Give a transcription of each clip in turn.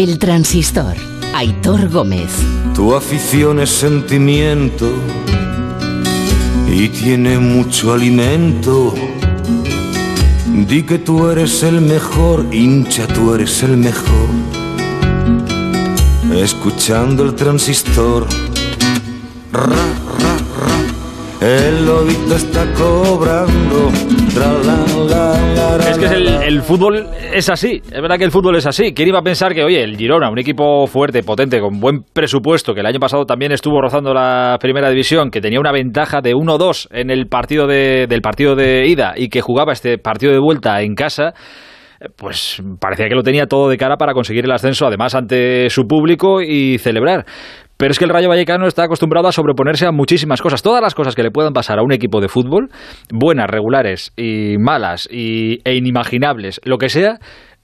El transistor. Aitor Gómez. Tu afición es sentimiento y tiene mucho alimento. Di que tú eres el mejor, hincha, tú eres el mejor. Escuchando el transistor. Ra, ra, ra. El lobito está cobrando. Es que es el, el fútbol es así, es verdad que el fútbol es así. ¿Quién iba a pensar que, oye, el Girona, un equipo fuerte, potente, con buen presupuesto, que el año pasado también estuvo rozando la primera división, que tenía una ventaja de 1-2 en el partido de, del partido de ida y que jugaba este partido de vuelta en casa, pues parecía que lo tenía todo de cara para conseguir el ascenso, además ante su público y celebrar. Pero es que el Rayo Vallecano está acostumbrado a sobreponerse a muchísimas cosas. Todas las cosas que le puedan pasar a un equipo de fútbol, buenas, regulares y malas y, e inimaginables, lo que sea,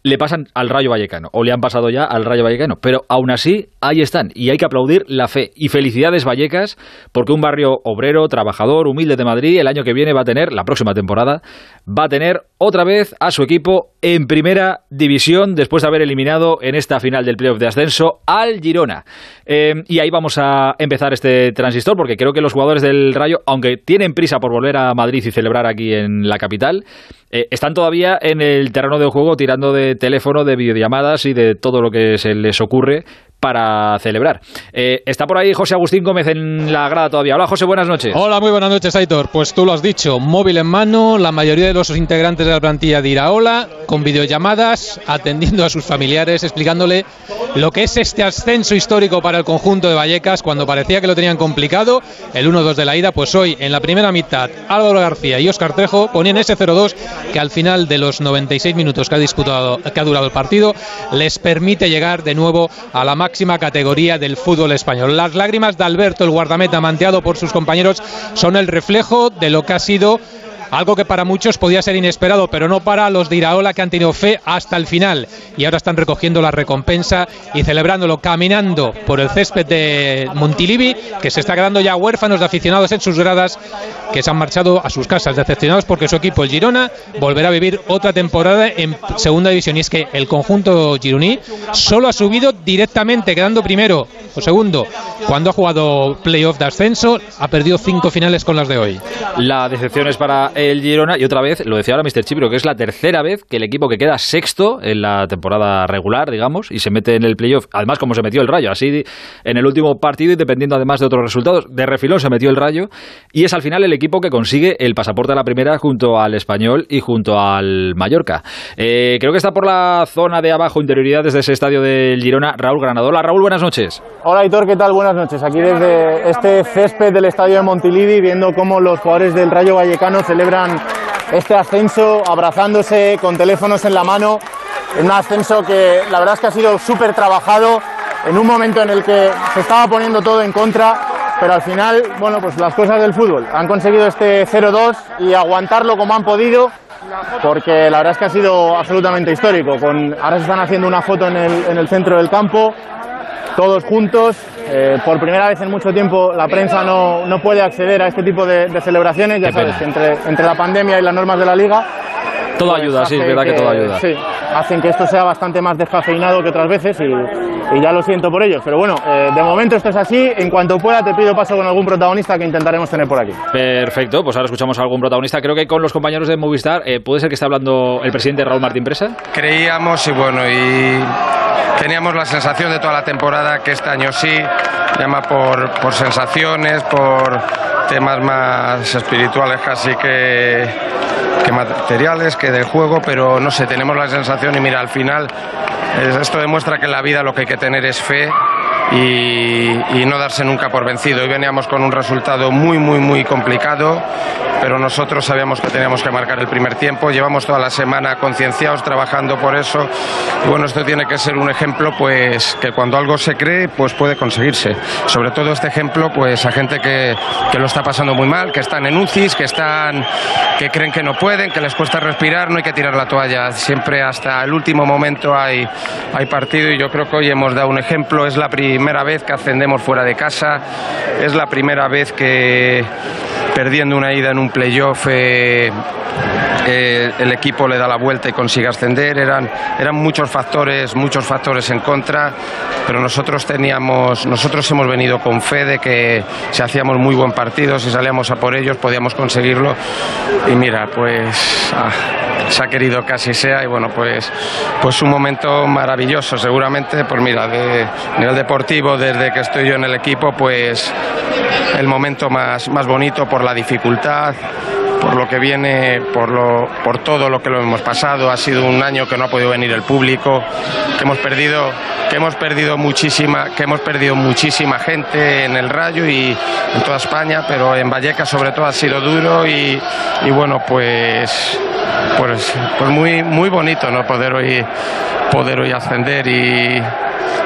le pasan al Rayo Vallecano, o le han pasado ya al Rayo Vallecano, pero aún así ahí están, y hay que aplaudir la fe. Y felicidades Vallecas, porque un barrio obrero, trabajador, humilde de Madrid, el año que viene va a tener, la próxima temporada, va a tener otra vez a su equipo en primera división, después de haber eliminado en esta final del playoff de ascenso al Girona. Eh, y ahí vamos a empezar este transistor, porque creo que los jugadores del Rayo, aunque tienen prisa por volver a Madrid y celebrar aquí en la capital, eh, están todavía en el terreno de juego tirando de teléfono, de videollamadas y de todo lo que se les ocurre para celebrar. Eh, está por ahí José Agustín Gómez en la grada todavía. Hola José, buenas noches. Hola, muy buenas noches, Aitor. Pues tú lo has dicho, móvil en mano, la mayoría de los integrantes de la plantilla de Iraola, con videollamadas, atendiendo a sus familiares, explicándole lo que es este ascenso histórico para el conjunto de Vallecas, cuando parecía que lo tenían complicado, el 1-2 de la ida, pues hoy, en la primera mitad, Álvaro García y Óscar Trejo ponían ese 0-2 que al final de los 96 minutos que ha, disputado, que ha durado el partido, les permite llegar de nuevo a la máxima categoría del fútbol español. Las lágrimas de Alberto, el guardameta manteado por sus compañeros, son el reflejo de lo que ha sido algo que para muchos podía ser inesperado, pero no para los de Iraola que han tenido fe hasta el final y ahora están recogiendo la recompensa y celebrándolo caminando por el césped de Montilivi, que se está quedando ya huérfanos de aficionados en sus gradas, que se han marchado a sus casas decepcionados porque su equipo, el Girona, volverá a vivir otra temporada en segunda división. Y es que el conjunto gironí solo ha subido directamente, quedando primero o segundo cuando ha jugado playoff de ascenso, ha perdido cinco finales con las de hoy. La decepción es para el Girona y otra vez, lo decía ahora Mr. Chipro, que es la tercera vez que el equipo que queda sexto en la temporada regular, digamos, y se mete en el playoff, además como se metió el Rayo, así en el último partido y dependiendo además de otros resultados, de refilón se metió el Rayo y es al final el equipo que consigue el pasaporte a la primera junto al Español y junto al Mallorca. Eh, creo que está por la zona de abajo, interioridad desde ese estadio del Girona, Raúl Granado. Hola Raúl, buenas noches. Hola Hitor, ¿qué tal? Buenas noches. Aquí desde este césped del estadio de Montilivi, viendo cómo los jugadores del Rayo Vallecano celebran este ascenso abrazándose con teléfonos en la mano. Un ascenso que la verdad es que ha sido súper trabajado en un momento en el que se estaba poniendo todo en contra, pero al final, bueno, pues las cosas del fútbol. Han conseguido este 0-2 y aguantarlo como han podido, porque la verdad es que ha sido absolutamente histórico. Con, ahora se están haciendo una foto en el, en el centro del campo, todos juntos. Eh, por primera vez en mucho tiempo la prensa no, no puede acceder a este tipo de, de celebraciones, ya Qué sabes, entre, entre la pandemia y las normas de la liga. Todo pues ayuda, sí, es verdad que, todo ayuda. Sí, hacen que esto sea bastante más descafeinado que otras veces y, y ya lo siento por ellos. Pero bueno, eh, de momento esto es así. En cuanto pueda te pido paso con algún protagonista que intentaremos tener por aquí. Perfecto, pues ahora escuchamos a algún protagonista. Creo que con los compañeros de Movistar, eh, ¿puede ser que esté hablando el presidente Raúl Martín Presa? Creíamos y bueno, y teníamos la sensación de toda la temporada que este año sí, llama por, por sensaciones, por temas más espirituales casi que, que materiales, que del juego, pero no sé, tenemos la sensación y mira, al final eh, esto demuestra que en la vida lo que hay que tener es fe y, y no darse nunca por vencido. Hoy veníamos con un resultado muy, muy, muy complicado, pero nosotros sabíamos que teníamos que marcar el primer tiempo. Llevamos toda la semana concienciados trabajando por eso. Y bueno, esto tiene que ser un ejemplo, pues que cuando algo se cree, pues puede conseguirse. Sobre todo este ejemplo, pues a gente que, que lo está pasando muy mal, que están en UCIs, que están, que creen que no pueden, que les cuesta respirar, no hay que tirar la toalla. Siempre hasta el último momento hay, hay partido y yo creo que hoy hemos dado un ejemplo. Es la primera vez que ascendemos fuera de casa, es la primera vez que perdiendo una ida en un playoff eh, eh, el equipo le da la vuelta y consigue ascender. Eran, eran muchos factores, muchos factores en contra, pero nosotros teníamos, nosotros hemos venido con fe de que si hacíamos muy buen partido, si salíamos a por ellos, podíamos conseguirlo. Y mira, pues ah, se ha querido que así sea y bueno, pues, pues un momento maravilloso, seguramente, pues mira, de nivel deportivo, desde que estoy yo en el equipo, pues el momento más, más bonito por la dificultad, por lo que viene, por, lo, por todo lo que lo hemos pasado. Ha sido un año que no ha podido venir el público, que hemos perdido, que hemos perdido muchísima, que hemos perdido muchísima gente en el Rayo y en toda España, pero en Vallecas sobre todo ha sido duro y, y bueno, pues pues, pues muy muy bonito no poder hoy poder hoy ascender y,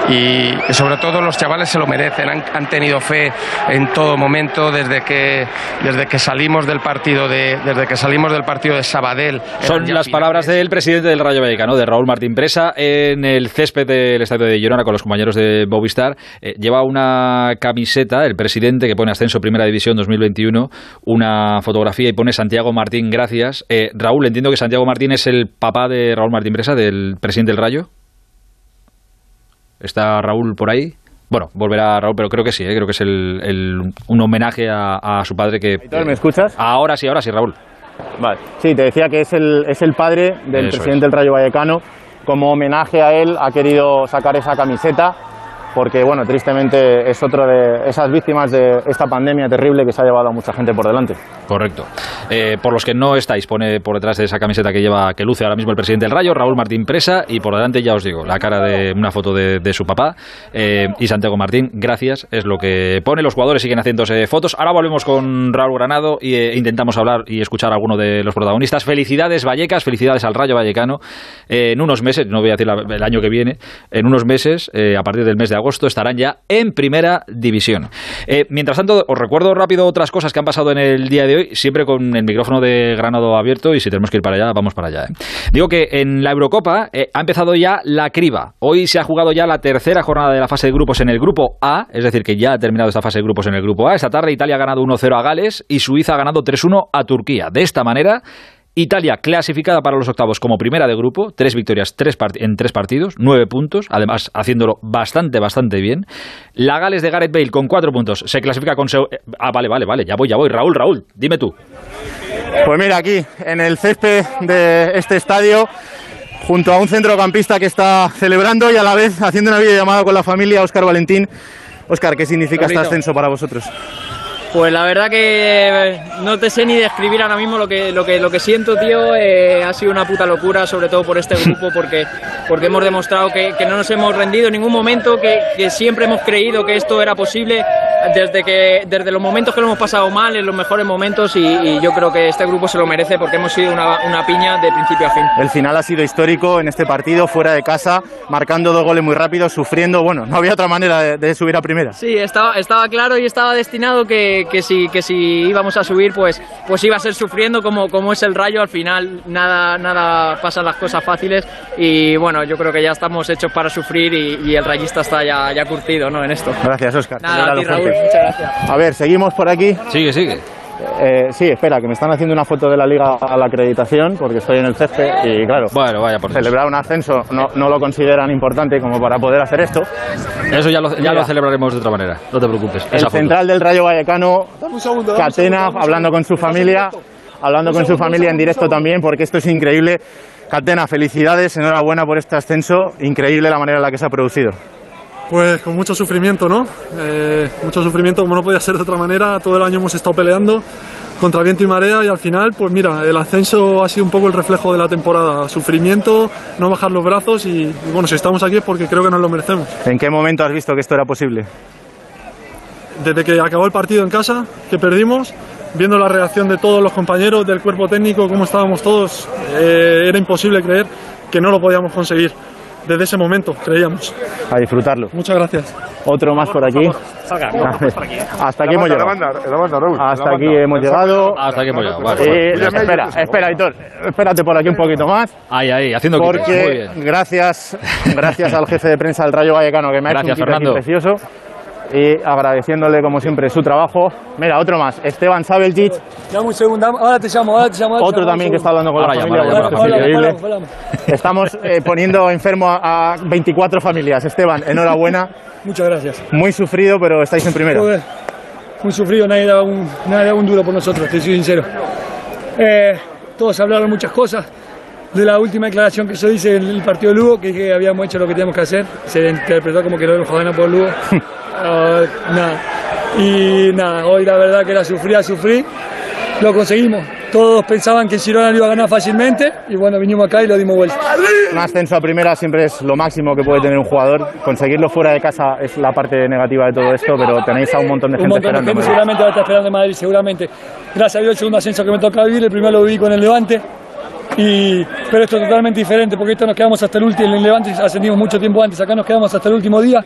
y sobre todo los chavales se lo merecen, han, han, tenido fe en todo momento desde que desde que salimos del partido de desde que salimos del partido de Sabadell. Son las palabras del presidente del Rayo Vallecano, de Raúl Martín Presa, en el césped del estadio de Girona con los compañeros de Bovistar. Eh, lleva una camiseta, el presidente que pone ascenso Primera División 2021, una fotografía y pone Santiago Martín, gracias. Eh, Raúl, entiendo que Santiago Martín es el papá de Raúl Martín Presa, del presidente del Rayo. ¿Está Raúl por ahí? Bueno, volverá Raúl, pero creo que sí, ¿eh? creo que es el, el, un homenaje a, a, su padre que... ¿Me escuchas? Ahora sí, ahora sí, Raúl. Vale. Sí, te decía que es el, es el padre del Eso presidente es. del Rayo Vallecano. Como homenaje a él ha querido sacar esa camiseta porque, bueno, tristemente es otro de esas víctimas de esta pandemia terrible que se ha llevado a mucha gente por delante. Correcto. Eh, por los que no estáis, pone por detrás de esa camiseta que lleva, que luce ahora mismo el presidente del Rayo, Raúl Martín Presa, y por delante, ya os digo, la cara de una foto de, su papá eh, y Santiago Martín, gracias, es lo que pone. Los jugadores siguen haciéndose fotos. Ahora volvemos con Raúl Granado eh, intentamos hablar y escuchar a alguno de los protagonistas. Felicidades, Vallecas, felicidades al Rayo Vallecano. En unos meses, no voy a decir el año que viene, en unos meses, a partir del mes de agosto estarán ya en primera división. Eh, mientras tanto, os recuerdo rápido otras cosas que han pasado en el día de hoy, siempre con el micrófono de Granado abierto y si tenemos que ir para allá, vamos para allá. ¿eh? Digo que en la Eurocopa eh, ha empezado ya la criba. Hoy se ha jugado ya la tercera jornada de la fase de grupos en el grupo A, es decir, que ya ha terminado esta fase de grupos en el grupo A. Esta tarde Italia ha ganado 1-0 a Gales y Suiza ha ganado 3-1 a Turquía. De esta manera, Italia clasificada para los octavos como primera de grupo, tres victorias tres en tres partidos, nueve puntos, además haciéndolo bastante, bastante bien. La Gales de Gareth Bale con cuatro puntos se clasifica con... Ah, vale, vale, vale, ya voy, ya voy. Raúl, Raúl, dime tú. Pues mira, aquí, en el césped de este estadio, junto a un centrocampista que está celebrando y a la vez haciendo una videollamada con la familia, Óscar Valentín. Óscar, ¿qué significa este ascenso para vosotros? Pues la verdad que no te sé ni describir ahora mismo lo que, lo que, lo que siento, tío. Eh, ha sido una puta locura, sobre todo por este grupo, porque, porque hemos demostrado que, que no nos hemos rendido en ningún momento, que, que, siempre hemos creído que esto era posible, desde, que, desde los momentos que lo hemos pasado mal, en los mejores momentos, y, y yo creo que este grupo se lo merece porque hemos sido una, una, piña de principio a fin. El final ha sido histórico en este partido, fuera de casa, marcando dos goles muy rápidos, sufriendo. Bueno, no había otra manera de, de subir a primera. Sí, estaba, estaba claro y estaba destinado que que, si, que si íbamos a subir, pues, pues iba a ser sufriendo como, como es el rayo. Al final nada, nada pasan las cosas fáciles y bueno, yo creo que ya estamos hechos para sufrir y, y el rayista está ya, ya curtido ¿no? en esto. Gracias, Oscar. Nada, a ti, Raúl, muchas gracias. A ver, seguimos por aquí. Sigue, sigue. Eh, sí, espera, que me están haciendo una foto de la liga a la acreditación porque estoy en el césped y claro, bueno, vaya por celebrar un ascenso no, no, lo consideran importante como para poder hacer esto. Eso ya lo, ya lo celebraremos de otra manera, no te preocupes. El central del Rayo Vallecano, segundo, Catena, hablando con su familia, hablando con su familia en directo también porque esto es increíble. Catena, felicidades, enhorabuena por este ascenso, increíble la manera en la que se ha producido. Pues con mucho sufrimiento, ¿no? Eh, mucho sufrimiento, como no podía ser de otra manera. Todo el año hemos estado peleando contra viento y marea y al final, pues mira, el ascenso ha sido un poco el reflejo de la temporada. Sufrimiento, no bajar los brazos y, y bueno, si estamos aquí es porque creo que nos lo merecemos. ¿En qué momento has visto que esto era posible? Desde que acabó el partido en casa, que perdimos, viendo la reacción de todos los compañeros, del cuerpo técnico, cómo estábamos todos, eh, era imposible creer que no lo podíamos conseguir desde ese momento, creíamos. A disfrutarlo. Muchas gracias. Otro más por aquí. Hasta aquí hemos llegado. Hasta aquí hemos llegado. Hasta aquí hemos llegado. Vale, eh, espera, espera, Aitor. Espérate por aquí un poquito más. Ahí, ahí, haciendo Porque gracias, gracias al jefe de prensa del Rayo Vallecano que me ha hecho un precioso. Y agradeciéndole como siempre su trabajo. Mira, otro más, Esteban Sabeljic. Dame un segundo, ahora te llamo, ahora te llamo. ahora te Otro llamo, también que está hablando con Ahora la llama, familia. bueno, es increíble. Estamos eh, poniendo enfermo a, a 24 familias. Esteban, enhorabuena. Muchas gracias. Muy sufrido, pero estáis en primero. Joder, muy sufrido, nadie daba, un, nadie daba un duro por nosotros, te soy sincero. Eh, todos hablaron muchas cosas. De la última declaración que yo hice en el partido de Lugo, que, que habíamos hecho lo que teníamos que hacer, se interpretó como que lo habíamos ganado por Lugo. Ah, nada. Y nada, hoy la verdad que era sufrir, a sufrir, lo conseguimos. Todos pensaban que Girona lo iba a ganar fácilmente y bueno, vinimos acá y lo dimos vuelta. Un ascenso a primera siempre es lo máximo que puede tener un jugador. Conseguirlo fuera de casa es la parte negativa de todo esto, pero tenéis a un montón de Un gente montón de esperando. gente ¿no? seguramente va a estar esperando en Madrid, seguramente. Gracias a Dios el segundo ascenso que me toca vivir, el primero lo viví con el Levante. Y, pero esto es totalmente diferente porque esto nos quedamos hasta el último, en Levante ascendimos mucho tiempo antes, acá nos quedamos hasta el último día,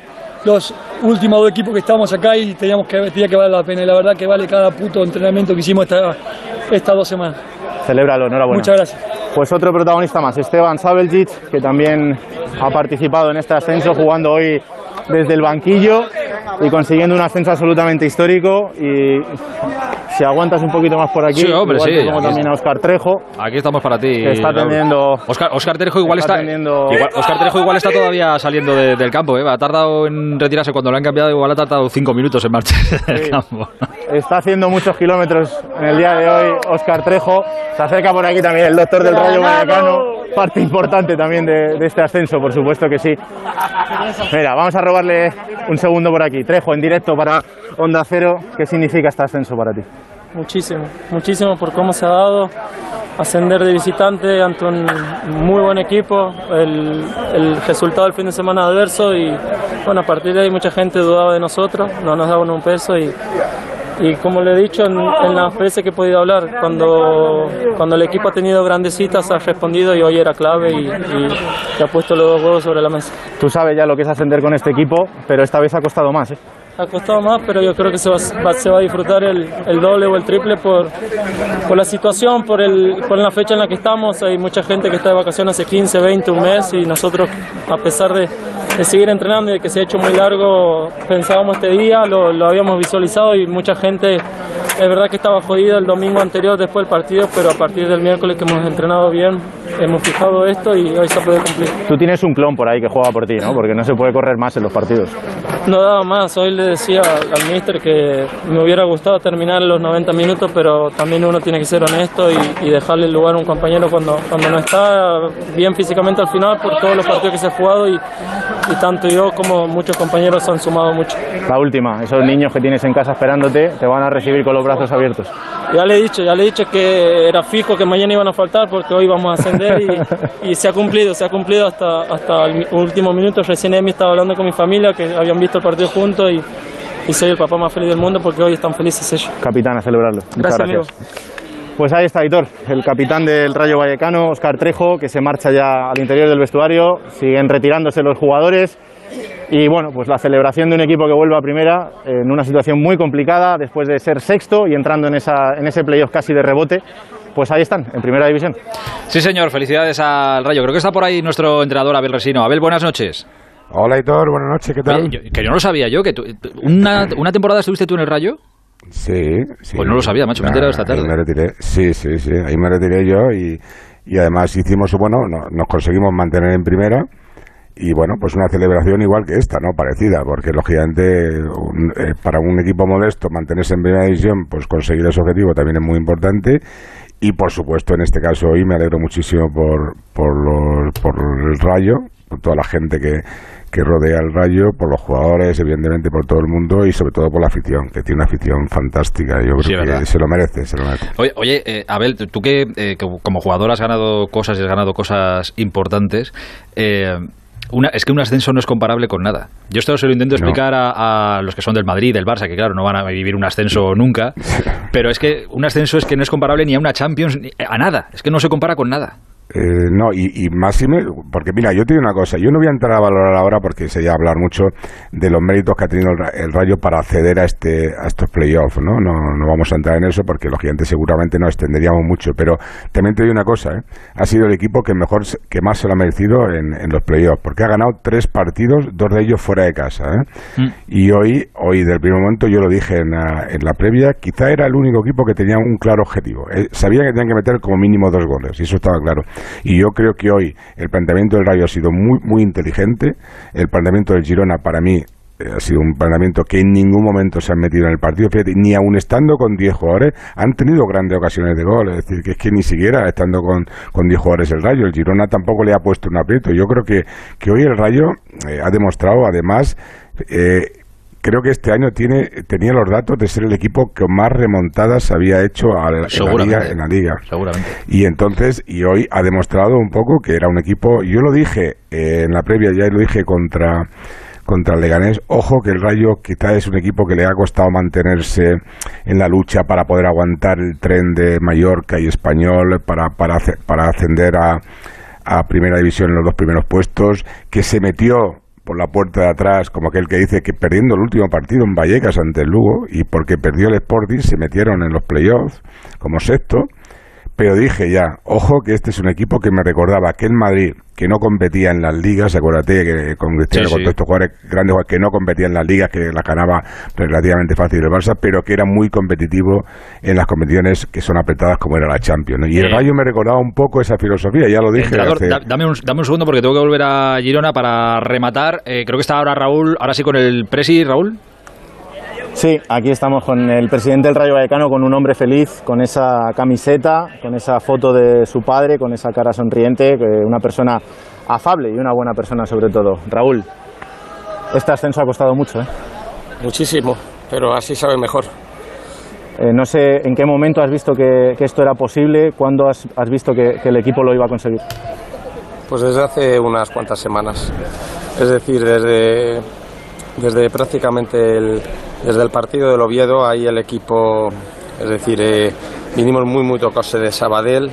los últimos dos equipos que estamos acá y teníamos que, tenía que valer la pena y la verdad que vale cada puto entrenamiento que hicimos esta, estas dos semanas. Celébralo, enhorabuena. Muchas gracias. Pues otro protagonista más, Esteban Sabeljic, que también ha participado en este ascenso, jugando hoy desde el banquillo y consiguiendo un ascenso absolutamente histórico. Y si aguantas un poquito más por aquí, Sí, hombre, igual sí, que como aquí también a Oscar Trejo, Aquí estamos para ti. que está teniendo Oscar, Oscar Trejo igual está está, teniendo- igual- Oscar Trejo igual está todavía saliendo de- del campo, ¿eh? Ha tardado en retirarse cuando lo han cambiado, igual ha tardado cinco minutos en marcharse del Sí. campo. Está haciendo muchos kilómetros en el día de hoy Oscar Trejo. Se acerca por aquí también el doctor del Rayo Vallecano, parte importante también de, de este ascenso, por supuesto que sí. Mira, vamos a robarle un segundo por aquí. Trejo, en directo para Onda Cero. ¿Qué significa este ascenso para ti? Muchísimo, muchísimo por cómo se ha dado ascender de visitante ante un muy buen equipo, el, el resultado del fin de semana adverso y bueno, a partir de ahí mucha gente dudaba de nosotros, no nos daban un peso y, y como le he dicho en, en las veces que he podido hablar, cuando, cuando el equipo ha tenido grandes citas ha respondido y hoy era clave y, y- ha puesto los dos huevos sobre la mesa. Tú sabes ya lo que es ascender con este equipo, pero esta vez ha costado más. ¿eh? Ha costado más, pero yo creo que se va, va- se va a disfrutar el, el doble o el triple por, por la situación, por, el, por la fecha en la que estamos. Hay mucha gente que está de vacaciones hace 15, 20, un mes y nosotros, a pesar de, de seguir entrenando y de que se ha hecho muy largo, pensábamos este día, lo, lo habíamos visualizado y mucha gente, es verdad que estaba jodida el domingo anterior después del partido, pero a partir del miércoles que hemos entrenado bien, hemos fijado esto y hoy se puede cumplir. Tú tienes un clon por ahí que juega por ti, ¿no? Porque no se puede correr más en los partidos. No daba más, hoy le decía al míster que me hubiera gustado terminar los 90 minutos, pero también uno tiene que ser honesto y, y dejarle el lugar a un compañero cuando, cuando no está bien físicamente al final por todos los partidos que se ha jugado y, y tanto yo como muchos compañeros han sumado mucho. La última, esos niños que tienes en casa esperándote te van a recibir con los brazos abiertos. Ya le he dicho, ya le he dicho que era fijo que mañana iban a faltar porque hoy vamos a ascender y, y se ha cumplido, se ha cumplido hasta, hasta el último minuto. Recién Emi estaba hablando con mi familia que habían visto el partido juntos y, y soy el papá más feliz del mundo porque hoy están felices ellos. Capitán, a celebrarlo. Muchas Gracias, gracias. Pues ahí está Aitor, el capitán del Rayo Vallecano, Oscar Trejo, que se marcha ya al interior del vestuario. Siguen retirándose los jugadores. Y bueno, pues la celebración de un equipo que vuelve a primera en una situación muy complicada después de ser sexto y entrando en, esa, en ese playoff casi de rebote. Pues ahí están, en primera división. Sí, señor, felicidades al Rayo. Creo que está por ahí nuestro entrenador Abel Resino. Abel, buenas noches. Hola, Hitor, buenas noches, ¿qué tal? Oye, yo- que yo no lo sabía yo, que tú- una, una temporada estuviste tú en el Rayo. Sí, sí. Pues no lo sabía, macho, me he enterado esta tarde. Ahí me retiré. Sí, sí, sí, ahí me retiré yo y, y además hicimos, bueno, no- nos conseguimos mantener en primera y bueno, pues una celebración igual que esta, ¿no? Parecida, porque lógicamente un- eh, para un equipo modesto mantenerse en primera división, pues conseguir ese objetivo también es muy importante y por supuesto en este caso hoy me alegro muchísimo por, por, los, por el Rayo, por toda la gente que, que rodea el Rayo, por los jugadores, evidentemente por todo el mundo y sobre todo por la afición, que tiene una afición fantástica. Yo Sí, creo verdad. que se lo merece, se lo merece. Oye, oye, eh, Abel, tú que eh, como jugador has ganado cosas y has ganado cosas importantes, eh, una, es que un ascenso no es comparable con nada. Yo esto se lo intento No. explicar a, a los que son del Madrid, del Barça, que claro, no van a vivir un ascenso nunca, pero es que un ascenso es que no es comparable ni a una Champions, ni a nada, es que no se compara con nada. Eh, no, y, y máxime, porque mira, yo te digo una cosa, yo no voy a entrar a valorar ahora porque sería hablar mucho de los méritos que ha tenido el, Rayo para acceder a este a estos playoffs, ¿no? ¿no? No vamos a entrar en eso porque los gigantes seguramente no extenderíamos mucho, pero también te digo una cosa, ¿eh? ha sido el equipo que mejor que más se lo ha merecido en, los playoffs, porque ha ganado tres partidos, dos de ellos fuera de casa, ¿eh? mm. Y hoy, hoy del primer momento yo lo dije en la, en la previa, quizá era el único equipo que tenía un claro objetivo, eh, sabía que tenían que meter como mínimo dos goles, y eso estaba claro. Y yo creo que hoy el planteamiento del Rayo ha sido muy, muy inteligente. El planteamiento del Girona, para mí, eh, ha sido un planteamiento que en ningún momento se han metido en el partido, ni aun estando con 10 jugadores, han tenido grandes ocasiones de gol, es decir, que es que ni siquiera estando con, con 10 jugadores el Rayo, el Girona tampoco le ha puesto un aprieto. Yo creo que, que hoy el Rayo eh, ha demostrado, además, eh, creo que este año tiene tenía los datos de ser el equipo que más remontadas había hecho en, la liga, en la liga. Seguramente. Y entonces, y hoy ha demostrado un poco que era un equipo, yo lo dije eh, en la previa, ya lo dije contra contra el Leganés. Ojo que el Rayo quizá es un equipo que le ha costado mantenerse en la lucha para poder aguantar el tren de Mallorca y Español, para, para, para ascender a, a Primera División en los dos primeros puestos, que se metió por la puerta de atrás, como aquel que dice que perdiendo el último partido en Vallecas ante el Lugo y porque perdió el Sporting se metieron en los playoffs como sexto pero dije ya, ojo que este es un equipo que me recordaba que el Madrid, que no competía en las ligas, acuérdate que con Cristiano, con todos estos jugadores grandes que no competía en las ligas, que la ganaba relativamente fácil el Barça, pero que era muy competitivo en las competiciones que son apretadas como era la Champions. Y el Rayo me recordaba un poco esa filosofía, ya lo dije. dame, un, dame un segundo porque tengo que volver a Girona para rematar. Eh, creo que está ahora Raúl, ahora sí con el Presi, Raúl. Sí, aquí estamos con el presidente del Rayo Vallecano, con un hombre feliz, con esa camiseta, con esa foto de su padre, con esa cara sonriente, una persona afable y una buena persona sobre todo. Raúl, este ascenso ha costado mucho, ¿eh? Muchísimo, pero así sabe mejor. Eh, no sé en qué momento has visto que, esto era posible, cuándo has, visto que, que el equipo lo iba a conseguir. Pues desde hace unas cuantas semanas. Es decir, desde desde prácticamente el, desde el partido del Oviedo, ahí el equipo, es decir, eh, vinimos muy, muy tocarse de Sabadell,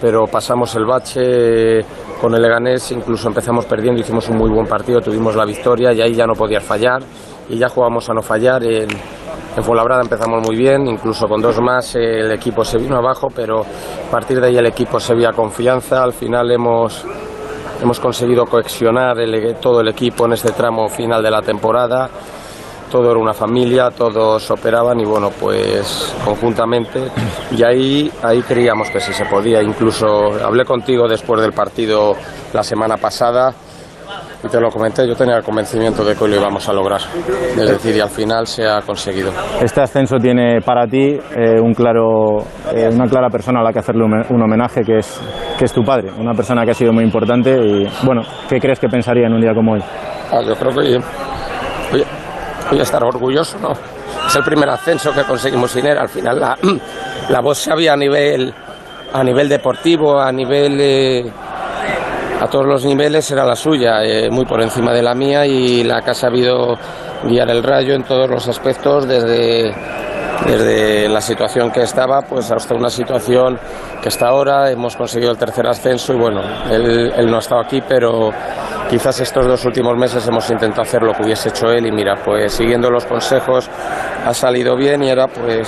pero pasamos el bache con el Leganés, incluso empezamos perdiendo, hicimos un muy buen partido, tuvimos la victoria y ahí ya no podías fallar y ya jugamos a no fallar. En, en Fuenlabrada empezamos muy bien, incluso con dos más el equipo se vino abajo, pero a partir de ahí el equipo se veía confianza. Al final hemos, Hemos conseguido coexionar todo el equipo en este tramo final de la temporada. Todo era una familia, todos operaban y bueno, pues conjuntamente. Y ahí, ahí creíamos que sí se podía. Incluso hablé contigo después del partido la semana pasada y te lo comenté, yo tenía el convencimiento de que lo íbamos a lograr. Es decir, y al final se ha conseguido. Este ascenso tiene para ti eh, un claro, eh, una clara persona a la que hacerle un homenaje, que es, que es tu padre, una persona que ha sido muy importante y, bueno, ¿qué crees que pensaría en un día como hoy? Ah, yo creo que voy, voy a estar orgulloso, ¿no? Es el primer ascenso que conseguimos sin él. Al final la, la voz se había a nivel, a nivel deportivo, a nivel... Eh, a todos los niveles era la suya, eh, muy por encima de la mía y la que ha sabido guiar el rayo en todos los aspectos, desde, desde la situación que estaba pues hasta una situación que está ahora. Hemos conseguido el tercer ascenso y bueno, él, no ha estado aquí, pero quizás estos dos últimos meses hemos intentado hacer lo que hubiese hecho él y mira, pues siguiendo los consejos ha salido bien y era pues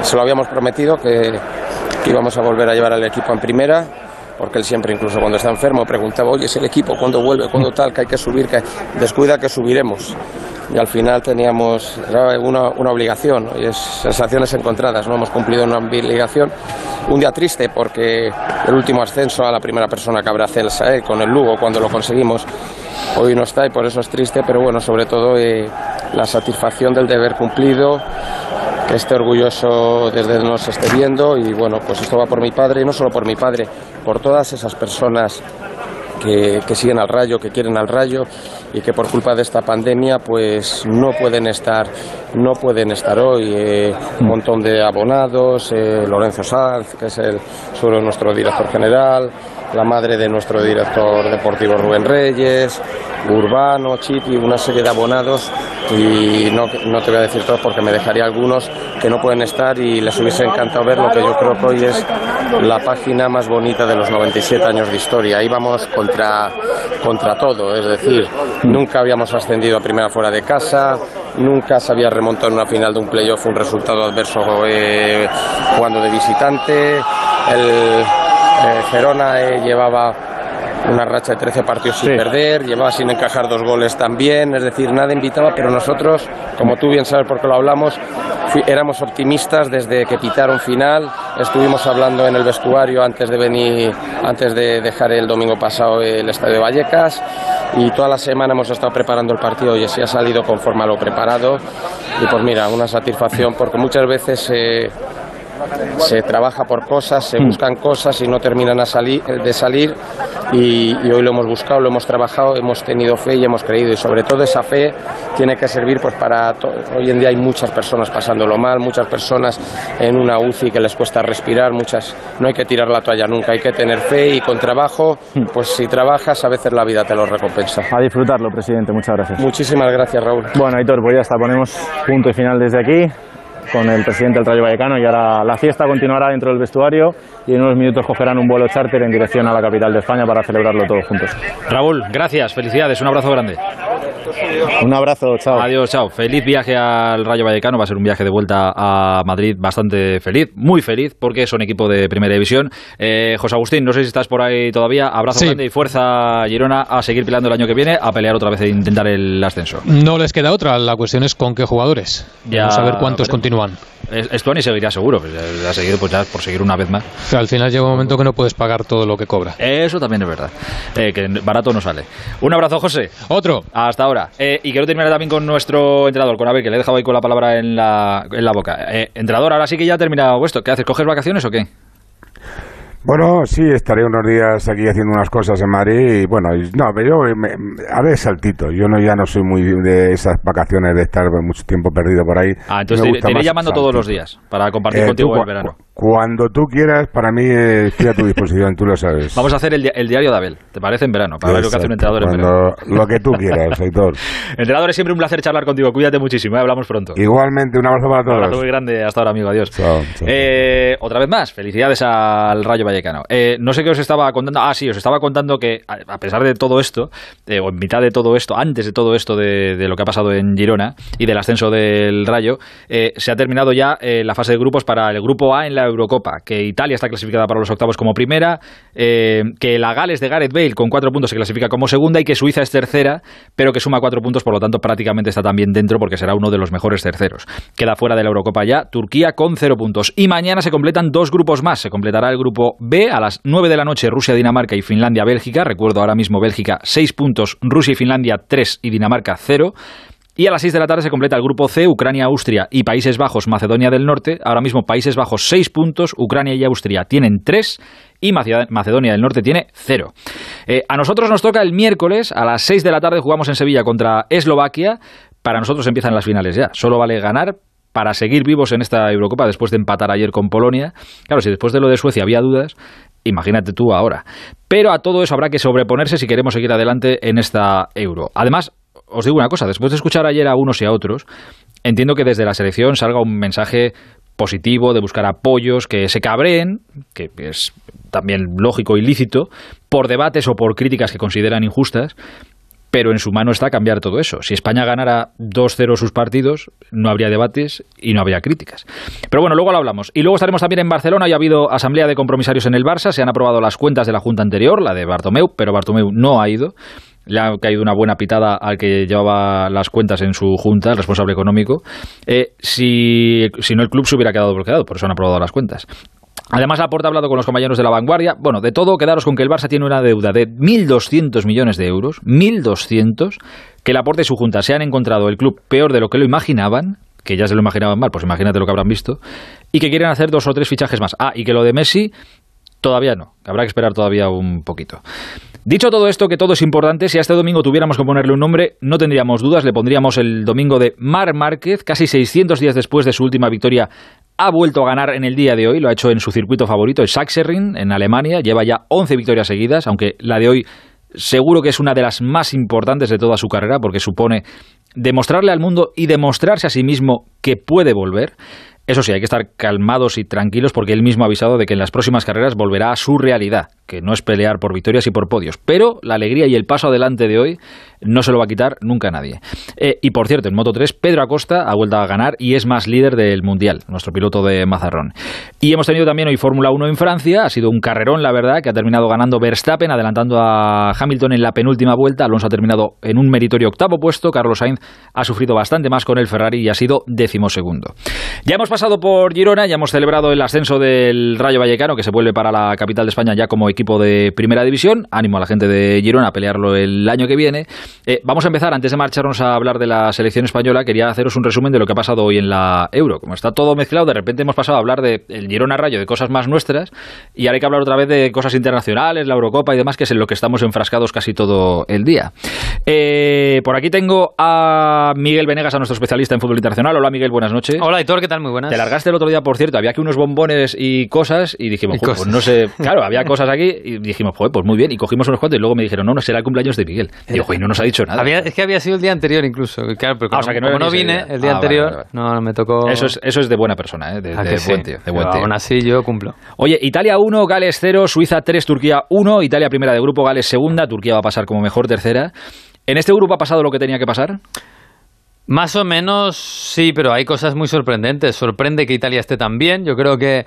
se lo habíamos prometido que íbamos a volver a llevar al equipo en primera porque él siempre, incluso cuando está enfermo, preguntaba, oye, es el equipo, ¿cuándo vuelve? ¿Cuándo tal? Que hay que subir, que descuida que subiremos. Y al final teníamos una, una obligación, y es sensaciones encontradas, no hemos cumplido una obligación. Un día triste porque el último ascenso a la primera persona que habrá Celsa, eh, con el Lugo, cuando lo conseguimos, hoy no está y por eso es triste, pero bueno, sobre todo eh, la satisfacción del deber cumplido que esté orgulloso desde donde nos esté viendo y bueno, pues esto va por mi padre y no solo por mi padre, por todas esas personas que, siguen al rayo, que quieren al rayo y que por culpa de esta pandemia pues no pueden estar, no pueden estar hoy. Eh, un montón de abonados, eh, Lorenzo Sanz, que es el, sobre nuestro director general, la madre de nuestro director deportivo Rubén Reyes, Urbano, Chip una serie de abonados y no, no te voy a decir todos porque me dejaría algunos que no pueden estar y les hubiese encantado ver lo que yo creo que hoy es la página más bonita de los 97 años de historia. Íbamos contra, contra todo, es decir, nunca habíamos ascendido a primera fuera de casa, nunca se había remontado en una final de un playoff un resultado adverso eh, jugando de visitante. El eh, Gerona eh, llevaba una racha de 13 partidos sin perder, llevaba sin encajar dos goles también, es decir, nada invitaba, pero nosotros, como tú bien sabes porque lo hablamos, éramos optimistas desde que pitaron final, estuvimos hablando en el vestuario antes de venir, antes de dejar el domingo pasado el estadio de Vallecas y toda la semana hemos estado preparando el partido y así ha salido conforme a lo preparado. Y pues mira, una satisfacción porque muchas veces... Eh, se trabaja por cosas, se Hmm. buscan cosas y no terminan a salir, de salir y, y hoy lo hemos buscado, lo hemos trabajado, hemos tenido fe y hemos creído y sobre todo esa fe tiene que servir pues para hoy en día hay muchas personas pasándolo mal, muchas personas en una UCI que les cuesta respirar, muchas no hay que tirar la toalla nunca, hay que tener fe y con trabajo, pues si trabajas a veces la vida te lo recompensa. A disfrutarlo, presidente. Muchas gracias. Muchísimas gracias, Raúl. Bueno, Aitor, pues ya está. Ponemos punto y final desde aquí con el presidente del Rayo Vallecano y ahora la fiesta continuará dentro del vestuario y en unos minutos cogerán un vuelo charter en dirección a la capital de España para celebrarlo todos juntos. Raúl, gracias, felicidades, un abrazo grande. Un abrazo, chao. Adiós, chao. Feliz viaje al Rayo Vallecano. Va a ser un viaje de vuelta a Madrid bastante feliz, muy feliz, porque son equipo de primera división. Eh, José Agustín, no sé si estás por ahí todavía. Abrazo Sí. grande y fuerza, Girona, a seguir peleando el año que viene, a pelear otra vez e intentar el ascenso. No les queda otra, la cuestión es con qué jugadores. Ya Vamos a ver cuántos continúan. Es- Estuani seguirá seguro, pues, ha seguido pues ya por seguir una vez más. Al final llega un momento que no puedes pagar todo lo que cobra. Eso también es verdad, eh, que barato no sale. Un abrazo, José. Otro. Hasta ahora. Eh, y quiero terminar también con nuestro entrenador, con Abel, que le he dejado ahí con la palabra en la, en la boca. Eh, entrenador, ahora sí que ya ha terminado esto. ¿Qué haces? ¿Coges vacaciones o qué? Bueno, sí, estaré unos días aquí haciendo unas cosas en Madrid y bueno, no, pero yo me, haré saltito. Yo no ya no soy muy de esas vacaciones de estar mucho tiempo perdido por ahí. Ah, entonces te, iré llamando todos los días para compartir Eh, contigo tú, el verano. cu- Cuando tú quieras, para mí eh, estoy a tu disposición, tú lo sabes. Vamos a hacer el, di- el diario de Abel, ¿te parece? En verano, para ver lo que hace un entrenador en verano. Lo que tú quieras, Aitor. Entrenador, es siempre un placer charlar contigo. Cuídate muchísimo, ¿eh? hablamos pronto. Igualmente, un abrazo para Un abrazo todos. muy grande. Hasta ahora, amigo. Adiós. Chao, chao. Eh, otra vez más, felicidades al Rayo Eh, no sé qué os estaba contando. Ah, sí, os estaba contando que a pesar de todo esto, eh, o en mitad de todo esto, antes de todo esto de, lo que ha pasado en Girona y del ascenso del Rayo, eh, se ha terminado ya la fase de grupos para el grupo A en la Eurocopa, que Italia está clasificada para los octavos como primera, que la Gales de Gareth Bale con cuatro puntos se clasifica como segunda y que Suiza es tercera, pero que suma cuatro puntos, por lo tanto prácticamente está también dentro porque será uno de los mejores terceros. Queda fuera de la Eurocopa ya Turquía con cero puntos. Y mañana se completan dos grupos más. Se completará el grupo B a las 9 de la noche Rusia, Dinamarca y Finlandia, Bélgica. Recuerdo ahora mismo Bélgica 6 puntos, Rusia y Finlandia 3 y Dinamarca 0. Y a las 6 de la tarde se completa el grupo C, Ucrania, Austria y Países Bajos, Macedonia del Norte. Ahora mismo Países Bajos 6 puntos, Ucrania y Austria tienen 3 y Mace- Macedonia del Norte tiene 0. Eh, a nosotros nos toca el miércoles a las 6 de la tarde jugamos en Sevilla contra Eslovaquia. Para nosotros empiezan las finales ya. Solo vale ganar para seguir vivos en esta Eurocopa después de empatar ayer con Polonia. Claro, si después de lo de Suecia había dudas, imagínate tú ahora. Pero a todo eso habrá que sobreponerse si queremos seguir adelante en esta Euro. Además, os digo una cosa, después de escuchar ayer a unos y a otros, entiendo que desde la selección salga un mensaje positivo de buscar apoyos, que se cabreen, que es también lógico y lícito, por debates o por críticas que consideran injustas, pero en su mano está cambiar todo eso. Si España ganara 2-0 sus partidos, no habría debates y no habría críticas. Pero bueno, luego lo hablamos. Y luego estaremos también en Barcelona. Ya ha habido asamblea de compromisarios en el Barça. Se han aprobado las cuentas de la junta anterior, la de Bartomeu, pero Bartomeu no ha ido. Le ha caído una buena pitada al que llevaba las cuentas en su junta, el responsable económico. Eh, si, si no, el club se hubiera quedado bloqueado, por eso han aprobado las cuentas. Además, Laporta ha hablado con los compañeros de la vanguardia. Bueno, de todo, quedaros con que el Barça tiene una deuda de 1.200 millones de euros. 1.200. Que Laporta y su junta se han encontrado el club peor de lo que lo imaginaban. Que ya se lo imaginaban mal, pues imagínate lo que habrán visto. Y que quieren hacer dos o tres fichajes más. Ah, y que lo de Messi todavía no. Habrá que esperar todavía un poquito. Dicho todo esto, que todo es importante, si a este domingo tuviéramos que ponerle un nombre, no tendríamos dudas, le pondríamos el domingo de Mar Márquez, casi 600 días después de su última victoria, ha vuelto a ganar en el día de hoy, lo ha hecho en su circuito favorito, el Sachsenring, en Alemania, lleva ya 11 victorias seguidas, aunque la de hoy seguro que es una de las más importantes de toda su carrera, porque supone demostrarle al mundo y demostrarse a sí mismo que puede volver. Eso sí, hay que estar calmados y tranquilos porque él mismo ha avisado de que en las próximas carreras volverá a su realidad, que no es pelear por victorias y por podios. Pero la alegría y el paso adelante de hoy no se lo va a quitar nunca a nadie. Eh, y por cierto, en Moto 3, Pedro Acosta ha vuelto a ganar y es más líder del Mundial, nuestro piloto de Mazarrón. Y hemos tenido también hoy Fórmula 1 en Francia, ha sido un carrerón, la verdad, que ha terminado ganando Verstappen, adelantando a Hamilton en la penúltima vuelta. Alonso ha terminado en un meritorio octavo puesto, Carlos Sainz ha sufrido bastante más con el Ferrari y ha sido decimosegundo. Ya hemos pasado por Girona, ya hemos celebrado el ascenso del Rayo Vallecano, que se vuelve para la capital de España ya como equipo de primera división. Ánimo a la gente de Girona a pelearlo el año que viene. Eh, vamos a empezar, antes de marcharnos a hablar de la selección española, quería haceros un resumen de lo que ha pasado hoy en la Euro. Como está todo mezclado, de repente hemos pasado a hablar del el Girona Rayo, de cosas más nuestras, y ahora hay que hablar otra vez de cosas internacionales, la Eurocopa y demás, que es en lo que estamos enfrascados casi todo el día. Eh, por aquí tengo a Miguel Venegas, a nuestro especialista en fútbol internacional. Hola Miguel, buenas noches. Hola Hitor, ¿qué tal? Muy buenas. Te largaste el otro día, por cierto, había aquí unos bombones y cosas, y dijimos, pues no sé, claro, había cosas aquí, y dijimos, pues muy bien, y cogimos unos cuantos, y luego me dijeron, no, no, será el cumpleaños de Miguel. Y digo, no nos ha dicho nada. es que había sido el día anterior incluso, claro, pero Ah, como, o sea, que no como no venís vine el día. el día Ah, anterior, vale, vale. no, no me tocó... Eso es, eso es de buena persona, ¿eh? de, Ah, de que sí. buen tío. De buen tío. Aún así yo cumplo. Oye, Italia 1, Gales 0, Suiza 3, Turquía 1, Italia primera de grupo, Gales segunda, Turquía va a pasar como mejor tercera. ¿En este grupo ha pasado lo que tenía que pasar? Más o menos sí, pero hay cosas muy sorprendentes. Sorprende que Italia esté tan bien. Yo creo que,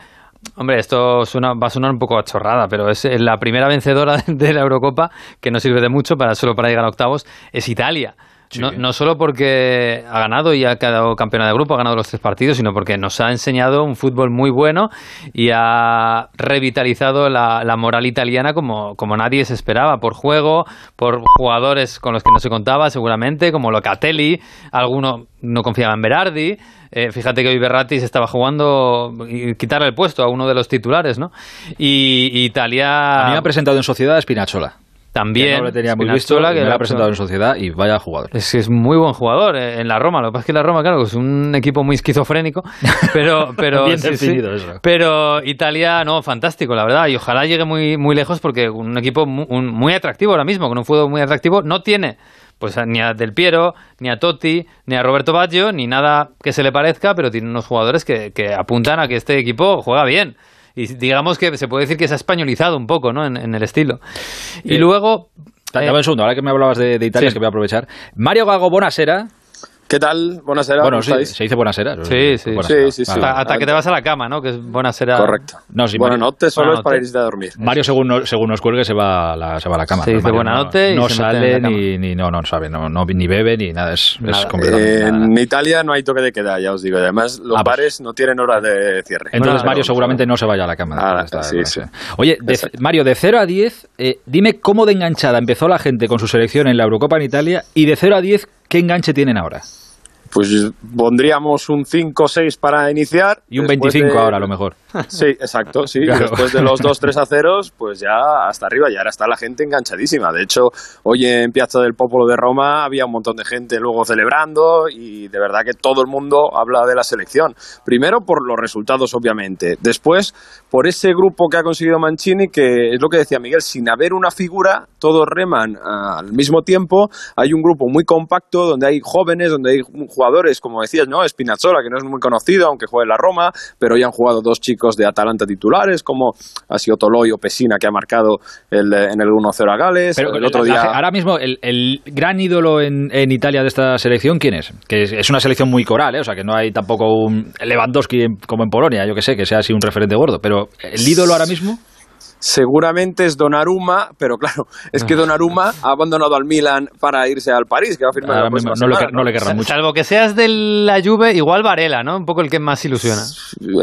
hombre, esto suena- va a sonar un poco a chorrada, pero es eh, la primera vencedora de la Eurocopa, que no sirve de mucho para solo para llegar a octavos, es Italia. No, no solo porque ha ganado y ha quedado campeona de grupo, ha ganado los tres partidos, sino porque nos ha enseñado un fútbol muy bueno y ha revitalizado la, la moral italiana como, como nadie se esperaba, por juego, por jugadores con los que no se contaba seguramente, como Locatelli, alguno no confiaba en Berardi. Eh, fíjate que hoy Berratti se estaba jugando y quitarle el puesto a uno de los titulares, ¿no? Y, y Italia... A mí me ha presentado en sociedad a Spinazzola. También. Que no le tenía muy Spinazzola, visto, que me lo ha presentado en sociedad y vaya jugador. es, es muy buen jugador eh, en la Roma. Lo que pasa es que la Roma, claro, es un equipo muy esquizofrénico. Pero, pero, Bien sí, eso. pero Italia, no, fantástico, la verdad. Y ojalá llegue muy, muy lejos porque un equipo mu- un- muy, atractivo ahora mismo, con un fútbol muy atractivo, no tiene pues ni a Del Piero, ni a Totti, ni a Roberto Baggio, ni nada que se le parezca, pero tiene unos jugadores que, que apuntan a que este equipo juega bien. Y digamos que se puede decir que se ha españolizado un poco, ¿no? En, en el estilo. Y Eh, luego... Eh, un segundo, ahora que me hablabas de, de Italia, Sí. es que voy a aprovechar. Mario Gago Bonasera. ¿Qué tal? Buenasera, Bueno, ¿cómo sí, se dice Bonasera. Sí, sí. Sí, sí, sí. Vale, hasta, vale. hasta que te vas a la cama, ¿no? Que es buena será. Correcto. No, sí, Buena Mario, noche solo Buena es para irse a dormir. Mario según, no- según nos cuelgue, se va a la, se va a la cama. Se ¿no? dice Mario buena no- y sale ni, ni, no, no sabe, no, no, ni bebe ni nada. Es, es Nada. En Italia no hay toque de queda, ya os digo. Además, los Ah, pues. bares no tienen hora de cierre. Entonces Mario seguramente no se vaya a la cama. Ah, sí, sí. Oye, de-. Mario, de 0 a 10, eh, dime cómo de enganchada empezó la gente con su selección en la Eurocopa en Italia y de 0 a 10, ¿qué enganche tienen ahora? Pues pondríamos un 5 o 6 para iniciar. Y un Después 25 de- ahora, a lo mejor. Sí, exacto, sí. Claro. Después de los 2-3 a 0, pues ya hasta arriba, y ahora está la gente enganchadísima. De hecho, hoy en Piazza del Popolo de Roma había un montón de gente luego celebrando y de verdad que todo el mundo habla de la selección. Primero por los resultados, obviamente. Después por ese grupo que ha conseguido Mancini, que es lo que decía Miguel, sin haber una figura, todos reman al mismo tiempo. Hay un grupo muy compacto donde hay jóvenes, donde hay jugadores, como decías, ¿no? Spinazzola, que no es muy conocido, aunque juegue en la Roma, pero hoy han jugado dos chicos de Atalanta titulares, como ha sido Toloy o Pesina, que ha marcado el, eh, en el 1-0 a Gales. Pero el otro día... ahora mismo, el, el gran ídolo en, en Italia de esta selección, ¿quién es? Que es, es una selección muy coral, ¿eh? o sea, que no hay tampoco un Lewandowski en- como en Polonia, yo que sé, que sea así un referente gordo. Pero el ídolo ahora mismo. Seguramente es Donnarumma, pero claro, es que Donnarumma ha abandonado al Milan para irse al París, que va a firmar la próxima no le semana, quer- no le querrán mucho. Salvo que seas de la Juve, igual Varela, ¿no? Un poco el que más ilusiona.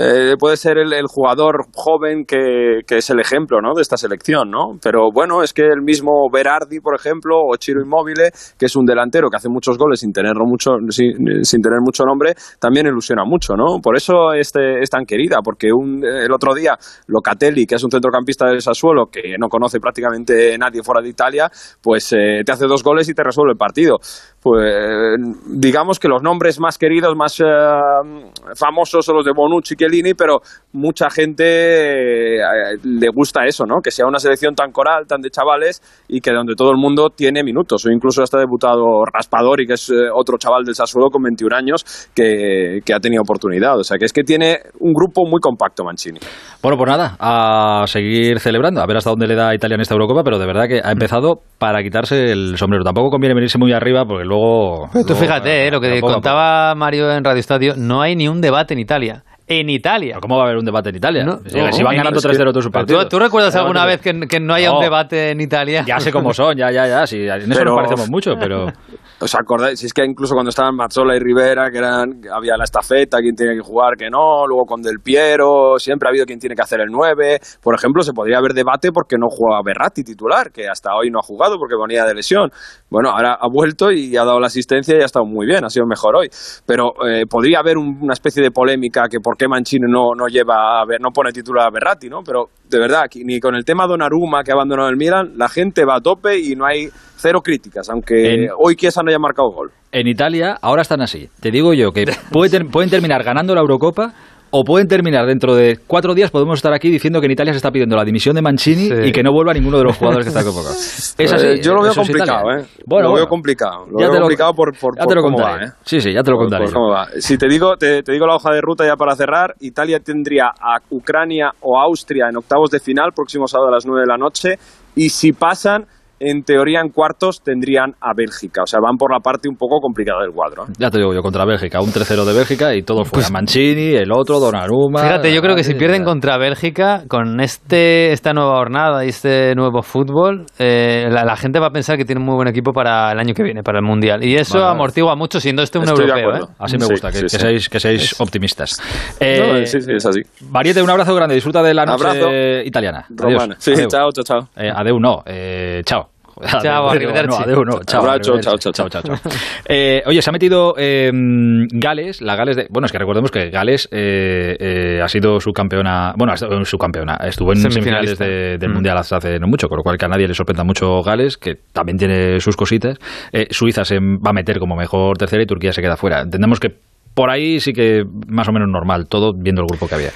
Eh, puede ser el, el jugador joven que, que es el ejemplo ¿no? de esta selección, ¿no? Pero bueno, es que el mismo Berardi, por ejemplo, o Chiro Immobile, que es un delantero que hace muchos goles sin tenerlo mucho, sin, sin tener mucho nombre, también ilusiona mucho, ¿no? Por eso este, es tan querida, porque un, el otro día Locatelli, que es un centrocampista estadio de Sassuolo, que no conoce prácticamente nadie fuera de Italia, pues eh, te hace dos goles y te resuelve el partido. Pues digamos que los nombres más queridos, más eh, famosos son los de Bonucci y Chiellini, pero mucha gente eh, le gusta eso, ¿no? Que sea una selección tan coral, tan de chavales y que donde todo el mundo tiene minutos. O incluso hasta debutado Raspadori, que es eh, otro chaval del Sassuolo con 21 años que, que ha tenido oportunidad. O sea, que es que tiene un grupo muy compacto Mancini. Bueno, pues nada, a seguir celebrando, a ver hasta dónde le da Italia en esta Eurocopa, pero de verdad que ha empezado para quitarse el sombrero. Tampoco conviene venirse muy arriba porque luego... Tú luego, fíjate, eh, lo que tampoco- contaba Mario en Radio Estadio, no hay ni un debate en Italia. En Italia. ¿Cómo va a haber un debate en Italia? No, si, si van ganando es que- 3-0 todos sus partidos. ¿Tú, tú recuerdas alguna vez que, que no haya un debate en Italia? Ya sé cómo son, ya, ya, ya. Sí, en eso Pero- nos parecemos mucho, pero... ¿Os acordáis? Si es que incluso cuando estaban Mazzola y Rivera, que eran, había la estafeta, quién tiene que jugar, que no, luego con Del Piero, siempre ha habido quien tiene que hacer el 9. Por ejemplo, se podría haber debate porque no jugaba Berratti titular, que hasta hoy no ha jugado porque venía de lesión. Bueno, ahora ha vuelto y ha dado la asistencia y ha estado muy bien, ha sido mejor hoy. Pero eh, podría haber un- una especie de polémica que por qué Mancini no, no lleva a ver, no pone titular a Berratti, ¿no? Pero de verdad, ni con el tema Donnarumma que ha abandonado el Milan, la gente va a tope y no hay cero críticas, aunque En- hoy Chiesa no haya marcado gol. En Italia ahora están así. Te digo yo que puede ter- pueden terminar ganando la Eurocopa o pueden terminar dentro de cuatro días. Podemos estar aquí diciendo que en Italia se está pidiendo la dimisión de Mancini Sí. y que no vuelva ninguno de los jugadores que está convocado. Es así. Eh, yo lo veo es complicado. ¿eh? Bueno, lo veo complicado. Lo Ya veo te lo- complicado por, por, ya por te lo cómo contaré. va, ¿eh? Sí, sí, ya te lo Por- contaré. cómo va. Si te digo, te, te digo la hoja de ruta ya para cerrar, Italia tendría a Ucrania o Austria en octavos de final, próximo sábado a las 9 de la noche, y si pasan, en teoría en cuartos tendrían a Bélgica. O sea, van por la parte un poco complicada del cuadro. ¿eh? Ya te digo yo, contra Bélgica, un 3-0 de Bélgica y todo Pues fuera. Mancini, el otro, Donnarumma... Fíjate, yo creo que si pierden contra Bélgica, con este esta nueva jornada y este nuevo fútbol, eh, la, la gente va a pensar que tiene un muy buen equipo para el año que viene, para el Mundial. Y eso Vale, amortigua mucho siendo este un Estoy europeo. ¿eh? Así me Sí, gusta, que, sí, que sí. seáis, que seáis optimistas. No, Eh, sí, sí, es así. Variete, un abrazo grande. Disfruta de la noche Abrazo. italiana. Adiós. Romana. Sí, Adeu. chao, chao, chao. Eh, adeu no, eh, chao. Chao, arrivederci. no, adeu no, chao. Arrivederci. chao, chao, chao, chao. Eh, oye, se ha metido eh, Gales, la Gales de... Bueno, es que recordemos que Gales eh, eh, ha sido subcampeona... Bueno, subcampeona. Estuvo en semifinales de- del Mm. Mundial hace no mucho, con lo cual que a nadie le sorprenda mucho Gales, que también tiene sus cositas. Eh, Suiza se va a meter como mejor tercera y Turquía se queda fuera. Entendemos que por ahí sí que más o menos normal, todo viendo el grupo que había.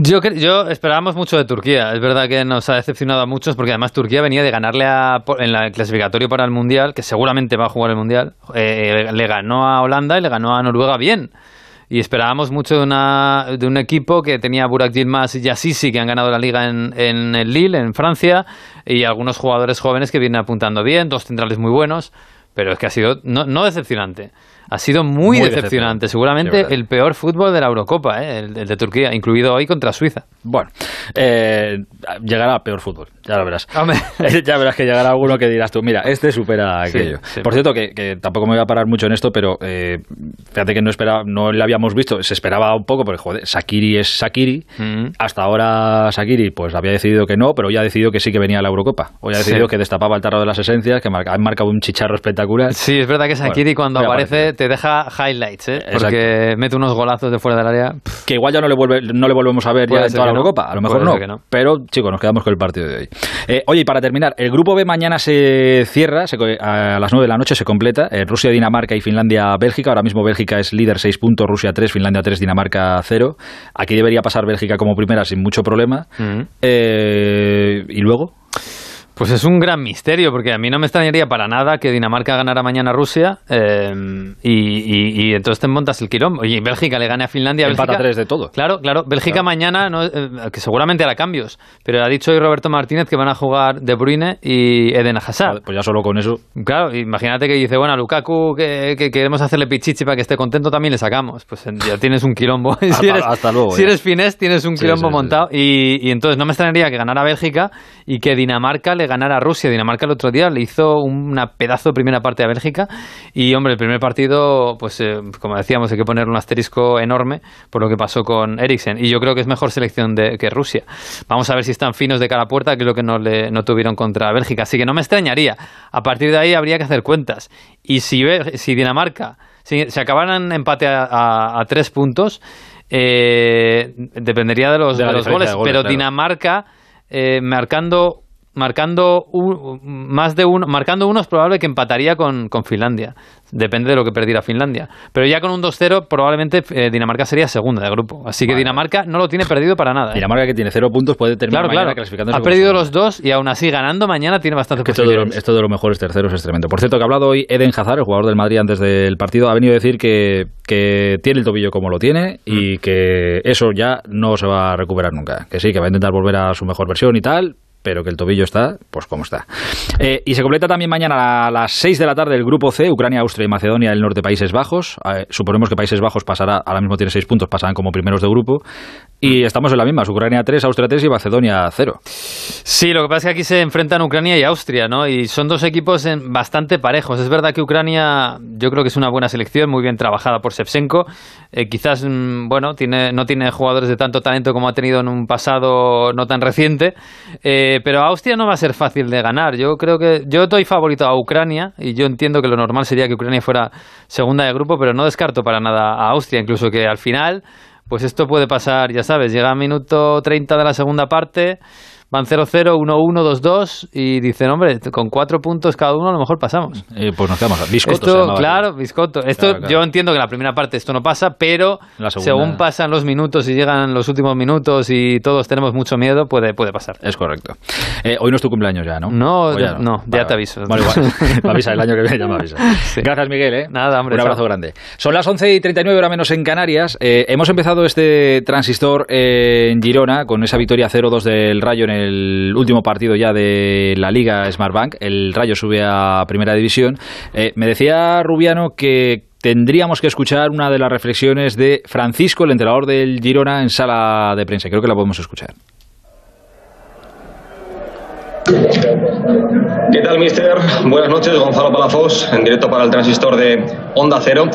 Yo, yo esperábamos mucho de Turquía. Es verdad que nos ha decepcionado a muchos porque además Turquía venía de ganarle a, en el clasificatorio para el Mundial, que seguramente va a jugar el Mundial. eh, le ganó a Holanda y le ganó a Noruega bien. Y esperábamos mucho de, una, un equipo que tenía Burak Yilmaz y Yassisi, que han ganado la liga en, en el Lille, en Francia, y algunos jugadores jóvenes que vienen apuntando bien, dos centrales muy buenos. Pero es que ha sido no, no decepcionante, ha sido muy, Muy decepcionante. Seguramente el peor fútbol de la Eurocopa, ¿eh? el, el de Turquía, incluido hoy contra Suiza. Bueno, eh, llegará peor fútbol, ya lo verás. Hombre. ya verás que llegará alguno que dirás tú, mira, este supera aquello. sí. Por cierto, que, que tampoco me voy a parar mucho en esto, pero eh, fíjate que no esperaba, no le habíamos visto, se esperaba un poco, porque joder, Sakiri es Sakiri. Mm. Hasta ahora Sakiri pues había decidido que no, pero hoy ha decidido que sí que venía a la Eurocopa. Hoy ha decidido Sí. que destapaba el tarro de las esencias, que marca, ha marcado un chicharro espectacular. Sí, es verdad que Sakiri Bueno, cuando aparece. Te deja highlights, ¿eh? Porque mete unos golazos de fuera del área. que igual ya no le vuelve, no le volvemos a ver Puede ya en toda la no. Eurocopa, a lo mejor no, pero chicos, nos quedamos con el partido de hoy. Eh, oye, y para terminar, el grupo B mañana se cierra, se a las 9 de la noche se completa, eh, Rusia, Dinamarca y Finlandia, Bélgica, ahora mismo Bélgica es líder 6 puntos, Rusia 3, Finlandia 3, Dinamarca 0, aquí debería pasar Bélgica como primera sin mucho problema, Mm. Eh, y luego... Pues es un gran misterio, porque a mí no me extrañaría para nada que Dinamarca ganara mañana a Rusia eh, y, y- y entonces te montas el quilombo. Y Bélgica le gane a Finlandia. Empata Bélgica, tres de todo. Claro, claro. Bélgica Claro. mañana, no, eh, que seguramente hará cambios, pero ha dicho hoy Roberto Martínez que van a jugar De Bruyne y Eden Hazard. Pues ya solo con eso... Claro, imagínate que dice, bueno, a Lukaku que, que queremos hacerle pichichi para que esté contento, también le sacamos. Pues ya tienes un quilombo. si Hasta- eres, hasta luego, Si ya. eres finés, tienes un Sí, quilombo sí, sí, montado. Y, y entonces no me extrañaría que ganara Bélgica y que Dinamarca le ganara a Rusia. Dinamarca el otro día le hizo una pedazo de primera parte a Bélgica. Y, hombre, el primer partido, pues eh, como decíamos, hay que poner un asterisco enorme por lo que pasó con Eriksen. Y yo creo que es mejor selección de, que Rusia. Vamos a ver si están finos de cara a puerta, que es lo que no, le, no tuvieron contra Bélgica. Así que no me extrañaría. A partir de ahí habría que hacer cuentas. Y si, si Dinamarca, si, si acabaran empate a, a- a tres puntos, eh, dependería de los, De los goles. de goles, pero claro. Dinamarca eh, marcando marcando más de uno, marcando uno es probable que empataría con, con, Finlandia. Depende de lo que perdiera Finlandia. Pero ya con un 2-0 probablemente eh, Dinamarca sería segunda de grupo. Así que Dinamarca no lo tiene perdido para nada. ¿eh? Dinamarca que tiene cero puntos puede terminar claro, claro. Ha perdido los dos y aún así ganando mañana tiene bastante es esto, de esto de los mejores terceros es tremendo. Por cierto, que ha hablado hoy Eden Hazard, el jugador del Madrid antes del partido, ha venido a decir que, que tiene el tobillo como lo tiene y mm. que eso ya no se va a recuperar nunca. Que sí, que va a intentar volver a su mejor versión y tal, pero que el tobillo está, pues como está. Eh, y se completa también mañana a las 6 de la tarde el grupo C, Ucrania, Austria y Macedonia del Norte, Países Bajos. Eh, suponemos que Países Bajos pasará, ahora mismo tiene 6 puntos, pasarán como primeros de grupo. Y estamos en la misma, Ucrania 3, Austria 3 y Macedonia 0. Sí, lo que pasa es que aquí se enfrentan Ucrania y Austria, ¿no? Y son dos equipos bastante parejos. Es verdad que Ucrania yo creo que es una buena selección, muy bien trabajada por Shevchenko. Eh, quizás, mm, bueno, tiene, no tiene jugadores de tanto talento como ha tenido en un pasado no tan reciente. Pero Austria no va a ser fácil de ganar. Yo creo que yo doy favorito a Ucrania y yo entiendo que lo normal sería que Ucrania fuera segunda de grupo, pero no descarto para nada a Austria, incluso que al final pues esto puede pasar, ya sabes, llega a minuto 30 de la segunda parte, van 0-0, 1-1, 2-2 y dicen, hombre, con cuatro puntos cada uno a lo mejor pasamos. Eh, pues nos quedamos. Biscotto. claro, Biscotto. Esto, Yo entiendo que en la primera parte esto no pasa, pero según pasan los minutos y llegan los últimos minutos y todos tenemos mucho miedo, puede, puede pasar. Es correcto. Eh, hoy no es tu cumpleaños ya, ¿no? No, ya, no, ya te aviso. Bueno, igual, me avisa, el año que viene ya me avisa. Gracias, Miguel. ¿eh? Nada, hombre. Un abrazo grande. Son las 11 y 39 horas menos en Canarias. Eh, hemos empezado este transistor en Girona con esa victoria 0-2 del Rayo en el último partido ya de la Liga Smartbank. El Rayo sube a Primera División. Eh, me decía Rubiano que tendríamos que escuchar una de las reflexiones de Francisco, el entrenador del Girona, en sala de prensa. Creo que la podemos escuchar. ¿Qué tal, mister? Buenas noches, Gonzalo Palafos, en directo para el transistor de Onda Cero.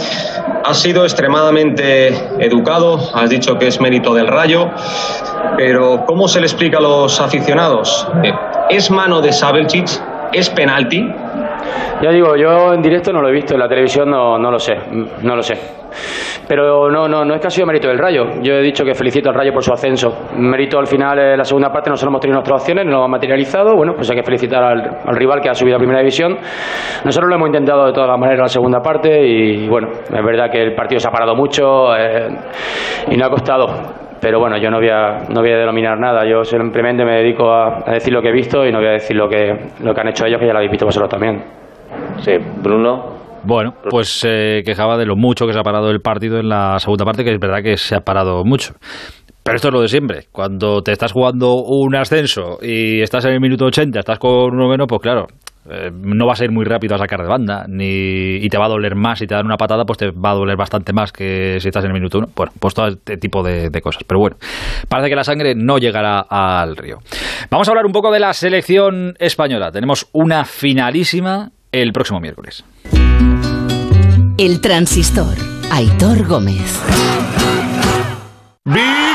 Has sido extremadamente educado, has dicho que es mérito del rayo, pero ¿cómo se le explica a los aficionados? Eh, ¿Es mano de Sabelchich? ¿Es penalti? Ya digo, yo en directo no lo he visto, en la televisión no, no lo sé, no lo sé. Pero no, no, no es que ha sido mérito del Rayo. Yo he dicho que felicito al Rayo por su ascenso. Mérito al final, la segunda parte no solo hemos tenido nuestras opciones, no lo hemos materializado. Bueno, pues hay que felicitar al, rival que ha subido a primera división. Nosotros lo hemos intentado de todas las maneras la segunda parte y bueno, es verdad que el partido se ha parado mucho eh, y no ha costado pero bueno, yo no voy a, no voy a denominar nada, yo simplemente me dedico a, decir lo que he visto y no voy a decir lo que, lo que han hecho ellos, que ya lo habéis visto vosotros también. Sí, Bruno. Bueno, pues se quejaba de lo mucho que se ha parado el partido en la segunda parte, que es verdad que se ha parado mucho. Pero esto es lo de siempre. Cuando te estás jugando un ascenso y estás en el minuto 80, estás con uno menos, pues claro, eh, no va a ser muy rápido a sacar de banda ni, y te va a doler más. Si te dan una patada, pues te va a doler bastante más que si estás en el minuto uno. Bueno, pues todo este tipo de, de cosas. Pero bueno, parece que la sangre no llegará al río. Vamos a hablar un poco de la selección española. Tenemos una finalísima el próximo miércoles. El transistor. Aitor Gómez. ¡Vigor,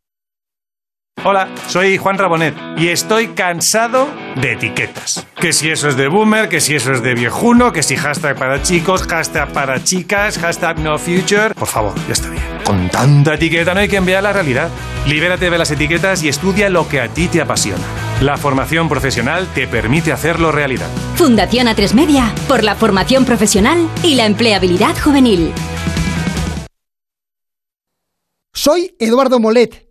Hola, soy Juan Rabonet y estoy cansado de etiquetas. Que si eso es de boomer, que si eso es de viejuno, que si hashtag para chicos, hashtag para chicas, hashtag no future. Por favor, ya está bien. Con tanta etiqueta no hay que enviar la realidad. Libérate de las etiquetas y estudia lo que a ti te apasiona. La formación profesional te permite hacerlo realidad. Fundación A3 Media por la formación profesional y la empleabilidad juvenil. Soy Eduardo Molet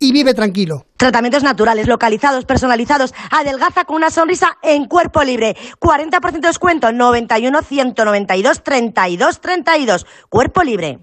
y vive tranquilo. Tratamientos naturales, localizados, personalizados. Adelgaza con una sonrisa en cuerpo libre. 40% de descuento. 91 192 32 32. Cuerpo libre.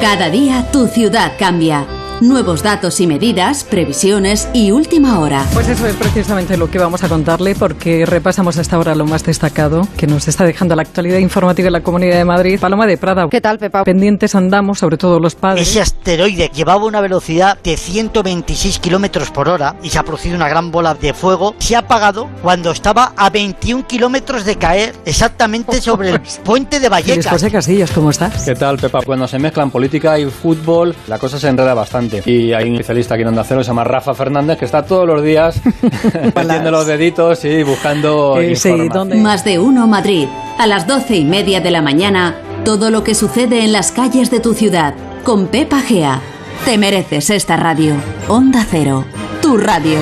Cada día tu ciudad cambia. Nuevos datos y medidas, previsiones y última hora. Pues eso es precisamente lo que vamos a contarle porque repasamos hasta ahora lo más destacado que nos está dejando la actualidad informativa en la Comunidad de Madrid. Paloma de Prada. ¿Qué tal, Pepa? Pendientes andamos, sobre todo los padres. Ese asteroide llevaba una velocidad de 126 kilómetros por hora y se ha producido una gran bola de fuego. Se ha apagado cuando estaba a 21 kilómetros de caer, exactamente sobre el puente de Vallecas. José Casillas, ¿cómo estás? ¿Qué tal, Pepa? Cuando se mezclan política y fútbol, la cosa se enreda bastante. Y hay un especialista aquí en Onda Cero, se llama Rafa Fernández, que está todos los días metiendo los deditos y buscando Eh, sí, información. Más de uno Madrid. A las doce y media de la mañana, todo lo que sucede en las calles de tu ciudad. Con Pepa Gea. Te mereces esta radio. Onda Cero. Tu radio.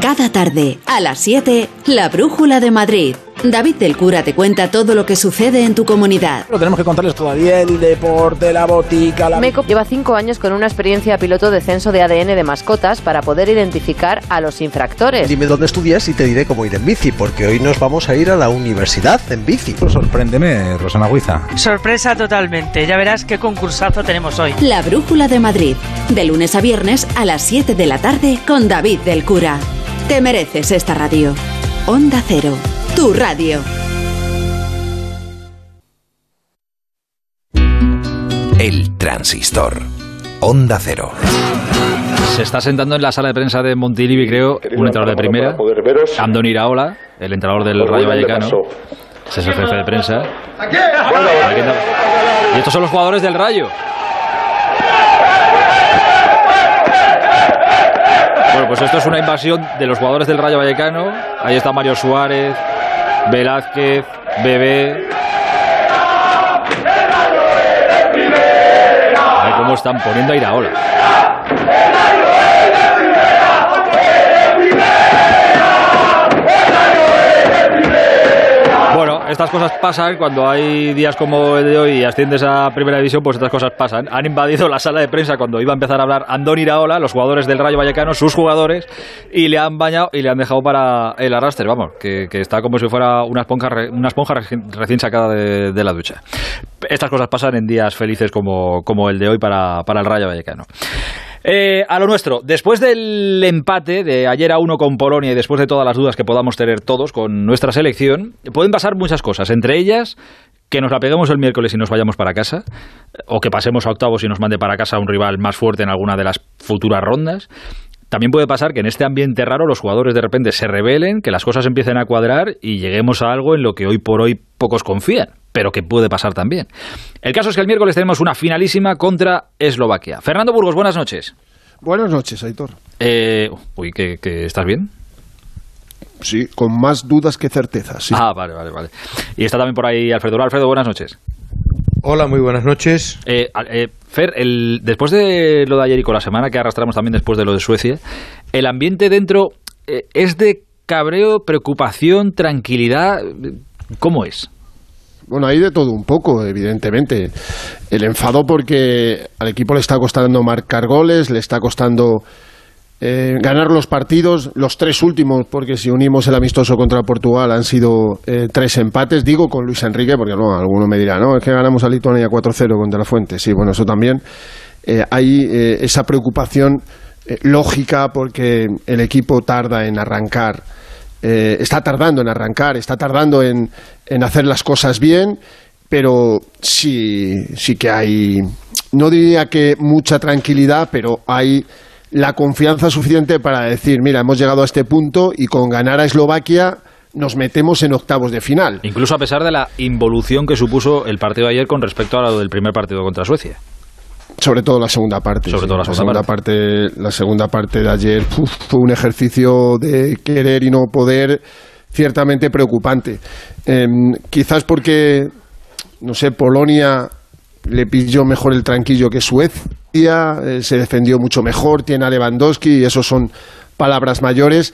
Cada tarde, a las 7, La Brújula de Madrid. David del Cura te cuenta todo lo que sucede en tu comunidad. Lo tenemos que contarles todavía el deporte, la botica, la... Meco lleva cinco años con una experiencia piloto de censo de ADN de mascotas para poder identificar a los infractores. Dime dónde estudias y te diré cómo ir en bici, porque hoy nos vamos a ir a la universidad en bici. Sorpréndeme, Rosana Huiza. Sorpresa totalmente, ya verás qué concursazo tenemos hoy. La Brújula de Madrid. De lunes a viernes a las 7 de la tarde con David del Cura. Te mereces esta radio. Onda Cero. Tu radio. El transistor. Onda Cero. Se está sentando en la sala de prensa de Montilivi, creo, un entrenador de primera, Andoni Iraola, el entrenador del Rayo Vallecano. Ese es el jefe de prensa. Y estos son los jugadores del Rayo. Bueno, pues esto es una invasión de los jugadores del Rayo Vallecano. Ahí está Mario Suárez, Velázquez, Bebé. A cómo están poniendo a Iraola. Bueno, estas cosas pasan cuando hay días como el de hoy y asciendes a primera división, pues estas cosas pasan. Han invadido la sala de prensa cuando iba a empezar a hablar Andón Iraola, los jugadores del Rayo Vallecano, sus jugadores, y le han bañado y le han dejado para el arrastre, vamos, que, está como si fuera una esponja, una esponja reci- recién sacada de, de la ducha. Estas cosas pasan en días felices como, como el de hoy para, para el Rayo Vallecano. Eh, a lo nuestro, después del empate de ayer a uno con Polonia y después de todas las dudas que podamos tener todos con nuestra selección, pueden pasar muchas cosas, entre ellas que nos la peguemos el miércoles y nos vayamos para casa, o que pasemos a octavos y nos mande para casa un rival más fuerte en alguna de las futuras rondas. También puede pasar que en este ambiente raro los jugadores de repente se rebelen, que las cosas empiecen a cuadrar y lleguemos a algo en lo que hoy por hoy pocos confían, pero que puede pasar también. El caso es que el miércoles tenemos una finalísima contra Eslovaquia. Fernando Burgos, buenas noches. Buenas noches, Aitor. Eh, uy, ¿que, que estás bien? Sí, con más dudas que certezas. sí. Ah, vale, vale, vale. Y está también por ahí Alfredo. Hola, Alfredo, buenas noches. Hola, muy buenas noches. Eh, eh, Fer, el, después de lo de ayer y con la semana que arrastramos también después de lo de Suecia, el ambiente dentro eh, es de cabreo, preocupación, tranquilidad. ¿Cómo es? Bueno, hay de todo un poco, evidentemente. El enfado porque al equipo le está costando marcar goles, le está costando eh, ganar los partidos, los tres últimos, porque si unimos el amistoso contra Portugal han sido eh, tres empates, digo con Luis Enrique, porque no, alguno me dirá, no, es que ganamos a Lituania 4-0 contra la Fuente. Sí, bueno, eso también. Eh, hay esa preocupación lógica porque el equipo tarda en arrancar. Está tardando en arrancar, está tardando en, en hacer las cosas bien, pero sí, sí que hay, no diría que mucha tranquilidad, pero hay la confianza suficiente para decir, mira, hemos llegado a este punto y con ganar a Eslovaquia nos metemos en octavos de final. Incluso a pesar de la involución que supuso el partido de ayer con respecto a lo del primer partido contra Suecia. Sobre todo la segunda parte. Sobre sí. todo la segunda parte. La segunda parte de ayer uf, fue un ejercicio de querer y no poder ciertamente preocupante. Em, quizás porque, no sé, Polonia le pilló mejor el tranquillo que Suecia, eh, se defendió mucho mejor, tiene a Lewandowski y eso son palabras mayores.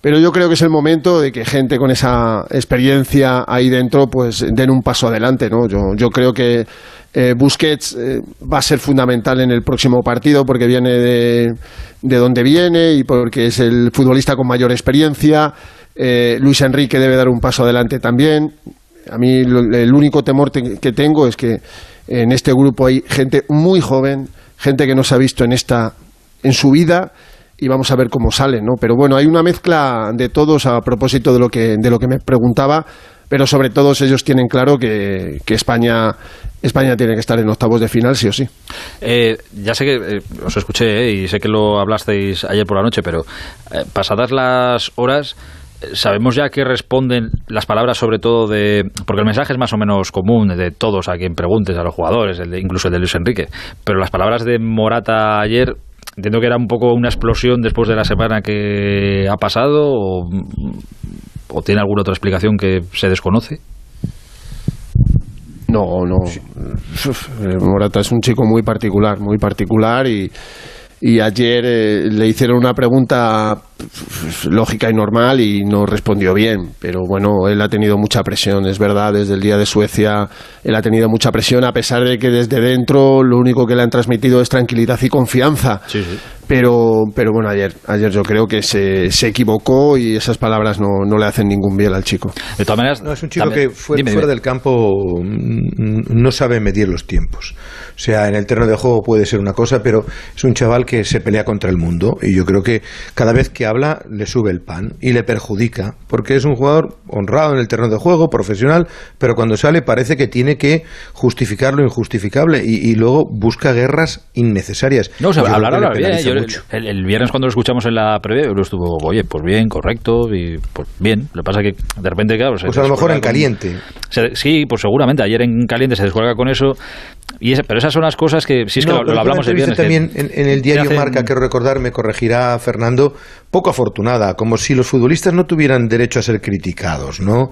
Pero yo creo que es el momento de que gente con esa experiencia ahí dentro pues den un paso adelante, ¿no? Yo, yo creo que eh, Busquets eh, va a ser fundamental en el próximo partido porque viene de, de donde viene y porque es el futbolista con mayor experiencia. Eh, Luis Enrique debe dar un paso adelante también. A mí el único temor te- que tengo es que En este grupo hay gente muy joven, gente que no se ha visto en esta en su vida y vamos a ver cómo sale, ¿no? Pero bueno, hay una mezcla de todos a propósito de lo que de lo que me preguntaba, pero sobre todo ellos tienen claro que, España España tiene que estar en octavos de final sí o sí. Eh, ya sé que eh, os escuché eh, y sé que lo hablasteis ayer por la noche, pero eh, pasadas las horas sabemos ya que responden las palabras sobre todo de porque el mensaje es más o menos común de todos a quien preguntes a los jugadores el de- incluso el de Luis Enrique pero las palabras de Morata ayer entiendo que era un poco una explosión después de la semana que ha pasado o, o tiene alguna otra explicación que se desconoce No, no. Eh, Morata es un chico muy particular, muy particular y, y ayer eh, le hicieron una pregunta lógica y normal y no respondió bien. Pero bueno, él ha tenido mucha presión, es verdad, desde el día de Suecia él ha tenido mucha presión, a pesar de que desde dentro lo único que le han transmitido es tranquilidad y confianza. Pero, pero bueno, ayer, ayer yo creo que se, se equivocó y esas palabras no, no le hacen ningún bien al chico. De todas maneras, No, es un chico que fue- fuera del campo mm, no sabe medir los tiempos. O sea, en el terreno de juego puede ser una cosa, pero es un chaval que se pelea contra el mundo y yo creo que cada vez que habla le sube el pan y le perjudica, porque es un jugador honrado en el terreno de juego, profesional, pero cuando sale parece que tiene que justificar lo injustificable y, y luego busca guerras innecesarias. No, o sea, hablar, hablar bien. Yo el, viernes cuando lo escuchamos en la previa, lo estuvo, oye, pues bien, correcto, y pues bien. Lo que pasa es que de repente, claro... se Pues a lo mejor en con- caliente. se- sí, pues seguramente. Ayer en caliente se descuelga con eso. Y pero esas son las cosas que, si es que lo, hablamos el viernes. también en, en el diario hacen- Marca, quiero recordar, me corregirá Fernando, poco afortunada, como si los futbolistas no tuvieran derecho a ser criticados, ¿no?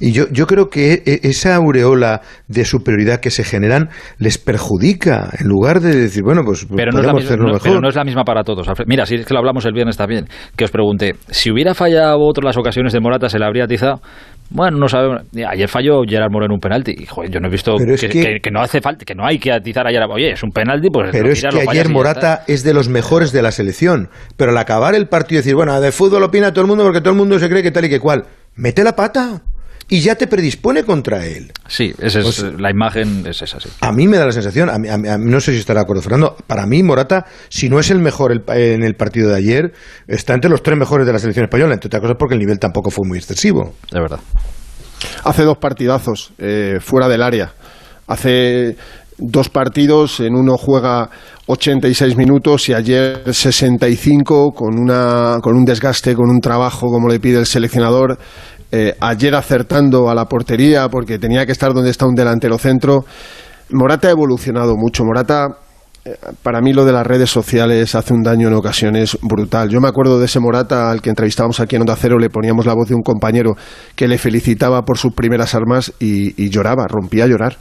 Y yo, yo creo que e- esa aureola de superioridad que se generan les perjudica, en lugar de decir, bueno, pues Pero no, es la misma, no- mejor. pero no es la misma para todos. Alfred. Mira, si es que lo hablamos el viernes también, que os pregunté, si hubiera fallado otro las ocasiones de Morata, ¿se le habría atizado? Bueno, no sabemos. Ayer falló Gerard Moreno un penalti. Y, joder, yo no he visto Pero es que, que- que- que no hace falta, que no hay que atizar a Gerard. Oye, es un penalti, pues Pero lo es tiras, que ayer Morata es de los mejores de la selección. Pero al acabar el partido decir, bueno, de fútbol opina todo el mundo porque todo el mundo se cree que tal y que cual. Mete la pata y ya te predispone contra él. Sí, esa es, Pues- la imagen es esa, sí. A mí me da la sensación, a mí- a mí- a mí- no sé si estará de acuerdo Fernando, para mí Morata, si no es el mejor el- en el partido de ayer, está entre los tres mejores de la selección española, entre otras cosas porque el nivel tampoco fue muy excesivo. De verdad. Hace dos partidazos eh, fuera del área. Hace dos partidos, en uno juega 86 minutos y ayer 65 con, una, con un desgaste, con un trabajo como le pide el seleccionador. Eh, ayer acertando a la portería porque tenía que estar donde está un delantero centro. Morata ha evolucionado mucho. Morata eh, para mí lo de las redes sociales hace un daño en ocasiones brutal. Yo me acuerdo de ese Morata al que entrevistábamos aquí en Onda Cero, le poníamos la voz de un compañero que le felicitaba por sus primeras armas y, y lloraba, rompía a llorar.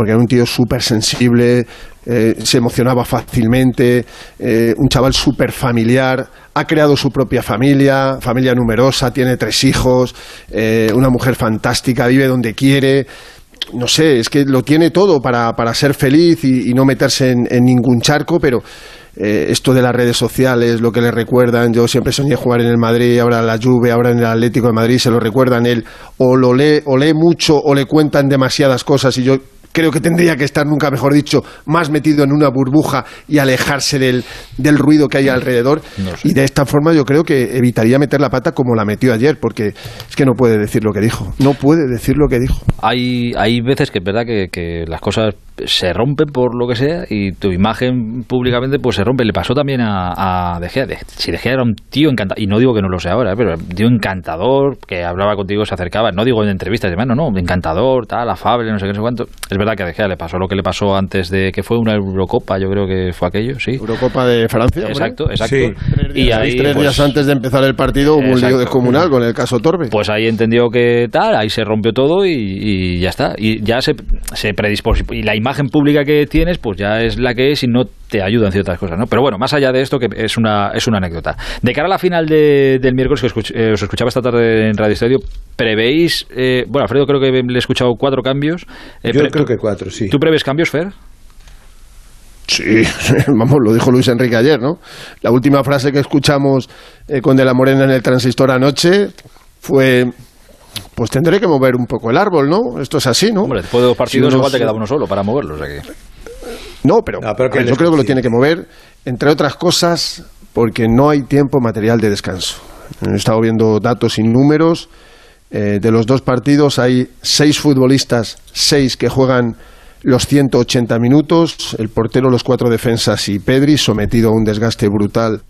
Porque era un tío súper sensible, eh, se emocionaba fácilmente, eh, un chaval súper familiar, ha creado su propia familia, familia numerosa, tiene tres hijos, eh, una mujer fantástica, vive donde quiere. No sé, es que lo tiene todo para, para ser feliz y, no meterse en, ningún charco, pero esto de las redes sociales, lo que le recuerdan, yo siempre soñé jugar en el Madrid, ahora en la Juve, ahora en el Atlético de Madrid, se lo recuerdan él, o lo lee, o lee mucho, o le cuentan demasiadas cosas y yo creo que tendría que estar, nunca mejor dicho, más metido en una burbuja y alejarse del, del ruido que hay alrededor. Y de esta forma yo creo que evitaría meter la pata como la metió ayer, porque es que no puede decir lo que dijo. No puede decir lo que dijo. Hay, hay veces que es verdad que, que las cosas se rompen por lo que sea y tu imagen públicamente pues se rompe. Le pasó también a, a De Gea. De- si De Gea era un tío encantador, y no digo que no lo sea ahora, ¿eh? pero un tío encantador, que hablaba contigo, se acercaba, no digo en entrevistas, demás, no, no, encantador, tal, afable, no sé qué, no sé cuánto. Es verdad que a De Gea le pasó lo que le pasó antes de que fue una Eurocopa, yo creo que fue aquello, sí. Eurocopa de Francia. hombre. Exacto, exacto. Sí. Y Y ahí, tres pues, días antes de empezar el partido hubo un lío descomunal con el caso Torbe. Pues ahí entendió que tal, ahí se rompió todo y, y ya está. Y ya se, se predispone. Y la imagen pública que tienes, pues ya es la que es y no te ayuda en ciertas cosas, ¿no? Pero bueno, más allá de esto, que es una, es una anécdota. De cara a la final de- del miércoles, que escuch- eh, os escuchaba esta tarde en Radio Estadio, ¿prevéis...? eh, bueno, Alfredo creo que le he escuchado cuatro cambios. Eh, Yo creo que cuatro, sí. ¿Tú prevés cambios, Fer? Sí, vamos, lo dijo Luis Enrique ayer, ¿no? La última frase que escuchamos con De la Morena en el transistor anoche fue pues tendré que mover un poco el árbol, ¿no? Esto es así, ¿no? Hombre, después de dos partidos Si igual te queda uno solo para moverlo. O sea que... No, pero, No, que yo es creo que lo tiene que mover, entre otras cosas, porque no hay tiempo material de descanso. He estado viendo datos y números. eh, de los dos partidos hay seis futbolistas, seis que juegan los 180 minutos, el portero, los cuatro defensas y Pedri, sometido a un desgaste brutal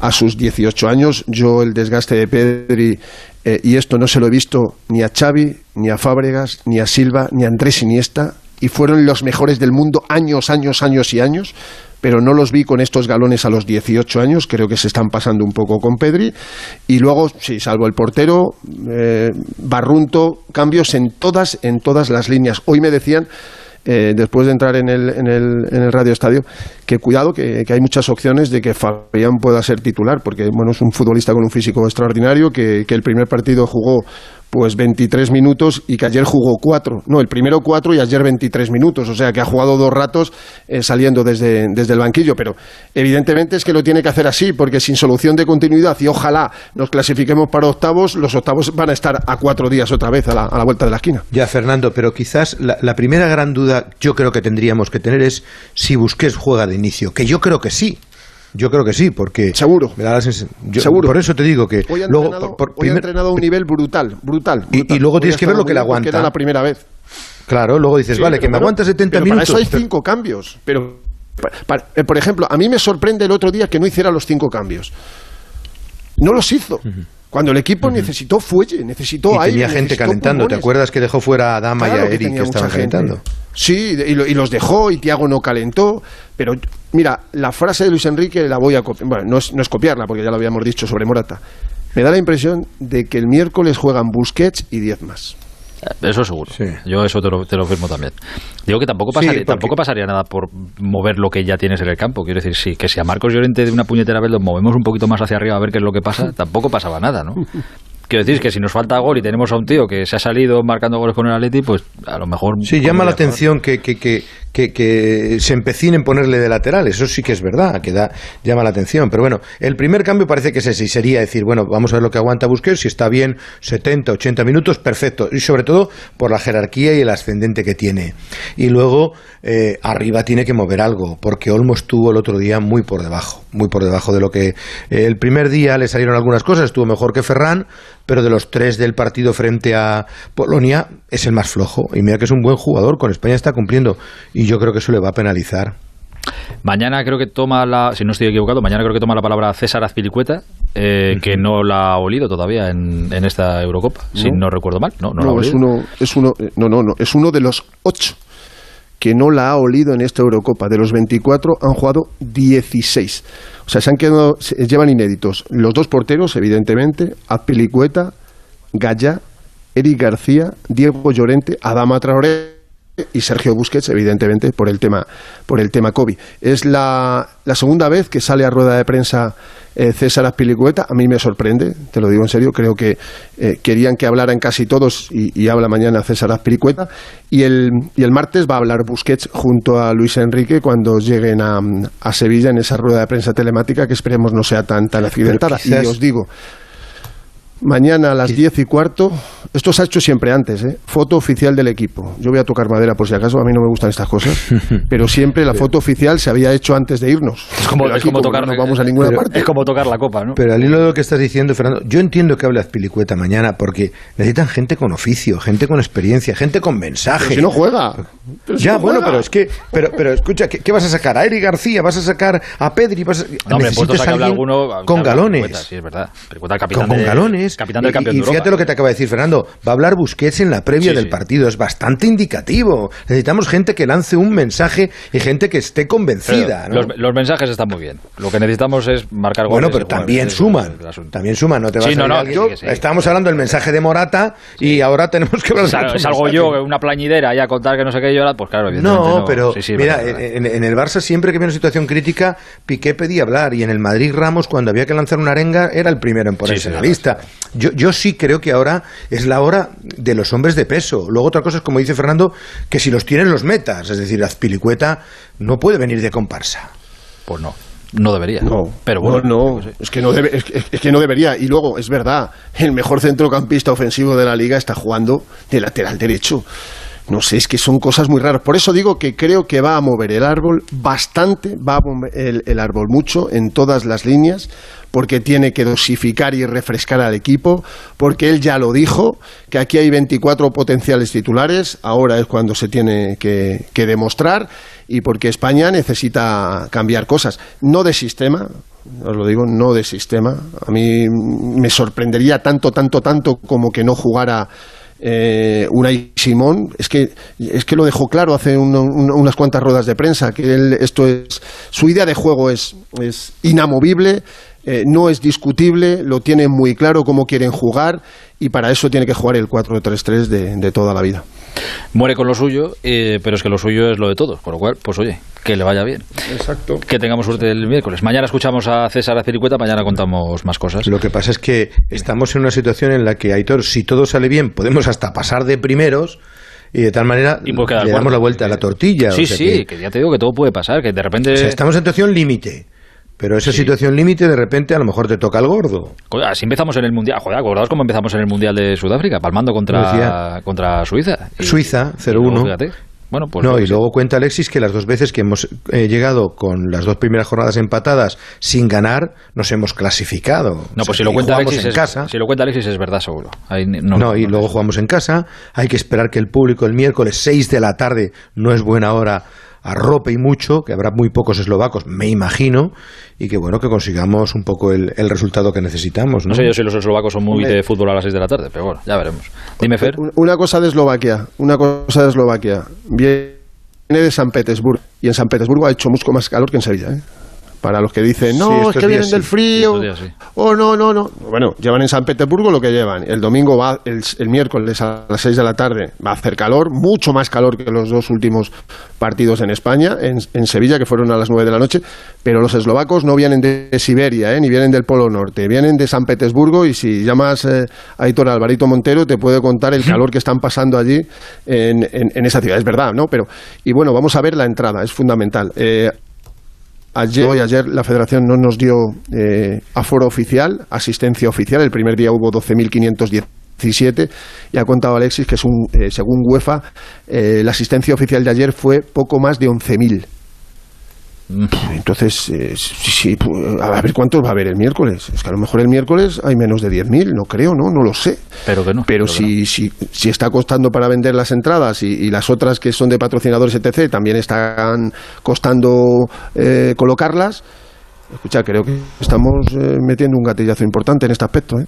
a sus 18 años. Yo el desgaste de Pedri, eh, y esto no se lo he visto ni a Xavi, ni a Fábregas, ni a Silva, ni a Andrés Iniesta, y fueron los mejores del mundo años, años, años y años, pero no los vi con estos galones a los 18 años, creo que se están pasando un poco con Pedri, y luego, sí, salvo el portero, eh, Barrunto, cambios en todas, en todas las líneas. Hoy me decían eh, después de entrar en el, en el, en el Radio Estadio, que cuidado, que, que hay muchas opciones de que Fabián pueda ser titular, porque bueno, es un futbolista con un físico extraordinario, que, que el primer partido jugó pues 23 minutos y que ayer jugó 4. No, el primero 4 y ayer 23 minutos. O sea, que ha jugado dos ratos eh, saliendo desde, desde el banquillo. Pero evidentemente es que lo tiene que hacer así, porque sin solución de continuidad y ojalá nos clasifiquemos para octavos, los octavos van a estar a cuatro días otra vez a la, a la vuelta de la esquina. Ya, Fernando, pero quizás la, la primera gran duda yo creo que tendríamos que tener es si Busquets juega de inicio, que yo creo que sí. Yo creo que sí, porque... Seguro. Me da la sens- yo- Seguro. Por eso te digo que Hoy ha luego... entrenado, por- por hoy ha entrenado a un nivel brutal, brutal. Y- luego Hoy tienes que ver lo que le aguanta. Era la primera vez. Claro, luego dices, Sí, vale, que me bueno, aguanta 70 pero minutos. Para eso hay cinco cambios. Pero, eh, por ejemplo, a mí me sorprende el otro día que no hiciera los cinco cambios. No los hizo. Cuando el equipo necesitó fuelle, necesitó y aire. tenía gente calentando. ¿Te acuerdas que dejó fuera a Dama Claro y a que Eric tenía que estaban calentando? Sí, y, lo- y los dejó y Tiago no calentó. Pero mira, la frase de Luis Enrique la voy a copiar. Bueno, no es, no es copiarla porque ya lo habíamos dicho sobre Morata. Me da la impresión de que el miércoles juegan Busquets y 10 más. Eso seguro. Yo eso te lo, te lo firmo también. Digo que tampoco Sí, pasaría, porque- tampoco pasaría nada por mover lo que ya tienes en el campo. Quiero decir, sí, que si a Marcos Llorente de una puñetera vez lo movemos un poquito más hacia arriba a ver qué es lo que pasa, tampoco pasaba nada, ¿no? Quiero decir que si nos falta gol y tenemos a un tío que se ha salido marcando goles con el Atleti, pues a lo mejor... Sí, llama la atención que, que, que, que, se empecine en ponerle de lateral. Eso sí que es verdad, que da, llama la atención. Pero bueno, el primer cambio parece que es ese. Y sería decir, bueno, vamos a ver lo que aguanta Busquets. Si está bien 70, 80 minutos, perfecto. Y sobre todo por la jerarquía y el ascendente que tiene. Y luego, eh, arriba tiene que mover algo. Porque Olmo estuvo el otro día muy por debajo. Muy por debajo de lo que. eh, el primer día le salieron algunas cosas. Estuvo mejor que Ferran. Pero de los tres del partido frente a Polonia, es el más flojo. Y mira que es un buen jugador. Con España está cumpliendo. Y yo creo que eso le va a penalizar. Mañana creo que toma la, si no estoy equivocado, mañana creo que toma la palabra César Azpilicueta, eh, que no la ha olido todavía en, en esta Eurocopa, si No. recuerdo mal. No, no, la No, es uno, es uno, eh, no, no, no, es uno de los ocho que no la ha olido en esta Eurocopa. De los 24 han jugado 16. O sea, se han quedado, se llevan inéditos. Los dos porteros, evidentemente, Azpilicueta, Gaya, Eric García, Diego Llorente, Adama Traoré y Sergio Busquets, evidentemente, por el tema, por el tema COVID. Es la, la segunda vez que sale a rueda de prensa eh, César Azpilicueta. A mí me sorprende, te lo digo en serio. Creo que eh, querían que hablaran casi todos y, y habla mañana César Azpilicueta. Y el, y el martes va a hablar Busquets junto a Luis Enrique cuando lleguen a, a Sevilla en esa rueda de prensa telemática que esperemos no sea tan, tan accidentada. quizás- Y os digo, Mañana a las diez y cuarto, esto se ha hecho siempre antes, ¿eh? foto oficial del equipo. Yo voy a tocar madera por si acaso, a mí no me gustan estas cosas, pero siempre la foto oficial se había hecho antes de irnos. Es como, es tocar, no vamos a ninguna pero- parte. es como tocar la copa, ¿no? Pero al hilo de lo que estás diciendo, Fernando, yo entiendo que hable Azpilicueta mañana porque necesitan gente con oficio, gente con experiencia, gente con mensaje. Pero si no juega. Pero si ya, no bueno, juega. pero es que, pero, pero escucha, ¿qué, qué vas a sacar? ¿A Eric García? ¿Vas a sacar a Pedri? ¿Vas a... No, hombre, puestos necesitas a alguien alguno con galones. Pilicueta, sí, es verdad. Pilicueta, Con, de- capitán del Y- campeón y, de Europa. fíjate lo que te acaba de decir Fernando. Va a hablar Busquets en la previa Sí, del sí. partido. Es bastante indicativo. Necesitamos gente que lance un mensaje y gente que esté Pero convencida. ¿no? los, los mensajes están muy bien. Lo que necesitamos es marcar goles. Bueno, pero también suman. También suman, no te vas Sí, a no, no, sí. Estábamos hablando del mensaje de Morata y ahora tenemos que hablar de Sal- otro salgo yo, una plañidera, y a contar que no sé qué yo, pues claro, evidentemente No, pero mira, en, en el Barça siempre que había una situación crítica, Piqué pedía hablar y en el Madrid Ramos cuando había que lanzar una arenga era el primero en ponerse Sí, en la lista. Yo, yo sí creo que ahora es la hora de los hombres de peso. Luego otra cosa es como dice Fernando, que si los tienen los metas, es decir, Azpilicueta no puede venir de comparsa. Pues no. no debería. No, pero bueno. No, es, que no debe, es, que no debería. Y luego, es verdad, el mejor centrocampista ofensivo de la liga está jugando de lateral derecho. No sé, es que son cosas muy raras. Por eso digo que creo que va a mover el árbol bastante, va a mover el, árbol mucho en todas las líneas, porque tiene que dosificar y refrescar al equipo, porque él ya lo dijo, que aquí hay 24 potenciales titulares, ahora es cuando se tiene que, que demostrar, y porque España necesita cambiar cosas, no de sistema, os lo digo, no de sistema. A mí me sorprendería tanto, tanto, tanto como que no jugara eh, Simón, es que, es que lo dejó claro hace unas cuantas ruedas de prensa, que él, esto es, su idea de juego es, es inamovible, eh, no es discutible, lo tienen muy claro cómo quieren jugar y para eso tiene que jugar el 4-3-3 de, de toda la vida. Muere con lo suyo, eh, pero es que lo suyo es lo de todos, por lo cual, pues oye, que le vaya bien. Exacto. Que tengamos suerte el miércoles. Mañana escuchamos a César Acericueta, mañana contamos más cosas. Lo que pasa es que estamos en una situación en la que, Aitor, si todo sale bien, podemos hasta pasar de primeros y de tal manera y pues le damos la vuelta a la tortilla. Sí, o sea sí, que, que, ya te digo que todo puede pasar, que de repente... o sea, estamos en situación límite. Pero esa Sí. situación límite, de repente, a lo mejor te toca el gordo. Así empezamos en el Mundial. Joder, acordaos cómo empezamos en el Mundial de Sudáfrica, palmando contra, contra Suiza. Y- Suiza, y luego, 0-1. fíjate, Bueno, pues no, y luego cuenta Alexis que las dos veces que hemos eh, llegado con las dos primeras jornadas empatadas sin ganar, nos hemos clasificado. No, O pues si lo cuenta Alexis en es, casa. si lo cuenta Alexis es verdad seguro. Ahí ni- No, no, y luego jugamos en casa. Hay que esperar que el público el miércoles 6 de la tarde no es buena hora arrope y mucho, que habrá muy pocos eslovacos, me imagino, y que bueno, que consigamos un poco el, el resultado que necesitamos. ¿no? No sé yo si los eslovacos son muy de fútbol a las 6 de la tarde, pero bueno, ya veremos. Dime, Fer. Una cosa de Eslovaquia, una cosa de Eslovaquia. Viene de San Petersburgo y en San Petersburgo ha hecho mucho más calor que en Sevilla. ¿eh? Para los que dicen, Sí, no, es estos que vienen sí. del frío, días sí. oh no, no, no. Bueno, llevan en San Petersburgo lo que llevan. El domingo va, el, el miércoles a las 6 de la tarde va a hacer calor, mucho más calor que los dos últimos partidos en España, en, en Sevilla, que fueron a las 9 de la noche. Pero los eslovacos no vienen de Siberia, ¿eh? ni vienen del Polo Norte, vienen de San Petersburgo y si llamas eh, a Aitor Alvarito Montero te puede contar el calor que están pasando allí en, en- en esa ciudad. Es verdad, ¿no? Pero, y bueno, vamos a ver la entrada, es fundamental. Eh, Ayer, hoy, ayer la federación no nos dio eh, aforo oficial, asistencia oficial. El primer día hubo 12.517 y ha contado Alexis que es un, eh, según UEFA eh, la asistencia oficial de ayer fue poco más de 11.000. Entonces, eh, sí, a ver cuántos va a haber el miércoles. Es que a lo mejor el miércoles hay menos de 10.000, no creo, ¿no? No lo sé. Pero que no. Pero si, si, si está costando para vender las entradas y, y las otras que son de patrocinadores, etc., también están costando eh, colocarlas, escucha, creo que estamos eh, metiendo un gatillazo importante en este aspecto. ¿eh?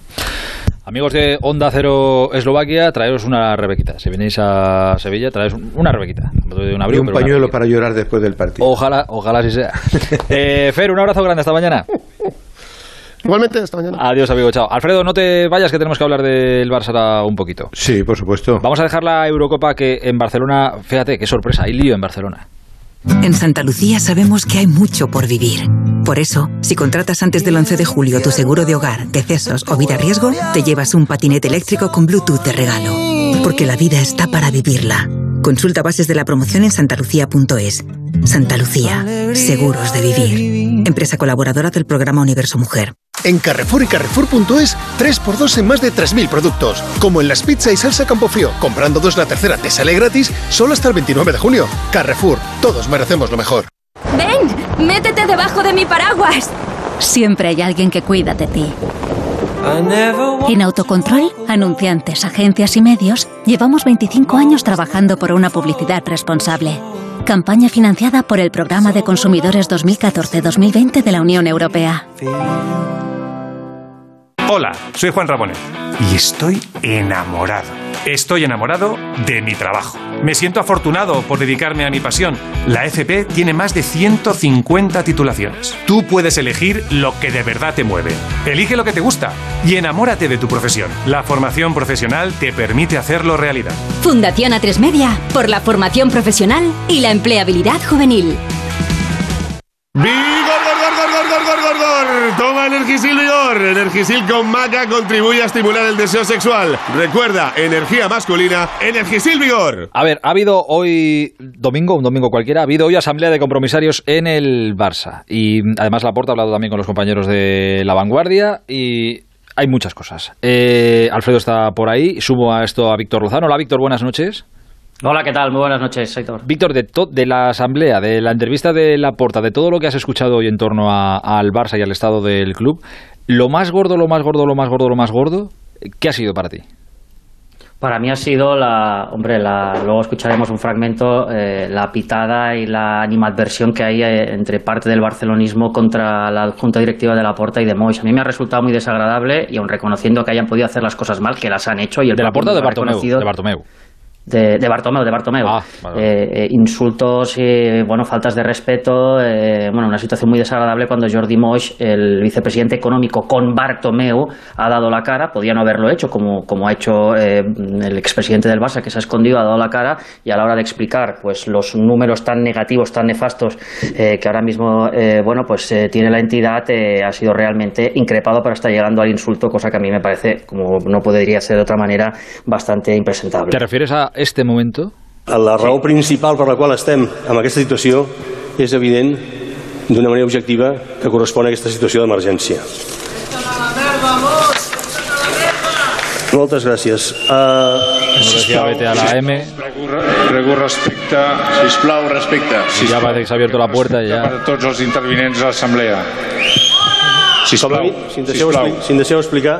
Amigos de Onda Cero Eslovaquia, traeros una rebequita. Si venís a Sevilla, traeros una rebequita. Un Y abrigo, un pañuelo para llorar después del partido. Ojalá, ojalá así sea. Eh, Fer, un abrazo grande hasta mañana. Igualmente, hasta mañana. Adiós, amigo, chao. Alfredo, no te vayas que tenemos que hablar del Barça un poquito. Sí, por supuesto. Vamos a dejar la Eurocopa que en Barcelona, fíjate, qué sorpresa, hay lío en Barcelona. En Santa Lucía sabemos que hay mucho por vivir. Por eso, si contratas antes del 11 de julio tu seguro de hogar, decesos o vida riesgo, te llevas un patinete eléctrico con Bluetooth de regalo. Porque la vida está para vivirla. Consulta bases de la promoción en santalucía.es. Santa Lucía, seguros de vivir. Empresa colaboradora del programa Universo Mujer. En Carrefour y Carrefour.es, 3x2 en más de 3.000 productos. Como en las pizza y salsa Campofrío. Comprando dos la tercera te sale gratis solo hasta el 29 de junio. Carrefour, todos merecemos lo mejor. ¡Ven! ¡Métete debajo de mi paraguas! Siempre hay alguien que cuida de ti. En Autocontrol, anunciantes, agencias y medios, llevamos 25 años trabajando por una publicidad responsable. Campaña financiada por el Programa de Consumidores 2014-2020 de la Unión Europea. Hola, soy Juan Rabonet y estoy enamorado. Estoy enamorado de mi trabajo. Me siento afortunado por dedicarme a mi pasión. La FP tiene más de 150 titulaciones. Tú puedes elegir lo que de verdad te mueve. Elige lo que te gusta y enamórate de tu profesión. La formación profesional te permite hacerlo realidad. Fundación A3 Media, por la formación profesional y la empleabilidad juvenil. ¡Vigor, Toma Energisil Vigor. Energisil con maca contribuye a estimular el deseo sexual. Recuerda, energía masculina, Energisil Vigor. A ver, ha habido hoy, domingo, un domingo cualquiera, ha habido hoy asamblea de compromisarios en el Barça. Y además Laporta ha hablado también con los compañeros de La Vanguardia y hay muchas cosas. Eh, Alfredo está por ahí, sumo a esto a Víctor Lozano. Hola Víctor, buenas noches. Hola, ¿qué tal? Muy buenas noches, Héctor. Víctor, de, de la asamblea, de la entrevista de Laporta, de todo lo que has escuchado hoy en torno al Barça y al estado del club, lo más gordo, lo más gordo, lo más gordo, lo más gordo, ¿qué ha sido para ti? Para mí ha sido la, hombre, la, luego escucharemos un fragmento, eh, la pitada y la animadversión que hay eh, entre parte del barcelonismo contra la junta directiva de la Porta y de Mois. A mí me ha resultado muy desagradable y aun reconociendo que hayan podido hacer las cosas mal, que las han hecho y el de la Porta de Bartomeu, de Bartomeu de, de, Bartomeu, de Bartomeu. Ah, eh, eh, insultos y bueno, faltas de respeto, eh, bueno, una situación muy desagradable cuando Jordi Moix, el vicepresidente económico con Bartomeu, ha dado la cara, podía no haberlo hecho, como, como ha hecho el expresidente del Barça, que se ha escondido, ha dado la cara, y a la hora de explicar pues los números tan negativos, tan nefastos que ahora mismo bueno, pues tiene la entidad, ha sido realmente increpado, pero está llegando al insulto, cosa que a mí me parece, como no podría ser de otra manera, bastante impresentable. ¿Te refieres a este momento? La raó principal per la qual estem en aquesta situació és evident d'una manera objectiva que correspon a aquesta situació d'emergència. Moltes gràcies. Uh, sisplau, vete a la M. Prego, prego respecte. Sisplau, respecte. sisplau. Se ha abierto la puerta ya. Per a tots els intervinents a l'assemblea. Sisplau, si em deixeu, sisplau. Si em deixeu explicar.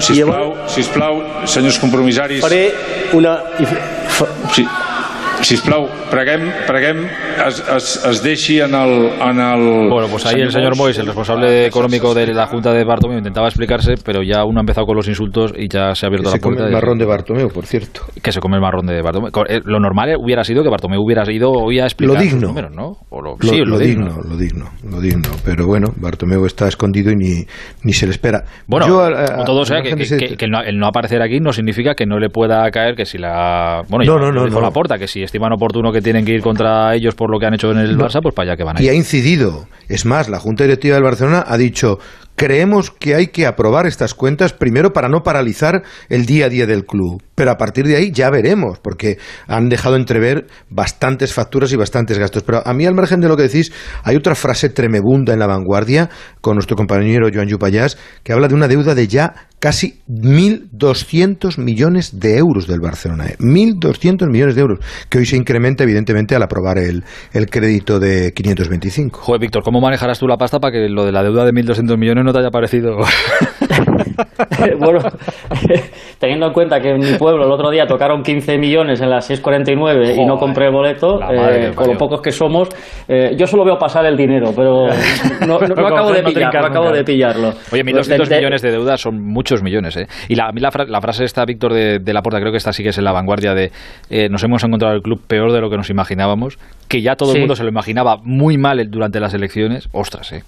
Sisplau, sisplau, senyors compromissaris. Faré una... Sí. Sisplau, preguem, preguem es, es, es deixi en el, en el... Bueno, pues ahí el señor Mois, el responsable económico de la Junta de Bartomeu, intentaba explicarse, pero ya uno ha empezado con los insultos y ya se ha abierto que la puerta. Se come el marrón de Bartomeu, por cierto. Que se come el marrón de Bartomeu. Eh, lo normal hubiera sido que Bartomeu hubiera ido hoy a explicar lo digno, números, ¿no? O lo, lo, sí, lo, lo digno, digno, lo digno, lo digno. Pero bueno, Bartomeu está escondido y ni, ni se le espera. Bueno, Yo, a, a, todo sea que, que, que, que, el, no, el no aparecer aquí no significa que no le pueda caer que si la... Bueno, no, no, no, no. la porta, que si estiman oportuno que tienen que ir contra ellos por lo que han hecho en el no. Barça, pues para allá que van a ir. Y ha incidido. Es más, la Junta Directiva del Barcelona ha dicho creemos que hay que aprobar estas cuentas primero para no paralizar el día a día del club. Pero a partir de ahí ya veremos, porque han dejado entrever bastantes facturas y bastantes gastos. Pero a mí, al margen de lo que decís, hay otra frase tremebunda en la vanguardia con nuestro compañero Joan Yupayás, que habla de una deuda de ya casi 1.200 millones de euros del Barcelona. ¿eh? 1.200 millones de euros, que hoy se incrementa, evidentemente, al aprobar el, el crédito de 525. Joder, Víctor, ¿cómo manejarás tú la pasta para que lo de la deuda de 1.200 millones no te haya parecido? bueno, teniendo en cuenta que en mi pueblo el otro día tocaron 15 millones en las 6.49 Joder, y no compré el boleto, eh, con lo pocos que somos, eh, yo solo veo pasar el dinero, pero no, no, no acabo, de, pillar, no acabo de pillarlo. Oye, 1.200 de, millones de deuda son muchos millones. ¿eh? Y la, la, la frase está, Víctor, de, de la puerta, creo que esta sí que es en la vanguardia de eh, nos hemos encontrado el club peor de lo que nos imaginábamos, que ya todo sí. el mundo se lo imaginaba muy mal durante las elecciones. Ostras, ¿eh?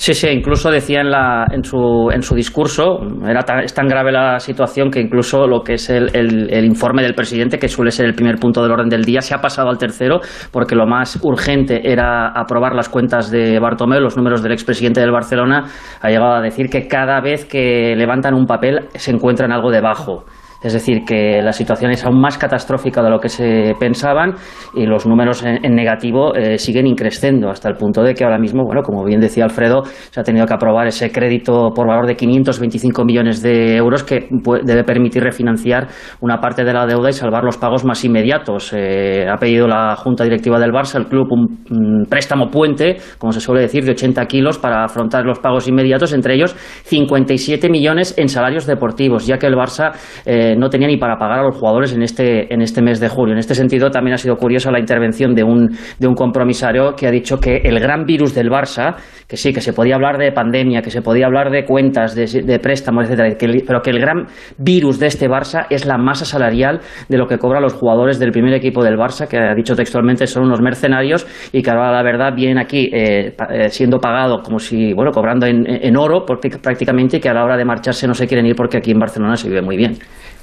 Sí, sí, incluso decía en, la, en, su, en su discurso, era tan, es tan grave la situación que incluso lo que es el, informe del presidente, que suele ser el primer punto del orden del día, se ha pasado al tercero, porque lo más urgente era aprobar las cuentas de Bartomeu, los números del expresidente del Barcelona, ha llegado a decir que cada vez que levantan un papel se encuentran algo debajo. Es decir, que la situación es aún más catastrófica de lo que se pensaban y los números en, negativo eh, siguen increciendo hasta el punto de que ahora mismo, bueno, como bien decía Alfredo, se ha tenido que aprobar ese crédito por valor de 525 millones de euros que debe permitir refinanciar una parte de la deuda y salvar los pagos más inmediatos. Eh, ha pedido la Junta Directiva del Barça, el club, un, un préstamo puente, como se suele decir, de 80 kilos para afrontar los pagos inmediatos, entre ellos 57 millones en salarios deportivos, ya que el Barça eh, no tenía ni para pagar a los jugadores en este, en este mes de julio. En este sentido, también ha sido curiosa la intervención de un, de un compromisario que ha dicho que el gran virus del Barça, que sí, que se podía hablar de pandemia, que se podía hablar de cuentas, de, de préstamos, etcétera, que, pero que el gran virus de este Barça es la masa salarial de lo que cobran los jugadores del primer equipo del Barça, que ha dicho textualmente son unos mercenarios y que ahora la verdad vienen aquí eh, siendo pagados como si, bueno, cobrando en, en oro prácticamente y que a la hora de marcharse no se quieren ir porque aquí en Barcelona se vive muy bien.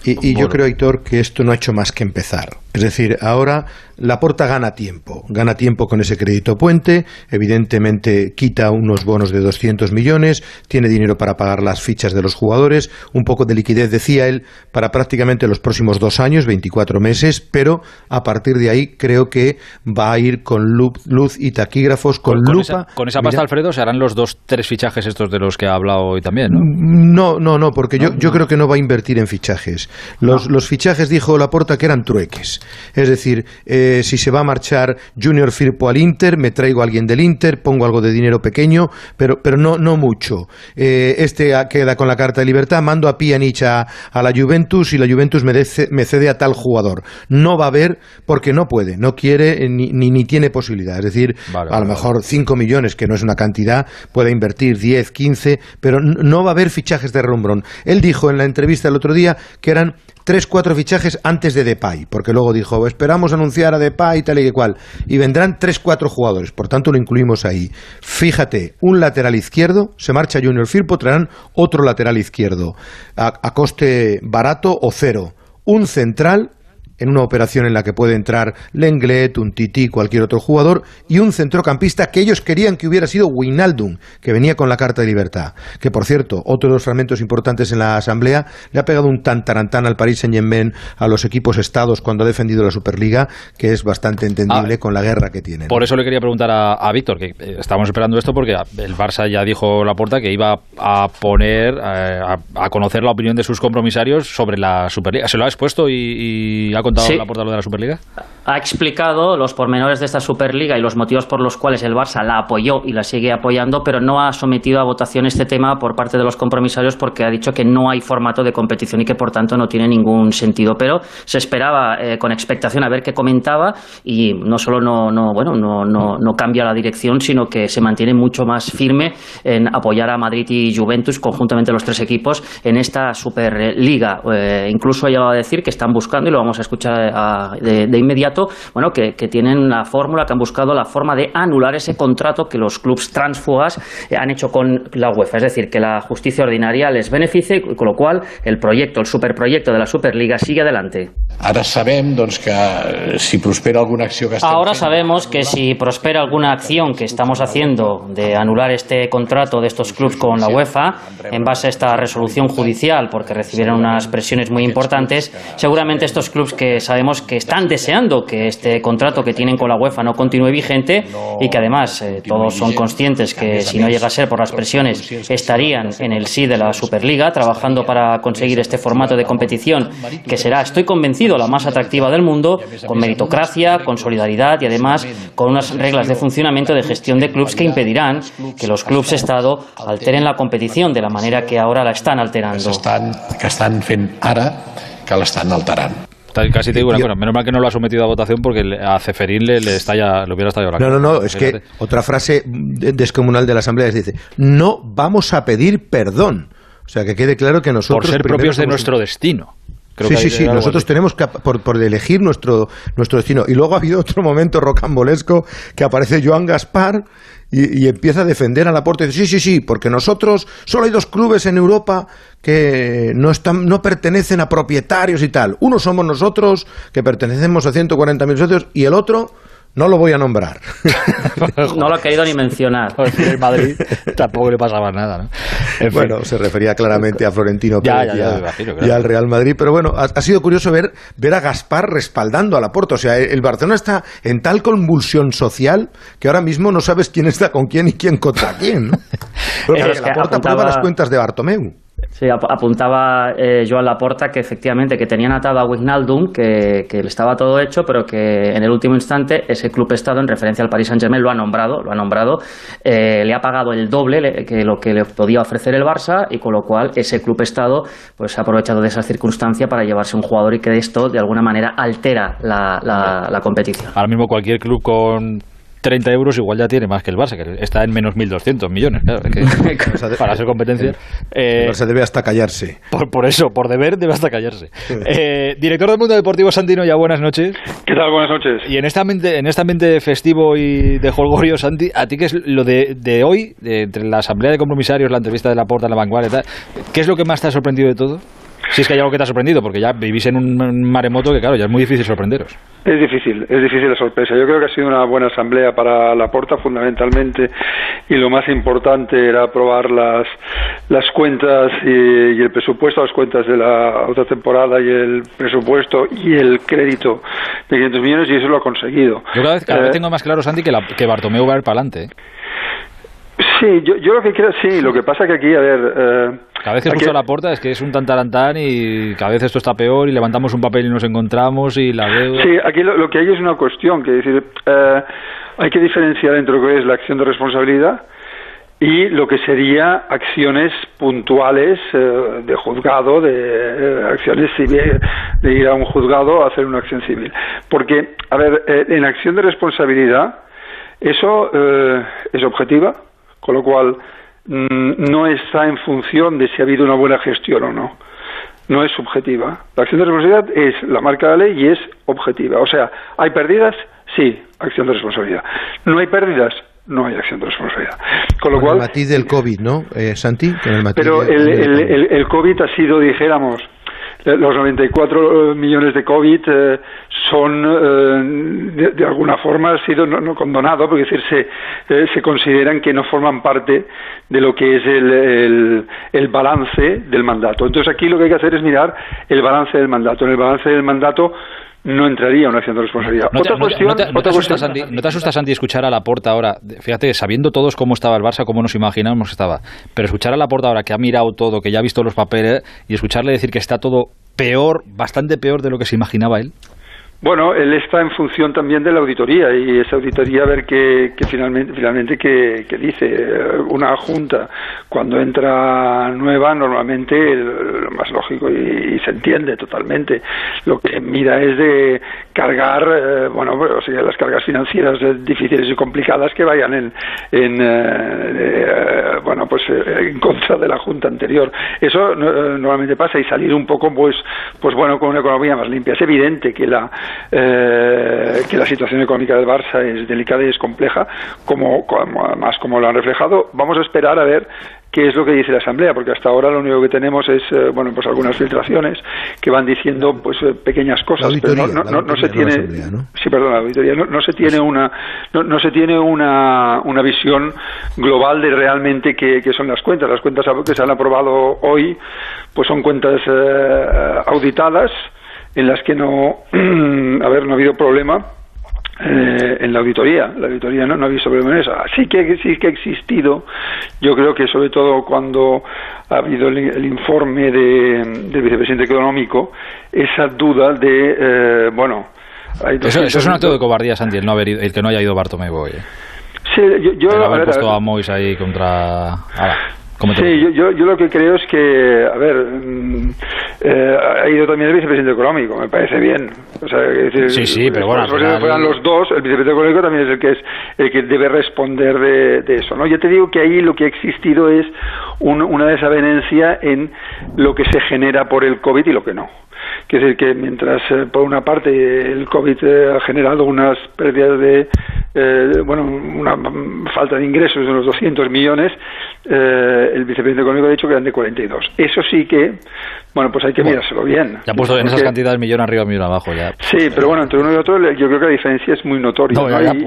Y, y yo creo, Héctor, que esto no ha hecho más que empezar. Es decir, ahora Laporta gana tiempo, gana tiempo con ese crédito puente, evidentemente quita unos bonos de 200 millones, tiene dinero para pagar las fichas de los jugadores, un poco de liquidez, decía él, para prácticamente los próximos dos años, 24 meses, pero a partir de ahí creo que va a ir con luz y taquígrafos, con, lupa. Esa, con esa pasta, Alfredo, se harán los dos, tres fichajes estos de los que ha hablado hoy también, ¿no? No, no, no, porque yo, yo creo que no va a invertir en fichajes. Los, los fichajes, dijo Laporta, que eran trueques. Es decir, eh, si se va a marchar Junior Firpo al Inter, me traigo a alguien del Inter, pongo algo de dinero pequeño, pero, pero no, no mucho. Eh, este queda con la carta de libertad, mando a Pjanic a, a la Juventus y la Juventus me, me, cede a tal jugador. No va a haber porque no puede, no quiere ni, ni, tiene posibilidad. Es decir, a lo mejor 5 millones, que no es una cantidad, puede invertir 10, 15, pero no va a haber fichajes de Rombrón. Él dijo en la entrevista el otro día que eran tres, cuatro fichajes antes de Depay, porque luego dijo, esperamos anunciar a Depay tal y cual, y vendrán tres, cuatro jugadores, por tanto lo incluimos ahí. Fíjate, un lateral izquierdo, se marcha Junior Firpo, traerán otro lateral izquierdo, a coste barato o cero. Un central en una operación en la que puede entrar Lenglet, un Titi, cualquier otro jugador, y un centrocampista que ellos querían que hubiera sido Wijnaldum, que venía con la Carta de Libertad. Que, por cierto, otro de los fragmentos importantes en la Asamblea, le ha pegado un tantarantán al Paris Saint-Germain, a los equipos estados cuando ha defendido la Superliga, que es bastante entendible ah, con la guerra que tienen. Por eso le quería preguntar a, Víctor, que eh, estamos esperando esto porque el Barça ya dijo la puerta que iba a poner, eh, a, conocer la opinión de sus compromisarios sobre la Superliga. ¿Se lo ha expuesto y, y ha contado la portada de la Superliga? Ha explicado los pormenores de esta Superliga y los motivos por los cuales el Barça la apoyó y la sigue apoyando, pero no ha sometido a votación este tema por parte de los compromisarios porque ha dicho que no hay formato de competición y que por tanto no tiene ningún sentido. Pero se esperaba eh, con expectación a ver qué comentaba y no solo no, no, bueno, no, no, no cambia la dirección, sino que se mantiene mucho más firme en apoyar a Madrid y Juventus, conjuntamente los tres equipos, en esta Superliga. Eh, incluso ha llegado a decir que están buscando, y lo vamos a escuchar de, inmediato, bueno, que, tienen la fórmula, que han buscado la forma de anular ese contrato que los clubes transfugas eh, han hecho con la UEFA. Es decir, que la justicia ordinaria les beneficie, con lo cual el proyecto, el superproyecto de la Superliga sigue adelante. Ahora sabemos que eh, si prospera alguna acción que Ahora sabemos que si prospera alguna acción que estamos haciendo de anular este contrato de estos clubes con la UEFA, en base a esta resolución judicial, porque recibieron unas presiones muy importantes, seguramente estos clubes que sabemos que están deseando que este contrato que tienen con la UEFA no continúe vigente y que además eh, todos son conscientes que si no llega a ser por las presiones estarían en el sí de la Superliga trabajando para conseguir este formato de competición que será, estoy convencido, la más atractiva del mundo, con meritocracia, con solidaridad y además con unas reglas de funcionamiento de gestión de clubes que impedirán que los clubes Estado alteren la competición de la manera que ahora la están alterando. Que están, que ara que la están alterando. Casi te digo una cosa, menos mal que no lo ha sometido a votación porque a Ceferín le, le, estalla, le hubiera estallado la No, no, no, es que otra frase descomunal de la Asamblea dice, no vamos a pedir perdón. O sea, que quede claro que nosotros... Por ser propios de nuestro destino. sí, sí, sí, nosotros tenemos que, por, por, elegir nuestro, nuestro destino. Y luego ha habido otro momento rocambolesco que aparece Joan Gaspar y, empieza a defender a la puerta y dice, sí, sí, sí, porque nosotros, solo hay dos clubes en Europa que no, están, no pertenecen a propietarios y tal. Uno somos nosotros, que pertenecemos a 140.000 socios, y el otro no lo voy a nombrar. no lo ha querido ni mencionar. En Madrid tampoco le pasaba nada. ¿no? bueno, se refería claramente a Florentino Pérez y, al Real Madrid. Pero bueno, ha, sido curioso ver, ver a Gaspar respaldando a Laporta. O sea, el Barcelona está en tal convulsión social que ahora mismo no sabes quién está con quién y quién contra quién. ¿no? Laporta prueba las cuentas de Bartomeu. Sí, apuntaba eh, Joan Laporta que efectivamente que tenían atado a Wijnaldum, que, que le estaba todo hecho, pero que en el último instante ese club Estado, en referencia al Paris Saint-Germain, lo ha nombrado, lo ha nombrado, eh, le ha pagado el doble que lo que le podía ofrecer el Barça y con lo cual ese club Estado pues ha aprovechado de esa circunstancia para llevarse un jugador y que esto de alguna manera altera la, la competición. Ahora mismo cualquier club con 30 euros igual ya tiene más que el Barça, que está en menos 1.200 millones, claro, para hacer competencia. el Barça debe hasta callarse. Por, eso, por deber debe hasta callarse. Eh, director del Mundo Deportivo Santino, ya buenas noches. ¿Qué tal? Buenas noches. Y en esta mente, en esta mente festivo y de holgorio, Santi, ¿a ti qué es lo de, de hoy, entre la asamblea de compromisarios, la entrevista de la Porta, la vanguardia, ¿qué es lo que más te ha sorprendido de todo? Si es que hay algo que te ha sorprendido, porque ya vivís en un maremoto que, claro, ya es muy difícil sorprenderos. Es difícil, es difícil la sorpresa. Yo creo que ha sido una buena asamblea para la Porta, fundamentalmente, y lo más importante era aprobar las, las cuentas y, el presupuesto, las cuentas de la otra temporada y el presupuesto y el crédito de 500 millones, y eso lo ha conseguido. Yo cada vez, eh, tengo más claro, Sandy, que, la, que Bartomeu va a ir para adelante. ¿eh? Sí, yo, yo lo que creo, sí, lo que pasa que aquí, a ver... Eh, cada vez que escucho la puerta es que es un tantarantán y cada vez esto está peor y levantamos un papel y nos encontramos y la deuda... Sí, aquí lo, que hay es una cuestión, que decir, eh, hay que diferenciar entre lo que es la acción de responsabilidad y lo que sería acciones puntuales eh, de juzgado, de acciones civiles, de ir a un juzgado a hacer una acción civil. Porque, a ver, en acción de responsabilidad, eso es objetiva, con lo cual mm, no está en función de si ha habido una buena gestión o no. No es subjetiva. La acción de responsabilidad es la marca de la ley y es objetiva. O sea, ¿hay pérdidas? Sí, acción de responsabilidad. ¿No hay pérdidas? no hay acción de responsabilidad. Con lo cual, el matiz del COVID, ¿no, eh, Santi? pero el, el, el, COVID ha sido, dijéramos, los 94 eh, millones de COVID eh, son, eh, de, alguna forma, han sido no, condonados, porque decir, se, se consideran que no forman parte de lo que es el, el, balance del mandato. Entonces aquí lo que hay que hacer es mirar el balance del mandato. En el balance del mandato no entraría una acción de responsabilidad. No te, otra cuestión, no, te, asusta, Sandy, escuchar a la porta ahora? Fíjate, sabiendo todos cómo estaba el Barça, cómo nos imaginábamos que estaba, pero escuchar a la porta ahora que ha mirado todo, que ya ha visto los papeles y escucharle decir que está todo peor, bastante peor de lo que se imaginaba él. Bueno, él está en función también de la auditoría y esa auditoría a ver qué, finalmente, finalmente dice. Eh, una junta cuando entra nueva normalmente lo más lógico y, se entiende totalmente. Lo que mira es de cargar eh, bueno o sea, las cargas financieras difíciles y complicadas que vayan en, en eh, bueno pues en contra de la junta anterior. Eso normalmente pasa y salir un poco pues pues bueno con una economía más limpia. Es evidente que la eh, que la situación económica del Barça es delicada y es compleja, como, además como lo han reflejado. Vamos a esperar a ver qué es lo que dice la Asamblea, porque hasta ahora lo único que tenemos es, eh, bueno, pues algunas filtraciones que van diciendo, pues, eh, pequeñas cosas, pero no, se tiene, sí, perdón, la auditoría, no, se tiene una, no, se tiene una, una visión global de realmente qué, son las cuentas. Las cuentas que se han aprobado hoy, pues son cuentas auditadas, en las que no, a ver, no ha habido problema eh, en la auditoría. La auditoría no, no ha habido problema en eso. Sí que, sí que ha existido, yo creo que sobre todo cuando ha habido el, informe de, del vicepresidente económico, esa duda de, eh, bueno... eso, es un acto de cobardía, Santi, el, no haber, el que no haya ido Bartomeu hoy. ¿eh? Sí, yo... yo haber puesto a Mois ahí contra... Sí, yo, yo, yo, lo que creo es que, a ver, mm, eh, ha ido también el vicepresidente económico, me parece bien. O sea, decir, sí, sí, pero bueno. Si fueran los dos, el vicepresidente económico también es el que es el que debe responder de, de eso. ¿no? Yo te digo que ahí lo que ha existido es una desavenencia en lo que se genera por el COVID y lo que no. Es decir, que mientras eh, por una parte el COVID eh, ha generado unas pérdidas de, eh, bueno, una falta de ingresos de unos 200 millones, el vicepresidente económico ha dicho que eran de 42. Eso sí que, bueno, pues hay que mirárselo bien. Ya ha puesto en esas cantidades millón arriba, millón abajo. ya. Sí, pero bueno, entre uno y otro yo creo que la diferencia es muy notoria.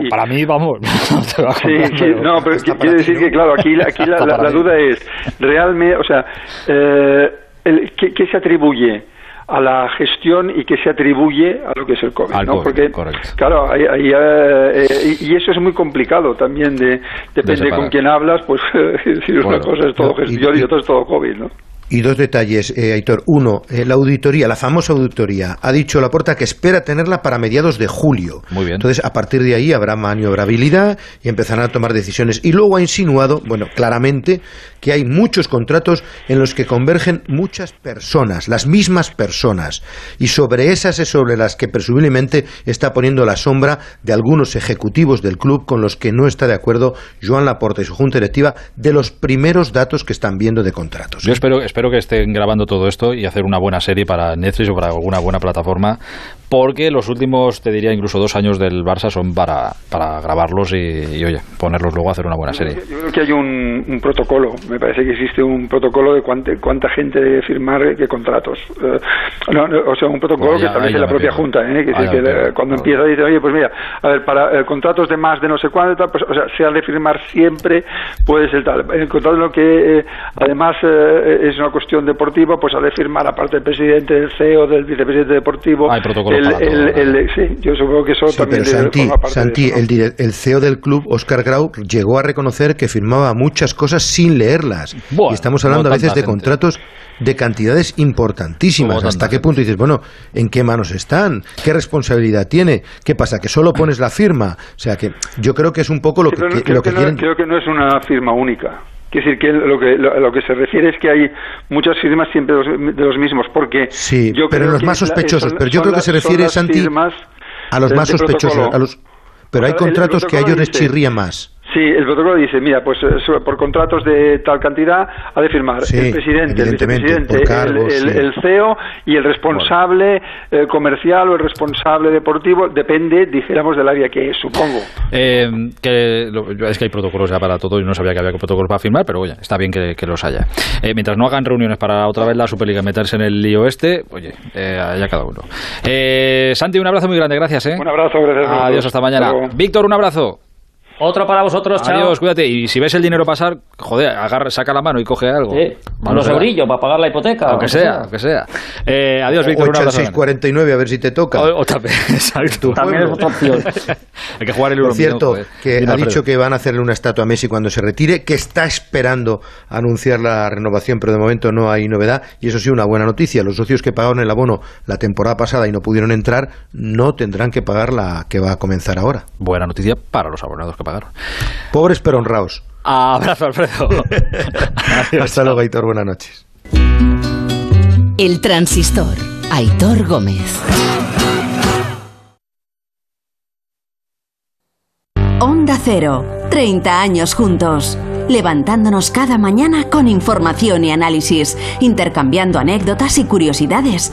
para mí, vamos. sí, sí, no, pero quiero decir que, claro, aquí, aquí la, duda es, realmente, o sea, el, ¿qué se atribuye? A la gestión y que se atribuye a lo que es el COVID, ¿no? Porque, claro, ahí, eh, y eso es muy complicado también, de, depende con quién hablas, pues decir una cosa es todo gestión y, y otra es todo COVID, ¿no? Y dos detalles, eh, Aitor. Uno, eh, la auditoría, la famosa auditoría, ha dicho la Laporta que espera tenerla para mediados de julio. Muy bien. Entonces, a partir de ahí habrá maniobrabilidad y empezarán a tomar decisiones. Y luego ha insinuado, bueno, claramente, que hay muchos contratos en los que convergen muchas personas, las mismas personas. Y sobre esas es sobre las que presumiblemente está poniendo la sombra de algunos ejecutivos del club con los que no está de acuerdo Joan Laporta y su junta directiva de los primeros datos que están viendo de contratos. Yo espero espero que estén grabando todo esto y hacer una buena serie para Netflix o para alguna buena plataforma, porque los últimos, te diría, incluso dos años del Barça son para, para grabarlos y, oye, ponerlos luego a hacer una buena serie. Yo, creo que hay un, protocolo Me parece que existe un protocolo de cuánta, cuánta gente debe firmar qué contratos. Eh, no, o sea, un protocolo que establece la propia Junta. ¿eh? Que, que cuando empieza dice, oye, pues mira, a ver, para contratos de más de no sé cuánto, pues, o sea, se ha de firmar siempre, pues el tal. El contrato lo que además es una cuestión deportiva, pues ha de firmar aparte del presidente, del CEO, del vicepresidente deportivo. Hay protocolo el, sí, yo supongo que eso también Santi, Santi el, el, CEO del club, Oscar Grau, llegó a reconocer que firmaba muchas cosas sin y estamos hablando a veces de contratos de cantidades importantísimas. ¿Hasta qué punto dices, bueno, ¿en qué manos están? ¿Qué responsabilidad tiene? ¿Qué pasa? ¿Que solo pones la firma? O sea, que yo creo que es un poco lo que, lo que, quieren... Creo que no es una firma única. Quiere decir que lo que lo, que se refiere es que hay muchas firmas siempre de los, mismos, porque sí, pero los más sospechosos. pero yo creo que se refiere Santi a los más sospechosos, a los, pero hay contratos que a ellos les chirría más. Sí, el protocolo dice, mira, pues eh, por contratos de tal cantidad ha de firmar el presidente, el vicepresidente, el, CEO y el responsable eh, comercial o el responsable deportivo, depende, dijéramos, del área que es, supongo. Eh, que es que hay protocolos ya para todo y no sabía que había protocolos para firmar, pero oye, está bien que, los haya. mientras no hagan reuniones para otra vez la Superliga meterse en el lío este, oye, haya cada uno. Santi, un abrazo muy grande, gracias. Un abrazo, gracias. Adiós, hasta mañana. Víctor, un abrazo. Otro para vosotros, chao. Adiós, cuídate. Y si ves el dinero pasar, joder, agarra, saca la mano y coge algo. Sí. Los eurillos para pagar la hipoteca. Aunque sea, aunque sea. Eh, adiós, Víctor. O 649 a ver si te toca. O, también, exacto. También es otra opción. Hay que jugar el Euro. Por cierto, que ha dicho que van a hacerle una estatua a Messi cuando se retire, que está esperando anunciar la renovación, pero de momento no hay novedad. Y eso sí, una buena noticia. Los socios que pagaron el abono la temporada pasada y no pudieron entrar, no tendrán que pagar la que va a comenzar ahora. Buena noticia para los abonados que pagaron. Pobres pero honrados. Abrazo, Alfredo. Hasta luego, Aitor. Buenas noches. El transistor. Aitor Gómez. Onda Cero. 30 años juntos levantándonos cada mañana con información y análisis, intercambiando anécdotas y curiosidades,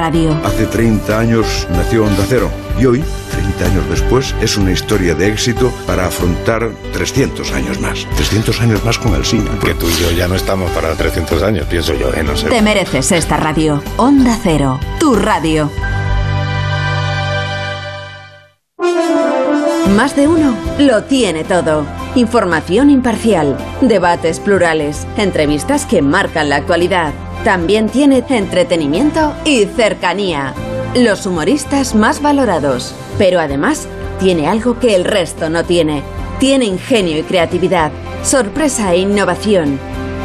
Hace 30 años nació Onda Cero y hoy, 30 años después, es una historia de éxito para afrontar 300 años más. 300 años más con el cine. Que tú y yo ya no estamos para 300 años, pienso yo, ¿eh? No sé. Te mereces esta radio. Onda Cero, tu radio. Más de uno lo tiene todo. Información imparcial, debates plurales, entrevistas que marcan la actualidad. También tiene entretenimiento y cercanía. Los humoristas más valorados. Pero además tiene algo que el resto no tiene. Tiene ingenio y creatividad, sorpresa e innovación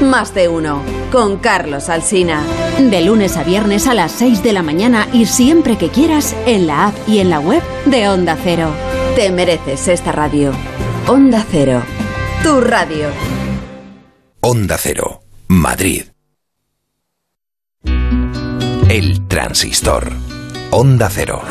Más de uno, con Carlos Alsina. De lunes a viernes a las 6 de la mañana y siempre que quieras en la app y en la web de Onda Cero. Te mereces esta radio. Onda Cero, tu radio. Onda Cero, Madrid. El transistor. Onda Cero.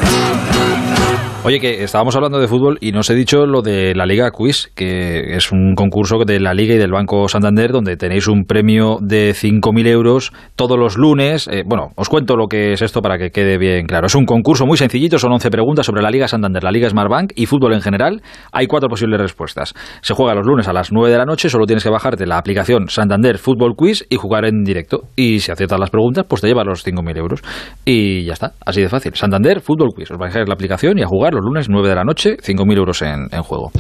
Oye, que estábamos hablando de fútbol y nos he dicho lo de la Liga Quiz, que es un concurso de la Liga y del Banco Santander donde tenéis un premio de 5.000 euros todos los lunes. Eh, bueno, os cuento lo que es esto para que quede bien claro. Es un concurso muy sencillito, son 11 preguntas sobre la Liga Santander, la Liga Smartbank y fútbol en general. Hay cuatro posibles respuestas. Se juega los lunes a las 9 de la noche, solo tienes que bajarte la aplicación Santander Fútbol Quiz y jugar en directo. Y si aciertas las preguntas, pues te lleva los 5.000 euros. Y ya está, así de fácil. Santander Fútbol Quiz. Os bajáis la aplicación y a jugar los lunes 9 de la noche, 5.000 euros en, juego.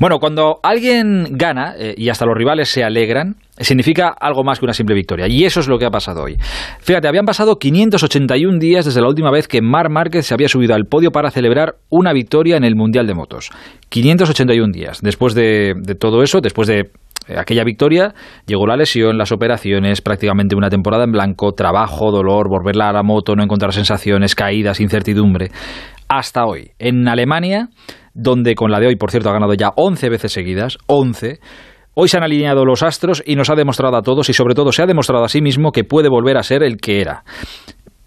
Bueno, cuando alguien gana, eh, y hasta los rivales se alegran, significa algo más que una simple victoria. Y eso es lo que ha pasado hoy. Fíjate, habían pasado 581 días desde la última vez que Mar Márquez se había subido al podio para celebrar una victoria en el Mundial de Motos. 581 días. Después de, de todo eso, después de eh, aquella victoria, llegó la lesión, las operaciones, prácticamente una temporada en blanco, trabajo, dolor, volverla a la moto, no encontrar sensaciones, caídas, incertidumbre. Hasta hoy. En Alemania, donde con la de hoy, por cierto, ha ganado ya 11 veces seguidas, 11, Hoy se han alineado los astros y nos ha demostrado a todos y sobre todo se ha demostrado a sí mismo que puede volver a ser el que era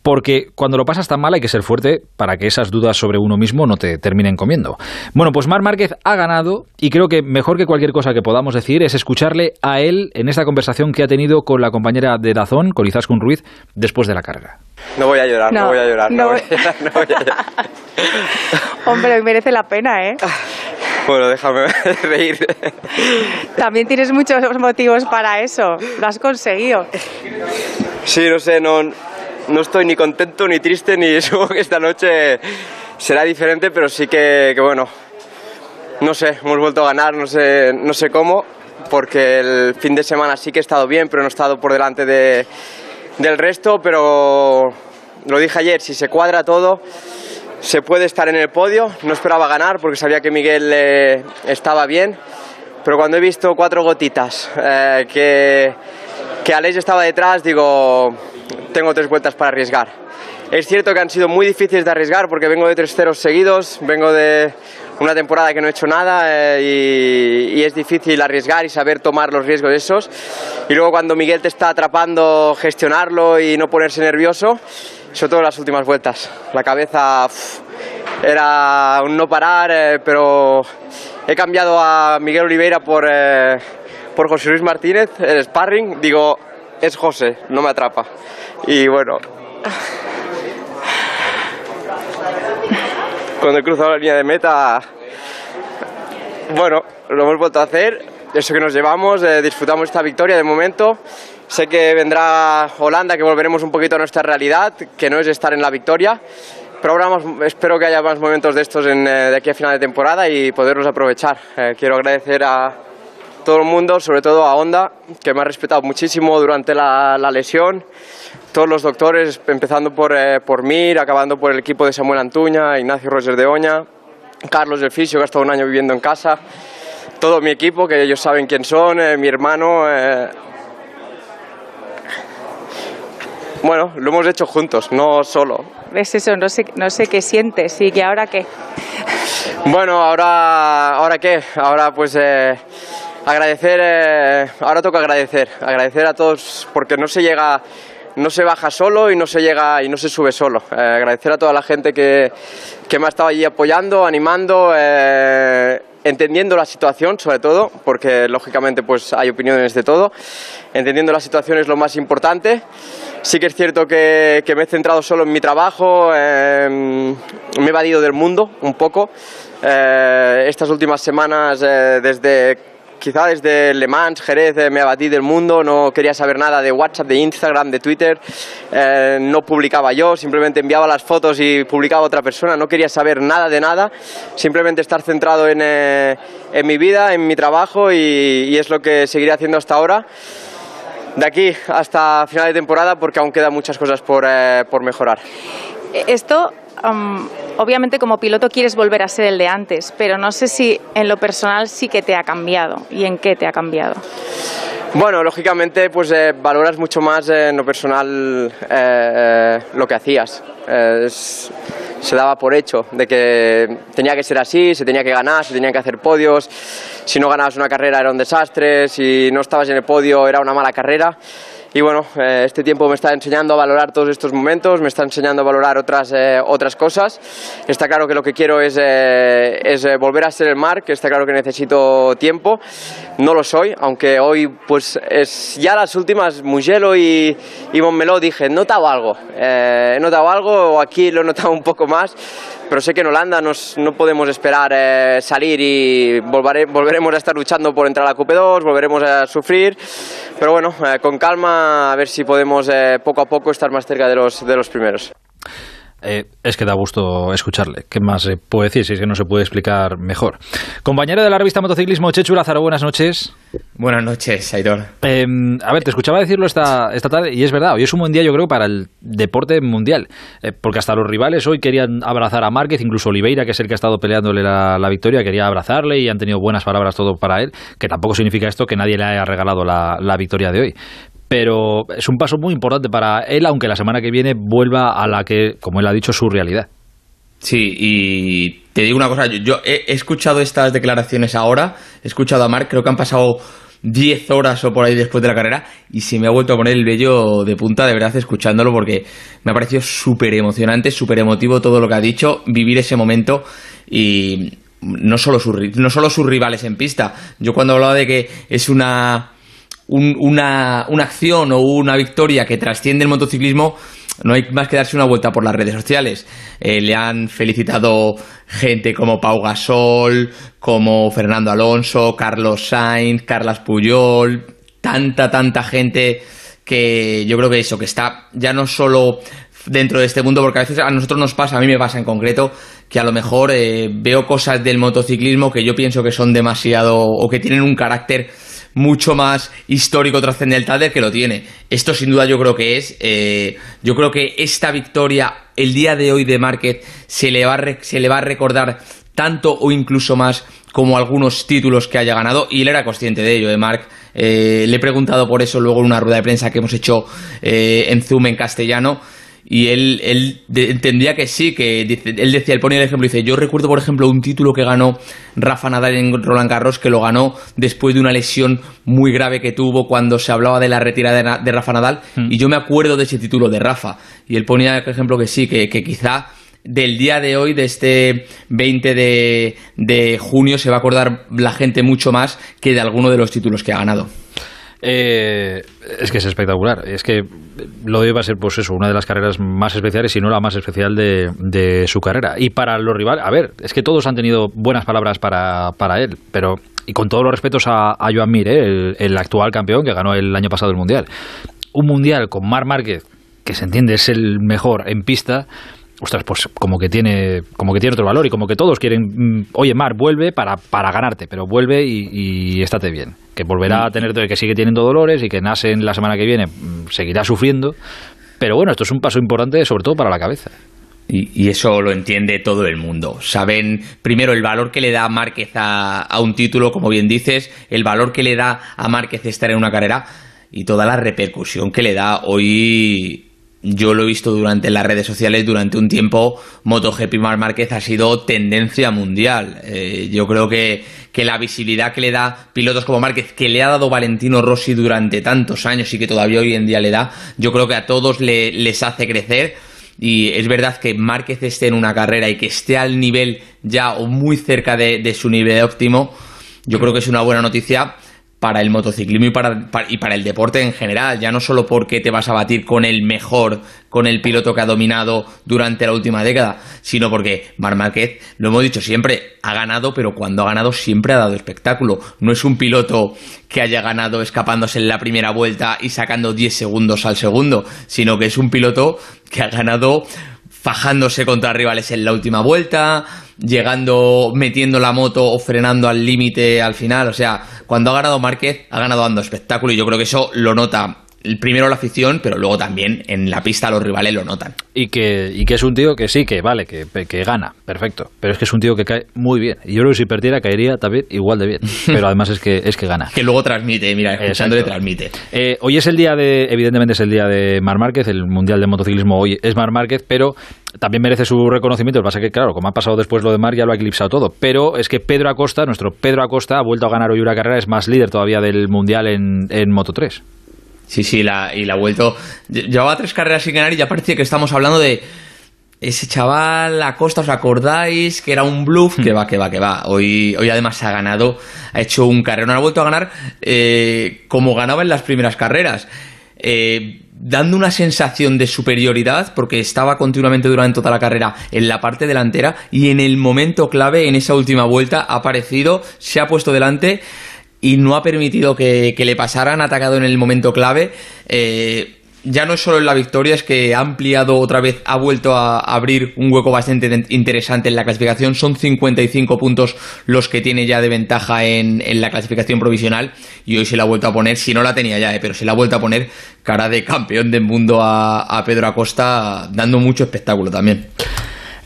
porque cuando lo pasas tan mal hay que ser fuerte para que esas dudas sobre uno mismo no te terminen comiendo. Bueno, pues Mar Márquez ha ganado y creo que mejor que cualquier cosa que podamos decir es escucharle a él en esta conversación que ha tenido con la compañera de Dazón, con Izaskun Ruiz, después de la carga. No voy a llorar, no, voy a llorar, no, voy a llorar, no voy a llorar. Hombre, merece la pena, ¿eh? Bueno, déjame reír. También tienes muchos motivos para eso. Lo has conseguido. Sí, no sé, no, no estoy ni contento ni triste, ni supongo que esta noche será diferente, pero sí que, bueno, no sé, hemos vuelto a ganar, no sé, no sé cómo, porque el fin de semana sí que he estado bien, pero no he estado por delante de, del resto, pero lo dije ayer, si se cuadra todo, se puede estar en el podio, no esperaba ganar porque sabía que Miguel eh, estaba bien, pero cuando he visto cuatro gotitas, eh, que, que Aleix estaba detrás, digo, tengo tres vueltas para arriesgar. Es cierto que han sido muy difíciles de arriesgar porque vengo de tres ceros seguidos, vengo de una temporada que no he hecho nada eh, y, es difícil arriesgar y saber tomar los riesgos de esos. Y luego cuando Miguel te está atrapando, gestionarlo y no ponerse nervioso, sobre todo las últimas vueltas. La cabeza era un no parar, eh, pero he cambiado a Miguel Oliveira por, eh, por José Luis Martínez, el sparring. Digo, es José, no me atrapa. Y bueno, cuando he cruzado la línea de meta, bueno, lo hemos vuelto a hacer. Eso que nos llevamos, eh, disfrutamos esta victoria de momento. Sé que vendrá Holanda, que volveremos un poquito a nuestra realidad, que no es estar en la victoria. Pero ahora espero que haya más momentos de estos en, eh, de aquí a final de temporada y poderlos aprovechar. Eh, quiero agradecer a todo el mundo, sobre todo a Honda, que me ha respetado muchísimo durante la, la lesión todos los doctores, empezando por, eh, por Mir, acabando por el equipo de Samuel Antuña, Ignacio Roger de Oña, Carlos del Fisio, que ha estado un año viviendo en casa, todo mi equipo, que ellos saben quién son, eh, mi hermano. Eh. Bueno, lo hemos hecho juntos, no solo. ¿Ves eso? No sé, no sé qué sientes y que ahora qué. Bueno, ahora, ahora qué, ahora pues agradecer, ahora toca agradecer, agradecer a todos porque no se llega no se baja solo y no se llega y no se sube solo. Eh, agradecer a toda la gente que, que, me ha estado allí apoyando, animando, eh, entendiendo la situación sobre todo, porque lógicamente pues hay opiniones de todo. Entendiendo la situación es lo más importante. Sí que es cierto que, que me he centrado solo en mi trabajo, eh, me he evadido del mundo un poco. estas últimas semanas, desde quizá desde Le Mans, Jerez, eh, me abatí del mundo, no quería saber nada de WhatsApp, de Instagram, de Twitter, eh, no publicaba yo, simplemente enviaba las fotos y publicaba otra persona, no quería saber nada de nada, simplemente estar centrado en, eh, en mi vida, en mi trabajo y, y, es lo que seguiré haciendo hasta ahora. De aquí hasta final de temporada porque aún quedan muchas cosas por, por mejorar. Esto obviamente como piloto quieres volver a ser el de antes, pero no sé si en lo personal sí que te ha cambiado y en qué te ha cambiado. Bueno, lógicamente pues eh, valoras mucho más en lo personal eh, lo que hacías. se daba por hecho de que tenía que ser así, se tenía que ganar, se tenían que hacer podios. Si no ganabas una carrera era un desastre, si no estabas en el podio era una mala carrera. Y bueno, eh, este tiempo me está enseñando a valorar todos estos momentos, me está enseñando a valorar otras, eh, otras cosas. Está claro que lo que quiero es, eh, es volver a ser el mar, que está claro que necesito tiempo. No lo soy, aunque hoy pues es ya las últimas, Mugello y, y Montmeló dije, he notado algo, he notado algo, aquí lo he notado un poco más pero sé que en Holanda nos, no podemos esperar eh, salir y volvare, volveremos a estar luchando por entrar a la QP2, volveremos a sufrir, pero bueno, eh, con calma a ver si podemos eh, poco a poco estar más cerca de los, de los primeros. Eh, es que da gusto escucharle. ¿Qué más se puede decir si es que no se puede explicar mejor? Compañero de la revista Motociclismo, Chechu Lázaro, buenas noches. Buenas noches, Aidor. Em, a ver, te escuchaba decirlo esta, esta tarde y es verdad, hoy es un buen día yo creo para el deporte mundial, eh, porque hasta los rivales hoy querían abrazar a Márquez, incluso Oliveira, que es el que ha estado peleándole la, victoria, quería abrazarle y han tenido buenas palabras todo para él, que tampoco significa esto que nadie le haya regalado la, la victoria de hoy pero es un paso muy importante para él, aunque la semana que viene vuelva a la que, como él ha dicho, su realidad. Sí, y te digo una cosa, yo, he, escuchado estas declaraciones ahora, he escuchado a Mark, creo que han pasado 10 horas o por ahí después de la carrera y se me ha vuelto a poner el vello de punta de verdad escuchándolo porque me ha parecido súper emocionante, súper emotivo todo lo que ha dicho, vivir ese momento y no solo, no solo sus rivales en pista. Yo cuando hablaba de que es una una, una acción o una victoria que trasciende el motociclismo, no hay más que darse una vuelta por las redes sociales. Eh, le han felicitado gente como Pau Gasol, como Fernando Alonso, Carlos Sainz, Carlas Puyol, tanta, tanta gente que yo creo que eso, que está ya no solo dentro de este mundo, porque a veces a nosotros nos pasa, a mí me pasa en concreto, que a lo mejor eh, veo cosas del motociclismo que yo pienso que son demasiado o que tienen un carácter mucho más histórico trascendental del que lo tiene. Esto sin duda yo creo que es, eh, yo creo que esta victoria el día de hoy de Market se le va a, se le va a recordar tanto o incluso más como algunos títulos que haya ganado y él era consciente de ello, de Mark. Eh, le he preguntado por eso luego en una rueda de prensa que hemos hecho eh, en Zoom en castellano y él, él entendía que sí, que él decía, él ponía el ejemplo, dice, yo recuerdo por ejemplo un título que ganó Rafa Nadal en Roland Garros, que lo ganó después de una lesión muy grave que tuvo cuando se hablaba de la retirada de, Rafa Nadal, hmm. y yo me acuerdo de ese título de Rafa, y él ponía el ejemplo que sí, que, que quizá del día de hoy, de este 20 de, de junio, se va a acordar la gente mucho más que de alguno de los títulos que ha ganado. Eh, es que es espectacular. Es que lo va a ser, pues eso, una de las carreras más especiales, si no la más especial de, su carrera. Y para los rivales, a ver, es que todos han tenido buenas palabras para, él, pero y con todos los respetos a, a Joan Mir, ¿eh? el, actual campeón que ganó el año pasado el Mundial. Un Mundial con Mar Márquez, que se entiende es el mejor en pista, ostras, pues como que tiene, como que tiene otro valor y como que todos quieren, mm, oye, Mar, vuelve para, para ganarte, pero vuelve y, estate bien. Que volverá a tener, que sigue teniendo dolores y que nace en la semana que viene, mm, seguirá sufriendo. Pero bueno, esto es un paso importante sobre todo para la cabeza. Y, eso lo entiende todo el mundo. Saben primero el valor que le da Márquez a, a, un título, como bien dices, el valor que le da a Márquez estar en una carrera y toda la repercusión que le da hoy yo lo he visto durante las redes sociales durante un tiempo, MotoGP Mar Márquez ha sido tendencia mundial. Eh, yo creo que, la visibilidad que le da pilotos como Márquez, que le ha dado Valentino Rossi durante tantos años y que todavía hoy en día le da, yo creo que a todos les hace crecer. Y es verdad que Márquez esté en una carrera y que esté al nivel ya o muy cerca de, de su nivel óptimo, yo creo que es una buena noticia para el motociclismo y para, y para el deporte en general, ya no solo porque te vas a batir con el mejor, con el piloto que ha dominado durante la última década, sino porque Mar lo hemos dicho siempre, ha ganado, pero cuando ha ganado siempre ha dado espectáculo. No es un piloto que haya ganado escapándose en la primera vuelta y sacando 10 segundos al segundo, sino que es un piloto que ha ganado fajándose contra rivales en la última vuelta, llegando, metiendo la moto o frenando al límite al final. O sea, cuando ha ganado Márquez, ha ganado dando espectáculo y yo creo que eso lo nota primero la afición, pero luego también en la pista los rivales lo notan. Y que, y que es un tío que sí, que vale, que, que gana, perfecto. Pero es que es un tío que cae muy bien. Y yo creo que si perdiera caería también igual de bien. Pero además es que, es que gana. que luego transmite, mira, escuchándole transmite. Eh, hoy es el día de, evidentemente es el día de Mar Márquez, el Mundial de Motociclismo hoy es Mar Márquez, pero también merece su reconocimiento. Lo que pasa es que, claro, como ha pasado después lo de Mar, ya lo ha eclipsado todo. Pero es que Pedro Acosta, nuestro Pedro Acosta, ha vuelto a ganar hoy una carrera, es más líder todavía del Mundial en, en Moto 3. Sí, sí, la, y la ha vuelto. Llevaba tres carreras sin ganar y ya parecía que estamos hablando de ese chaval, Acosta, ¿os acordáis? Que era un bluff, que va, que va, que va. Hoy, hoy además ha ganado, ha hecho un carrera, no ha vuelto a ganar eh, como ganaba en las primeras carreras. Eh, dando una sensación de superioridad porque estaba continuamente durante toda la carrera en la parte delantera y en el momento clave, en esa última vuelta, ha aparecido, se ha puesto delante y no ha permitido que, le pasaran atacado en el momento clave. Eh, ya no es solo en la victoria, es que ha ampliado otra vez, ha vuelto a abrir un hueco bastante interesante en la clasificación. Son 55 puntos los que tiene ya de ventaja en, la clasificación provisional y hoy se la ha vuelto a poner, si no la tenía ya, eh, pero se la ha vuelto a poner cara de campeón del mundo a Pedro Acosta, dando mucho espectáculo también.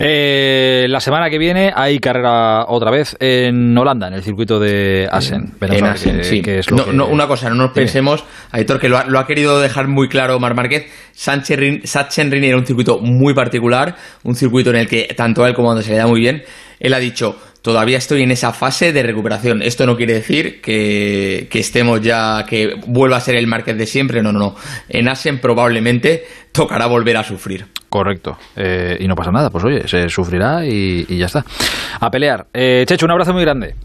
Eh, la semana que viene hay carrera otra vez en Holanda, en el circuito de Assen. en Assen, sí. una cosa, no nos pensemos, Aitor, que lo ha, querido dejar muy claro Mar Márquez, Sachsenring era un circuito muy particular, un circuito en el que tanto a él como a se le da muy bien. Él ha dicho, todavía estoy en esa fase de recuperación. Esto no quiere decir que, estemos ya, que vuelva a ser el Márquez de siempre. No, no, no. En Asen probablemente tocará volver a sufrir. Correcto. Eh, y no pasa nada, pues oye, se sufrirá y, ya está. A pelear. Eh, Checho, un abrazo muy grande.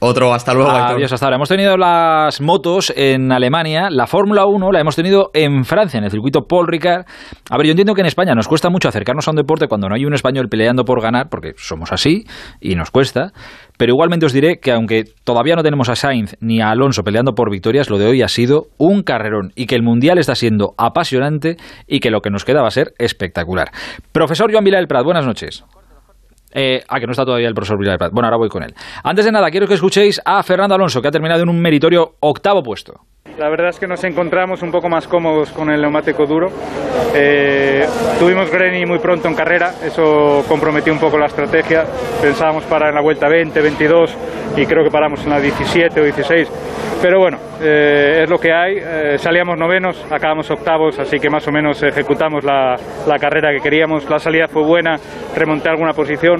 Otro, hasta luego. Adiós, hasta ahora. Hemos tenido las motos en Alemania, la Fórmula 1 la hemos tenido en Francia, en el circuito Paul Ricard. A ver, yo entiendo que en España nos cuesta mucho acercarnos a un deporte cuando no hay un español peleando por ganar, porque somos así y nos cuesta. Pero igualmente os diré que aunque todavía no tenemos a Sainz ni a Alonso peleando por victorias, lo de hoy ha sido un carrerón y que el Mundial está siendo apasionante y que lo que nos queda va a ser espectacular. Profesor Joan Vila del Prat, buenas noches. Eh, ah, que no está todavía el profesor Villar Bueno, ahora voy con él. Antes de nada, quiero que escuchéis a Fernando Alonso, que ha terminado en un meritorio octavo puesto. La verdad es que nos encontramos un poco más cómodos con el neumático duro. Eh, tuvimos Greni muy pronto en carrera, eso comprometió un poco la estrategia. Pensábamos parar en la vuelta 20, 22 y creo que paramos en la 17 o 16. Pero bueno, eh, es lo que hay. Eh, salíamos novenos, acabamos octavos, así que más o menos ejecutamos la, la, carrera que queríamos. La salida fue buena, remonté alguna posición.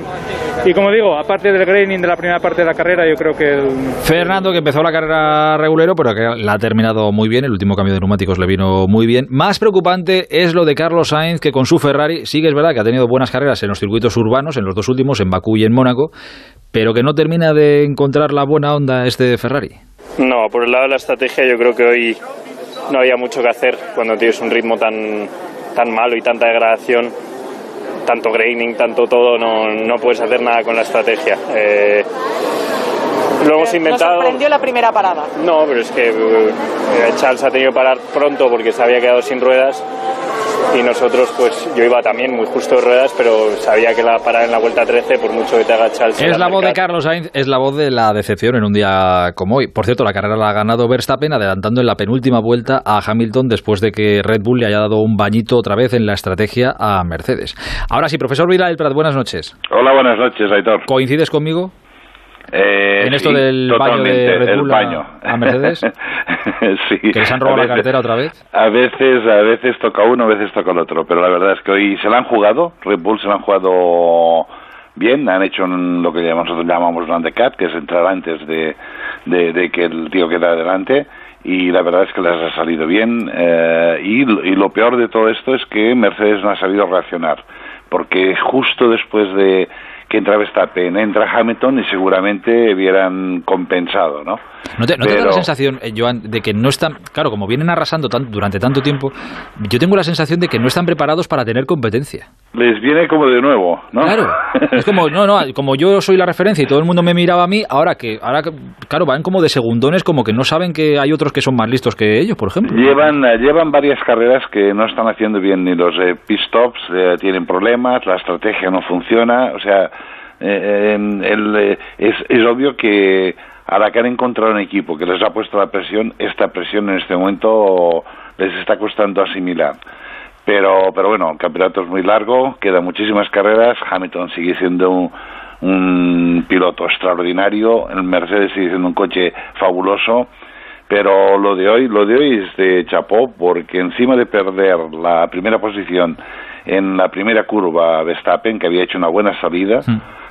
Y como digo, aparte del graining de la primera parte de la carrera, yo creo que. El... Fernando, que empezó la carrera regulero, pero que la ha terminado muy bien. El último cambio de neumáticos le vino muy bien. Más preocupante es lo de Carlos Sainz, que con su Ferrari, sigue es verdad que ha tenido buenas carreras en los circuitos urbanos, en los dos últimos, en Bakú y en Mónaco, pero que no termina de encontrar la buena onda este Ferrari. No, por el lado de la estrategia yo creo que hoy no había mucho que hacer cuando tienes un ritmo tan, tan malo y tanta degradación, tanto graining, tanto todo, no, no puedes hacer nada con la estrategia. Eh, lo hemos inventado. ¿No sorprendió la primera parada? No, pero es que eh, Charles ha tenido que parar pronto porque se había quedado sin ruedas y nosotros pues yo iba también muy justo de ruedas pero sabía que la parada en la vuelta 13 por mucho que te haga Charles es la voz de Carlos Sainz es la voz de la decepción en un día como hoy. Por cierto la carrera la ha ganado Verstappen adelantando en la penúltima vuelta a Hamilton después de que Red Bull le haya dado un bañito otra vez en la estrategia a Mercedes. Ahora sí profesor Vila del Prat buenas noches. Hola buenas noches Aitor. ¿coincides conmigo? Eh, en esto del baño de Red Bull A, Mercedes. sí. Que les han robado la cartera otra vez. A veces, a veces toca uno, a veces toca el otro. Pero la verdad es que hoy se la han jugado. Red Bull se la han jugado bien. Han hecho lo que nosotros llamamos un undercut, que es entrar antes de, de, que el tío quede adelante. Y la verdad es que les ha salido bien. Eh, y, y lo peor de todo esto es que Mercedes no ha sabido reaccionar. Porque justo después de que entra Verstappen, entra Hamilton y seguramente hubieran compensado, ¿no? ¿No te, da la sensación, eh, Joan, de que no están, claro, como vienen arrasando durante tanto tiempo, yo tengo la sensación de que no están preparados para tener competencia? Les viene como de nuevo, ¿no? Claro, es como, no, no, como yo soy la referencia y todo el mundo me miraba a mí, ahora que, ahora claro, van como de segundones, como que no saben que hay otros que son más listos que ellos, por ejemplo. Llevan, eh, llevan varias carreras que no están haciendo bien, ni los eh, pit stops tienen problemas, la estrategia no funciona, o sea, es, es obvio que a la que han encontrado un equipo que les ha puesto la presión, esta presión en este momento les está costando asimilar. Pero, pero bueno, el campeonato es muy largo, quedan muchísimas carreras, Hamilton sigue siendo un, un piloto extraordinario, el Mercedes sigue siendo un coche fabuloso, pero lo de hoy, lo de hoy es de chapó porque encima de perder la primera posición en la primera curva Verstappen, que había hecho una buena salida,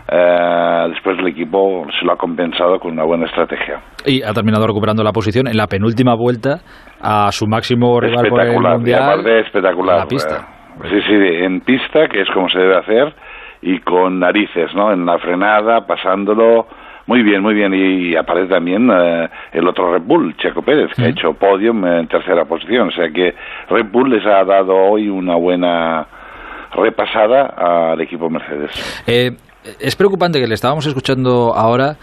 eh, después el equipo se lo ha compensado con una buena estrategia. Y ha terminado recuperando la posición en la penúltima vuelta a su máximo rival por el mundial. espectacular. En la pista. Eh, sí, sí, en pista, que es como se debe hacer, y con narices, ¿no? En la frenada, pasándolo. Muy bien, muy bien. Y, aparece también eh, el otro Red Bull, Checo Pérez, que ha hecho podium en tercera posición. O sea que Red Bull les ha dado hoy una buena repasada al equipo Mercedes. Eh, es preocupante que le estábamos escuchando ahora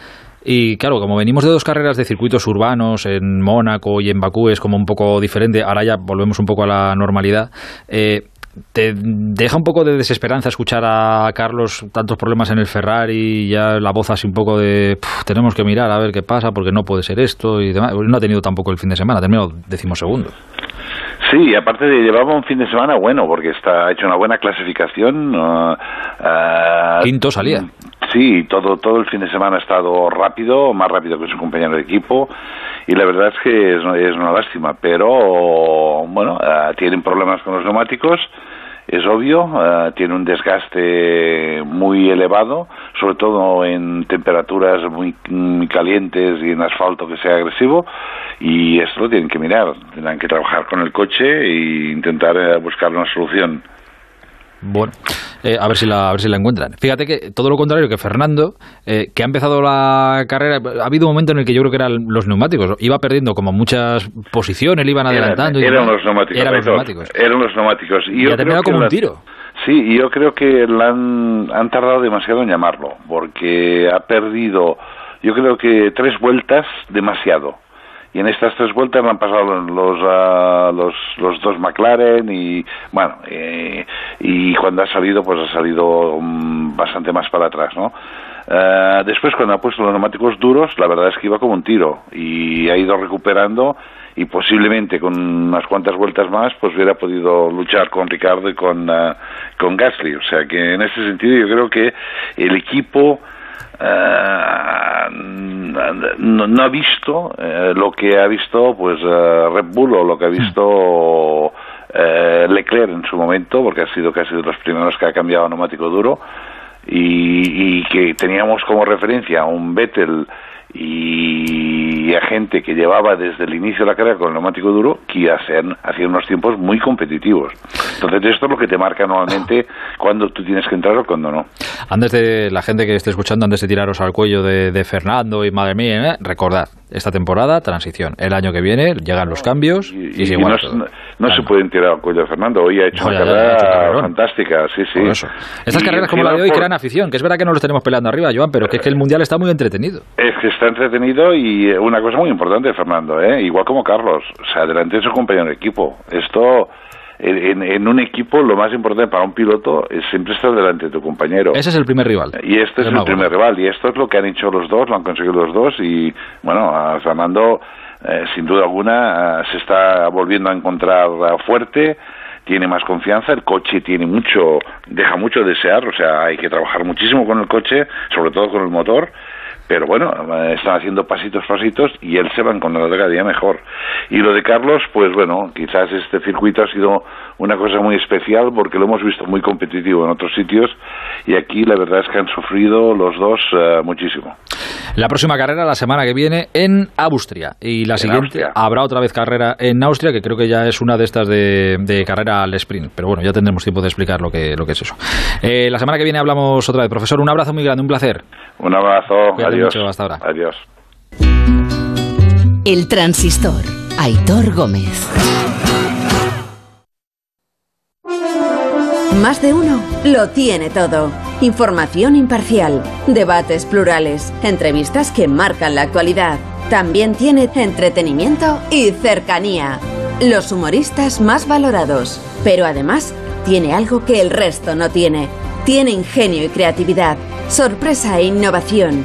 Y claro, como venimos de dos carreras de circuitos urbanos en Mónaco y en Bakú, es como un poco diferente. Ahora ya volvemos un poco a la normalidad. Eh, ¿Te deja un poco de desesperanza escuchar a Carlos tantos problemas en el Ferrari ya la voz así un poco de tenemos que mirar a ver qué pasa porque no puede ser esto y demás? No ha tenido tampoco el fin de semana, ha terminado decimosegundo. Sí, aparte de llevaba un fin de semana bueno porque está ha hecho una buena clasificación. Uh, Quinto salía. Sí, todo todo el fin de semana ha estado rápido, más rápido que su compañero de equipo y la verdad es que es, una lástima, pero bueno, uh, tienen problemas con los neumáticos es obvio, uh, tiene un desgaste muy elevado, sobre todo en temperaturas muy, calientes y en asfalto que sea agresivo, y esto lo tienen que mirar, tendrán que trabajar con el coche e intentar uh, buscar una solución. Bueno, eh, a ver si la a ver si la encuentran. Fíjate que todo lo contrario que Fernando, eh, que ha empezado la carrera, ha habido un momento en el que yo creo que eran los neumáticos, iba perdiendo como muchas posiciones, le iban adelantando. Eran, los neumáticos. Eran los neumáticos. Eran los neumáticos. Y, ha terminado como un tiro. Sí, y yo creo que la han, han tardado demasiado en llamarlo, porque ha perdido, yo creo que tres vueltas demasiado y en estas tres vueltas me han pasado los, uh, los, los, dos McLaren y bueno eh, y cuando ha salido pues ha salido um, bastante más para atrás no uh, después cuando ha puesto los neumáticos duros la verdad es que iba como un tiro y ha ido recuperando y posiblemente con unas cuantas vueltas más pues hubiera podido luchar con Ricardo y con, uh, con Gasly. O sea que en ese sentido yo creo que el equipo eh, no, ha visto eh, lo que ha visto pues eh, Red Bull o lo que ha visto Leclerc en su momento porque ha sido casi de los primeros que ha cambiado a neumático duro y, y que teníamos como referencia un Vettel y a gente que llevaba desde el inicio de la carrera con el neumático duro que hacían, hacían unos tiempos muy competitivos. Entonces esto es lo que te marca normalmente cuando tú tienes que entrar o cuando no. Antes de la gente que esté escuchando, antes de tiraros al cuello de, Fernando y madre mía, ¿eh? recordad, esta temporada, transición. El año que viene llegan los cambios y, no, se pueden tirar al cuello de Fernando. Hoy ha hecho una carrera fantástica, sí, sí. Estas carreras como la de hoy crean afición, que es verdad que no los tenemos peleando arriba, Joan, pero que es que el Mundial está muy entretenido. Es que está entretenido y una cosa muy importante, Fernando, ¿eh? igual como Carlos, o sea, adelante su compañero de equipo. Esto en, un equipo lo más importante para un piloto es siempre estar delante de tu compañero. Ese es el primer rival. Y este es, el primer rival. Y esto es lo que han hecho los dos, lo han conseguido los dos. Y bueno, a Fernando, eh, sin duda alguna, eh, se está volviendo a encontrar fuerte tiene más confianza, el coche tiene mucho, deja mucho de desear, o sea, hay que trabajar muchísimo con el coche, sobre todo con el motor, pero bueno, están haciendo pasitos, pasitos y él se va encontrando cada día mejor. Y lo de Carlos, pues bueno, quizás este circuito ha sido una cosa muy especial porque lo hemos visto muy competitivo en otros sitios y aquí la verdad es que han sufrido los dos eh, muchísimo. La próxima carrera la semana que viene en Austria y la siguiente habrá otra vez carrera en Austria que creo que ya es una de estas de, carrera al sprint, pero bueno, ya tendremos tiempo de explicar lo que, lo que es eso. Eh, la semana que viene hablamos otra vez. Profesor, un abrazo muy grande, un placer. Un abrazo, adiós. hasta ahora. Adiós. El transistor, Aitor Gómez. Más de uno lo tiene todo. Información imparcial, debates plurales, entrevistas que marcan la actualidad. También tiene entretenimiento y cercanía. Los humoristas más valorados. Pero además tiene algo que el resto no tiene. Tiene ingenio y creatividad, sorpresa e innovación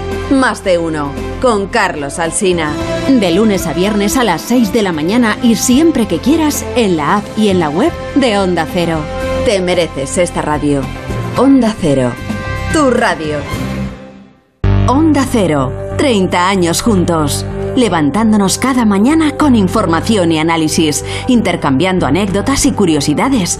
Más de uno, con Carlos Alsina. De lunes a viernes a las 6 de la mañana y siempre que quieras en la app y en la web de Onda Cero. Te mereces esta radio. Onda Cero, tu radio. Onda Cero, 30 años juntos. Levantándonos cada mañana con información y análisis, intercambiando anécdotas y curiosidades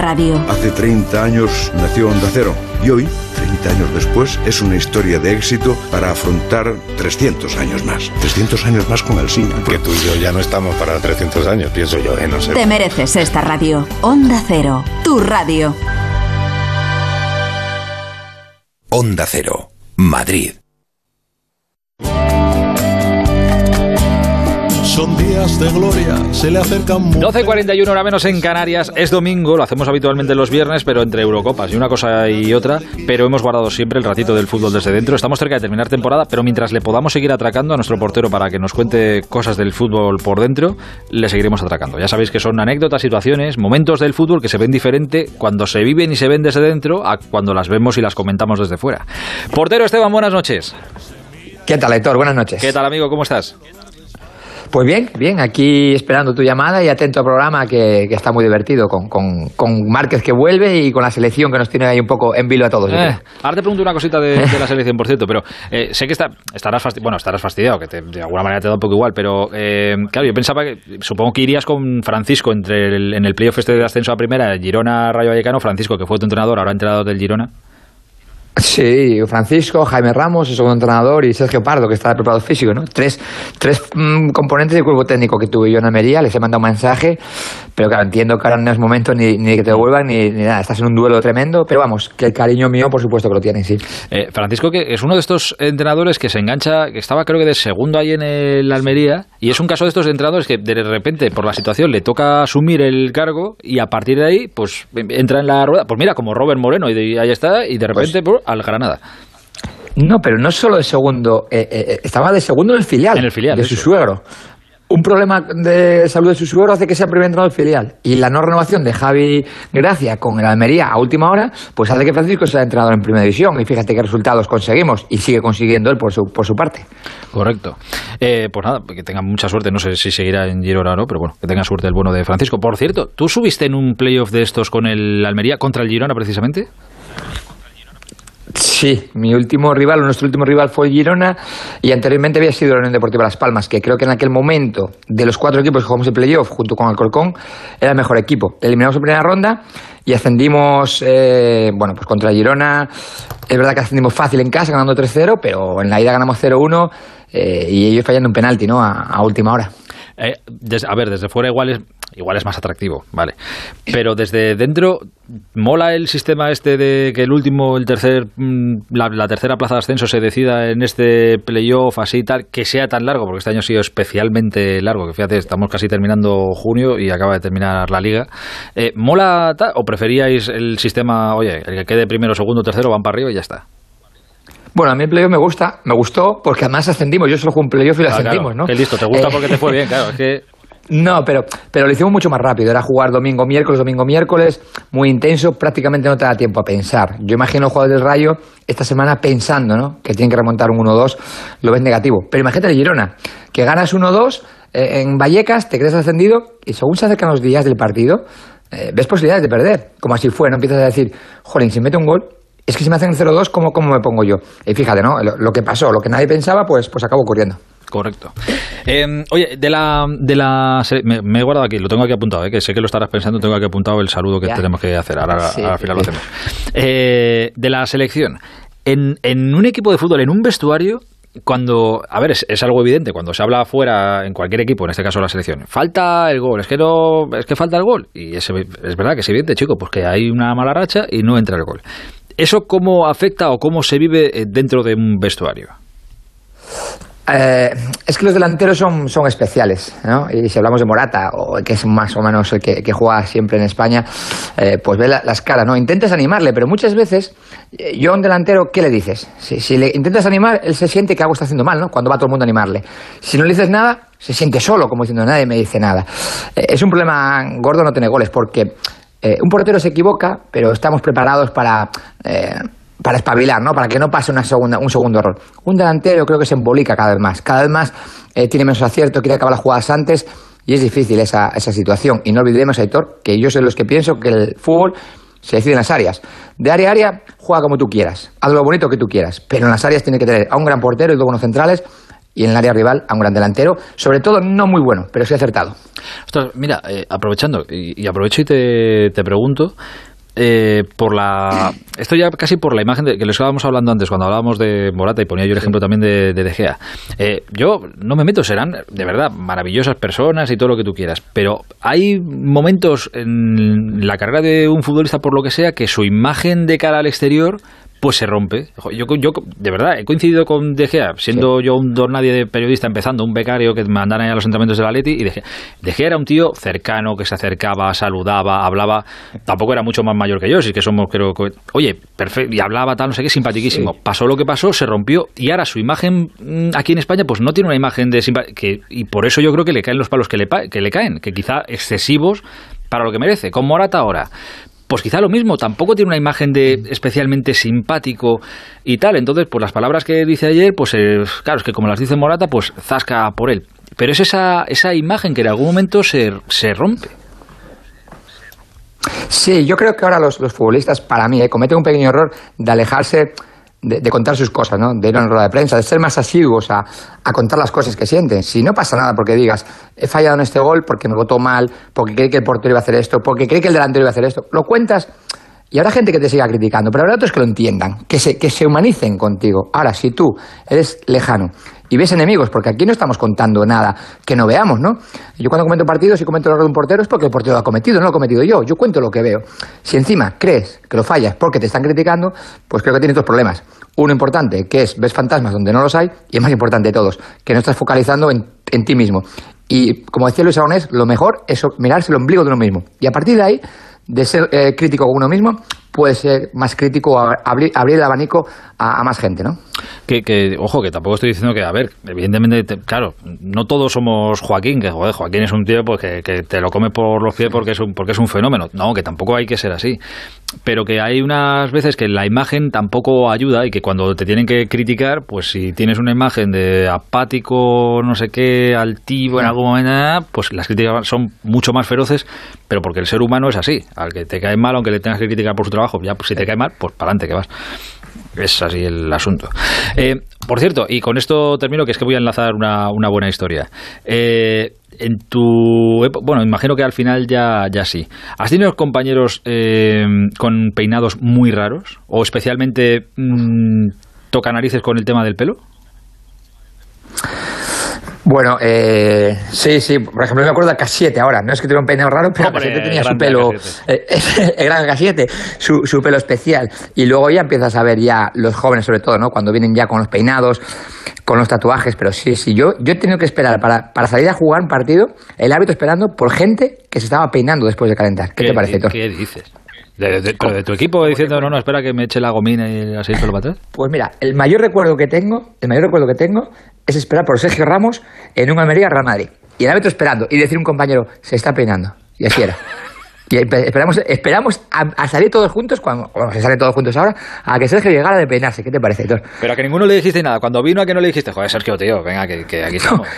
radio. Hace 30 años nació Onda Cero y hoy, 30 años después, es una historia de éxito para afrontar 300 años más. 300 años más con el cine. Que tú y yo ya no estamos para 300 años, pienso yo, ¿eh? No sé. Te mereces esta radio. Onda Cero, tu radio. Onda Cero, Madrid. Son días de gloria, se le acercan 12.41 hora menos en Canarias, es domingo, lo hacemos habitualmente los viernes, pero entre Eurocopas y una cosa y otra, pero hemos guardado siempre el ratito del fútbol desde dentro. Estamos cerca de terminar temporada, pero mientras le podamos seguir atracando a nuestro portero para que nos cuente cosas del fútbol por dentro, le seguiremos atracando. Ya sabéis que son anécdotas, situaciones, momentos del fútbol que se ven diferente cuando se viven y se ven desde dentro a cuando las vemos y las comentamos desde fuera. Portero Esteban, buenas noches. ¿Qué tal, Héctor? Buenas noches. ¿Qué tal, amigo? ¿Cómo estás? Pues bien, bien, aquí esperando tu llamada y atento al programa que, que está muy divertido, con, con, con, Márquez que vuelve y con la selección que nos tiene ahí un poco en vilo a todos. Eh, ahora te pregunto una cosita de, de la selección, por cierto, pero eh, sé que está, estarás, fasti bueno, estarás fastidiado, que te, de alguna manera te da un poco igual, pero eh, claro, yo pensaba que, supongo que irías con Francisco entre el, en el playoff este de ascenso a primera, Girona-Rayo Vallecano, Francisco, que fue tu entrenador, ahora entrenador del Girona. Sí, Francisco, Jaime Ramos, el segundo entrenador, y Sergio Pardo, que está de preparado físico, ¿no? Tres, tres mmm, componentes del cuerpo técnico que tuve yo en Almería, les he mandado un mensaje, pero claro, entiendo que ahora no es momento ni, ni que te devuelvan ni, ni, nada, estás en un duelo tremendo, pero vamos, que el cariño mío, por supuesto que lo tienen, sí. Eh, Francisco, que es uno de estos entrenadores que se engancha, que estaba creo que de segundo ahí en el Almería, y es un caso de estos entrenadores que de repente, por la situación, le toca asumir el cargo, y a partir de ahí, pues entra en la rueda, pues mira, como Robert Moreno, y de, ahí está, y de repente, pues, al Granada. No, pero no solo de segundo, eh, eh, estaba de segundo en el filial, en el filial de eso. su suegro. Un problema de salud de su suegro hace que sea primer entrenador del filial. Y la no renovación de Javi Gracia con el Almería a última hora, pues hace que Francisco sea entrenador en primera división. Y fíjate qué resultados conseguimos y sigue consiguiendo él por su, por su parte. Correcto. Eh, pues nada, que tenga mucha suerte. No sé si seguirá en Girona o no, pero bueno, que tenga suerte el bueno de Francisco. Por cierto, ¿tú subiste en un playoff de estos con el Almería contra el Girona precisamente? Sí, mi último rival, nuestro último rival fue Girona y anteriormente había sido la Unión Deportiva Las Palmas, que creo que en aquel momento, de los cuatro equipos que jugamos el playoff junto con Alcorcón, era el mejor equipo. Eliminamos en primera ronda y ascendimos, eh, bueno, pues contra Girona. Es verdad que ascendimos fácil en casa, ganando 3-0, pero en la ida ganamos 0-1 eh, y ellos fallando un penalti, ¿no? A, última hora. Eh, a ver, desde fuera igual es, igual es más atractivo, vale. Pero desde dentro, ¿mola el sistema este de que el último, el tercer, la, la tercera plaza de ascenso se decida en este playoff así y tal, que sea tan largo? Porque este año ha sido especialmente largo, que fíjate, estamos casi terminando junio y acaba de terminar la liga. Eh, ¿Mola tal, o preferíais el sistema, oye, el que quede primero, segundo, tercero, van para arriba y ya está? Bueno, a mí el playoff me gusta, me gustó porque además ascendimos. Yo solo jugué un playoff y lo Ah, ascendimos, claro, ¿no? Que listo, te gusta porque te fue bien, claro. Es que No, pero, pero lo hicimos mucho más rápido. Era jugar domingo, miércoles, domingo, miércoles, muy intenso. Prácticamente no te da tiempo a pensar. Yo imagino los jugadores del Rayo esta semana pensando, ¿no? Que tienen que remontar un 1-2. Lo ves negativo. Pero imagínate el Girona, que ganas 1-2 eh, en Vallecas, te crees ascendido y según se acercan los días del partido, eh, ves posibilidades de perder. Como así fue, ¿no? Empiezas a decir, jolín, si mete un gol, es que si me hacen el 0-2, ¿cómo, ¿cómo me pongo yo? Y fíjate, ¿no? Lo, lo que pasó, lo que nadie pensaba, pues, pues acabó ocurriendo. Correcto. Eh, oye, de la, de la me, me, he guardado aquí, lo tengo aquí apuntado, eh, que sé que lo estarás pensando, tengo aquí apuntado el saludo que Ya. tenemos que hacer. Ahora Sí, al final lo hacemos. Eh, de la selección. En, en un equipo de fútbol, en un vestuario, cuando, a ver, es, es, algo evidente, cuando se habla afuera en cualquier equipo, en este caso la selección, falta el gol, es que no, es que falta el gol. Y es, es verdad que es evidente, chico, pues que hay una mala racha y no entra el gol. ¿Eso cómo afecta o cómo se vive eh, dentro de un vestuario? Eh, es que los delanteros son, son especiales, ¿no? Y si hablamos de Morata, o que es más o menos el que, juega siempre en España, eh, pues ve la, las caras, ¿no? Intentas animarle, pero muchas veces, eh, yo a un delantero, ¿qué le dices? Si, le intentas animar, él se siente que algo está haciendo mal, ¿no? Cuando va todo el mundo a animarle. Si no le dices nada, se siente solo, como diciendo, nadie me dice nada. Es un problema gordo no tener goles, porque un portero se equivoca, pero estamos preparados para, para espabilar, ¿no? Para que no pase una segunda, un segundo error. Un delantero creo que se embolica cada vez más. Cada vez más eh, tiene menos acierto, quiere acabar las jugadas antes y es difícil esa, esa situación. Y no olvidemos, Aitor, que yo soy los que pienso que el fútbol se decide en las áreas. De área a área, juega como tú quieras, haz lo bonito que tú quieras, pero en las áreas tiene que tener a un gran portero y dos buenos centrales y en el área rival a un gran delantero, sobre todo no muy bueno, pero sí acertado. mira, eh, aprovechando, y, aprovecho y te, te pregunto, eh, por la esto ya casi por la imagen de, que les estábamos hablando antes cuando hablábamos de Morata y ponía yo el ejemplo también de, de, Gea. Eh, yo no me meto serán de verdad maravillosas personas y todo lo que tú quieras pero hay momentos en la carrera de un futbolista por lo que sea que su imagen de cara al exterior pues se rompe. Yo, yo de verdad, he coincidido con De Gea, siendo yo un don nadie de periodista empezando, un becario que me mandaron a los entrenamientos de la Leti, y De Gea, de Gea era un tío cercano, que se acercaba, saludaba, hablaba, tampoco era mucho más mayor que yo, sí que somos, creo que, oye, perfecto, y hablaba tal, no sé qué, simpaticísimo. Pasó lo que pasó, se rompió, y ahora su imagen mm, aquí en España, pues no tiene una imagen de que Y por eso yo creo que le caen los palos que le, que le caen, que quizá excesivos para lo que merece. Con Morata ahora, pues quizá lo mismo, tampoco tiene una imagen de especialmente simpático y tal. Entonces, pues las palabras que dice ayer, pues eh, claro, es que como las dice Morata, pues zasca por él. Pero es esa, esa imagen que en algún momento se, se rompe. Sí, yo creo que ahora los, los futbolistas, para mí, eh, cometen un pequeño error de alejarse de, contar sus cosas, ¿no? de ir a una rueda de prensa, de ser más asiduos a, contar las cosas que sienten. Si no pasa nada porque digas, he fallado en este gol porque me votó mal, porque creí que el portero iba a hacer esto, porque creí que el delantero iba a hacer esto, lo cuentas y habrá gente que te siga criticando, pero habrá otros que lo entiendan, que se, que se humanicen contigo. Ahora, si tú eres lejano y ves enemigos, porque aquí no estamos contando nada que no veamos, ¿no? Yo cuando comento partidos y comento el error de un portero es porque el portero lo ha cometido, no lo he cometido yo, yo cuento lo que veo. Si encima crees que lo fallas porque te están criticando, pues creo que tienes dos problemas. Uno importante, que es ves fantasmas donde no los hay, y el más importante de todos, que no estás focalizando en, en ti mismo. Y como decía Luis Aragonés, lo mejor es mirarse el ombligo de uno mismo. Y a partir de ahí, de ser eh, crítico con uno mismo, puede ser más crítico, abrir, abrir el abanico a, más gente, ¿no? Que, ojo, que tampoco estoy diciendo que, a ver, evidentemente, claro, no todos somos Joaquín, que joder, Joaquín es un tío pues, que, te lo come por los pies porque es, un, porque es un fenómeno. No, que tampoco hay que ser así. Pero que hay unas veces que la imagen tampoco ayuda y que cuando te tienen que criticar, pues si tienes una imagen de apático, no sé qué, altivo en algún momento, pues las críticas son mucho más feroces, pero porque el ser humano es así. Al que te cae mal, aunque le tengas que criticar por su trabajo, ya pues, si te cae mal, pues para adelante que vas. Es así el asunto. Eh, por cierto, y con esto termino, que es que voy a enlazar una, una buena historia. Eh, en tu bueno imagino que al final ya ya sí has tenido compañeros eh, con peinados muy raros o especialmente mmm, toca narices con el tema del pelo bueno, eh, sí, sí. Por ejemplo, me acuerdo de K7 ahora. No es que tuviera un peinado raro, pero Hombre, tenía su pelo. Eh, el gran K7, su, su, pelo especial. Y luego ya empiezas a ver ya los jóvenes, sobre todo, ¿no? Cuando vienen ya con los peinados, con los tatuajes. Pero sí, sí. Yo, yo he tenido que esperar para, para salir a jugar un partido, el hábito esperando por gente que se estaba peinando después de calentar. ¿Qué, te parece, Thor? ¿Qué dices? ¿De, de, tu equipo diciendo, no, no, espera que me eche la gomina y así todo para atrás? Pues mira, el mayor recuerdo que tengo, el mayor recuerdo que tengo es esperar por Sergio Ramos en un Almería Real Madrid. Y el árbitro esperando y decir a un compañero, se está peinando. Y así era. Y esperamos, esperamos a, salir todos juntos, cuando, se salen todos juntos ahora, a que Sergio llegara de peinarse. ¿Qué te parece? Pero a que ninguno le dijiste nada. Cuando vino a que no le dijiste, joder, Sergio, tío, venga, que, que aquí estamos. No,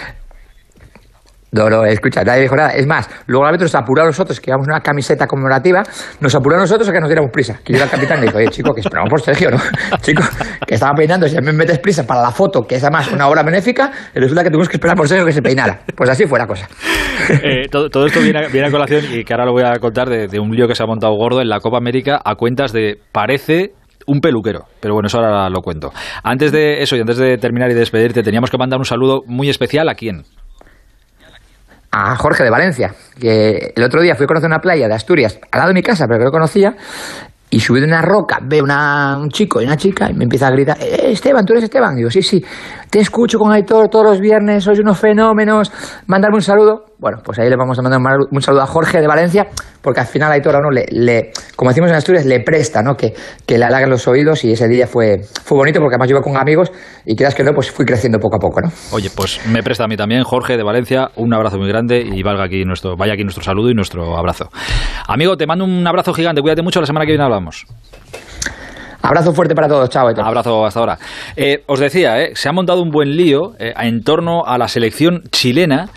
no, escucha, nadie dijo nada. Es más, luego la vez nos apuró a nosotros, que llevamos una camiseta conmemorativa, nos apuró a nosotros a que nos diéramos prisa. Que yo el capitán le dijo, oye, chico, que esperamos por Sergio, ¿no? chico, que estaba peinando, si me metes prisa para la foto, que es además una obra benéfica, y resulta que tuvimos que esperar por Sergio que se peinara. Pues así fue la cosa. Eh, todo, esto viene, a colación, y que ahora lo voy a contar, de, de un lío que se ha montado gordo en la Copa América a cuentas de, parece un peluquero. Pero bueno, eso ahora lo cuento. Antes de eso y antes de terminar y despedirte, teníamos que mandar un saludo muy especial a quién a Jorge de Valencia, que el otro día fui a conocer una playa de Asturias al lado de mi casa, pero que no conocía, y subí de una roca, veo una, un chico y una chica y me empieza a gritar, eh, Esteban, tú eres Esteban. Digo, sí, sí. Te escucho con Aitor todos los viernes, sois unos fenómenos, mandarme un saludo. Bueno, pues ahí le vamos a mandar un saludo a Jorge de Valencia, porque al final Aitor a uno le, le, como decimos en Asturias, le presta, ¿no? Que, le halaguen los oídos y ese día fue, fue bonito porque además yo iba con amigos y quieras que no, pues fui creciendo poco a poco, ¿no? Oye, pues me presta a mí también, Jorge de Valencia, un abrazo muy grande y valga aquí nuestro, vaya aquí nuestro saludo y nuestro abrazo. Amigo, te mando un abrazo gigante, cuídate mucho, la semana que viene hablamos. Abrazo fuerte para todos, chao. Abrazo hasta ahora. Eh, os decía, eh, se ha montado un buen lío eh, en torno a la selección chilena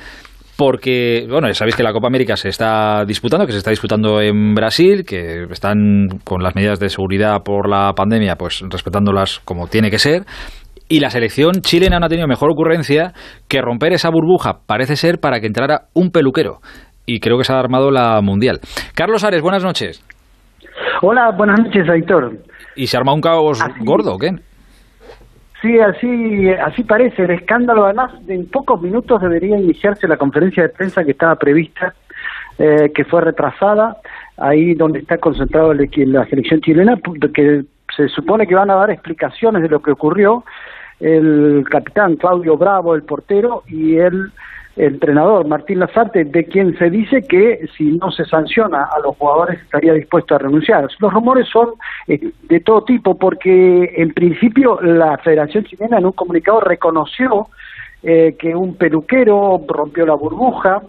porque, bueno, sabéis que la Copa América se está disputando, que se está disputando en Brasil, que están con las medidas de seguridad por la pandemia, pues respetándolas como tiene que ser. Y la selección chilena no ha tenido mejor ocurrencia que romper esa burbuja, parece ser, para que entrara un peluquero. Y creo que se ha armado la mundial. Carlos Ares, buenas noches. Hola, buenas noches, Aitor. ¿Y se arma un caos gordo o qué? Sí, así, así parece. El escándalo, además, en pocos minutos debería iniciarse la conferencia de prensa que estaba prevista, eh, que fue retrasada, ahí donde está concentrado la selección chilena, que se supone que van a dar explicaciones de lo que ocurrió el capitán Claudio Bravo, el portero, y el entrenador Martín Lazarte, de quien se dice que si no se sanciona a los jugadores estaría dispuesto a renunciar. Los rumores son eh, de todo tipo, porque en principio la Federación Chilena en un comunicado reconoció eh, que un peluquero rompió la burbuja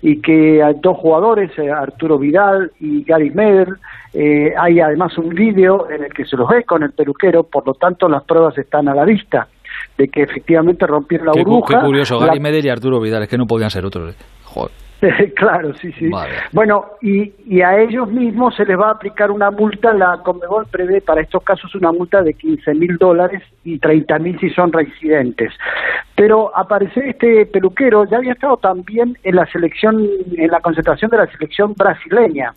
y que hay dos jugadores, eh, Arturo Vidal y Gary Meder, hay además un vídeo en el que se los ve con el peluquero, por lo tanto las pruebas están a la vista de que efectivamente rompieron la burbuja. Qué curioso, Gary Medel y Arturo Vidal, es que no podían ser otros. ¿eh? claro, sí, sí. Bueno, y, y a ellos mismos se les va a aplicar una multa, la Conmebol prevé para estos casos una multa de 15 mil dólares y 30 mil si son residentes. Pero aparece este peluquero, ya había estado también en la selección, en la concentración de la selección brasileña.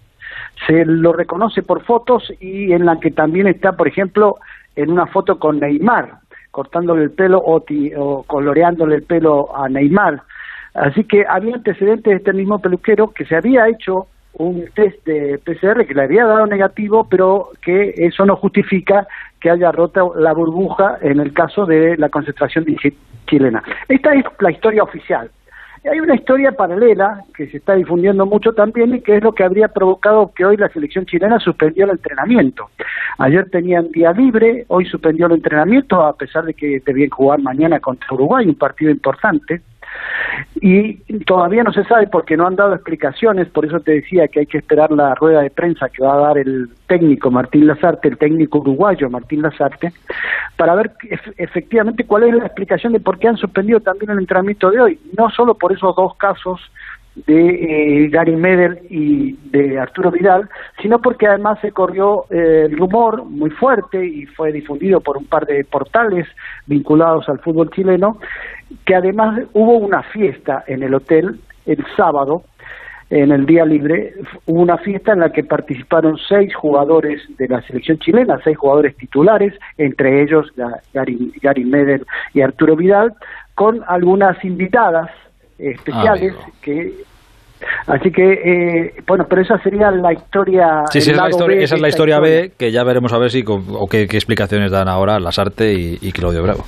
Se lo reconoce por fotos y en la que también está, por ejemplo, en una foto con Neymar, cortándole el pelo o, o coloreándole el pelo a Neymar. Así que había antecedentes de este mismo peluquero que se había hecho un test de PCR que le había dado negativo, pero que eso no justifica que haya roto la burbuja en el caso de la concentración chilena. Esta es la historia oficial hay una historia paralela que se está difundiendo mucho también y que es lo que habría provocado que hoy la selección chilena suspendió el entrenamiento. Ayer tenían día libre, hoy suspendió el entrenamiento a pesar de que debían jugar mañana contra Uruguay, un partido importante. Y todavía no se sabe porque no han dado explicaciones, por eso te decía que hay que esperar la rueda de prensa que va a dar el técnico Martín Lazarte, el técnico uruguayo Martín Lazarte, para ver efectivamente cuál es la explicación de por qué han suspendido también el entrenamiento de hoy, no solo por esos dos casos de eh, Gary Medel y de Arturo Vidal, sino porque además se corrió eh, el rumor muy fuerte y fue difundido por un par de portales vinculados al fútbol chileno, que además hubo una fiesta en el hotel el sábado, en el día libre, hubo una fiesta en la que participaron seis jugadores de la selección chilena, seis jugadores titulares, entre ellos Gary, Gary Medel y Arturo Vidal, con algunas invitadas especiales que Así que, eh, bueno, pero esa sería la historia. Sí, sí, esa es la historia B, que ya veremos a ver si o qué, explicaciones dan ahora Lasarte y, y Claudio Bravo.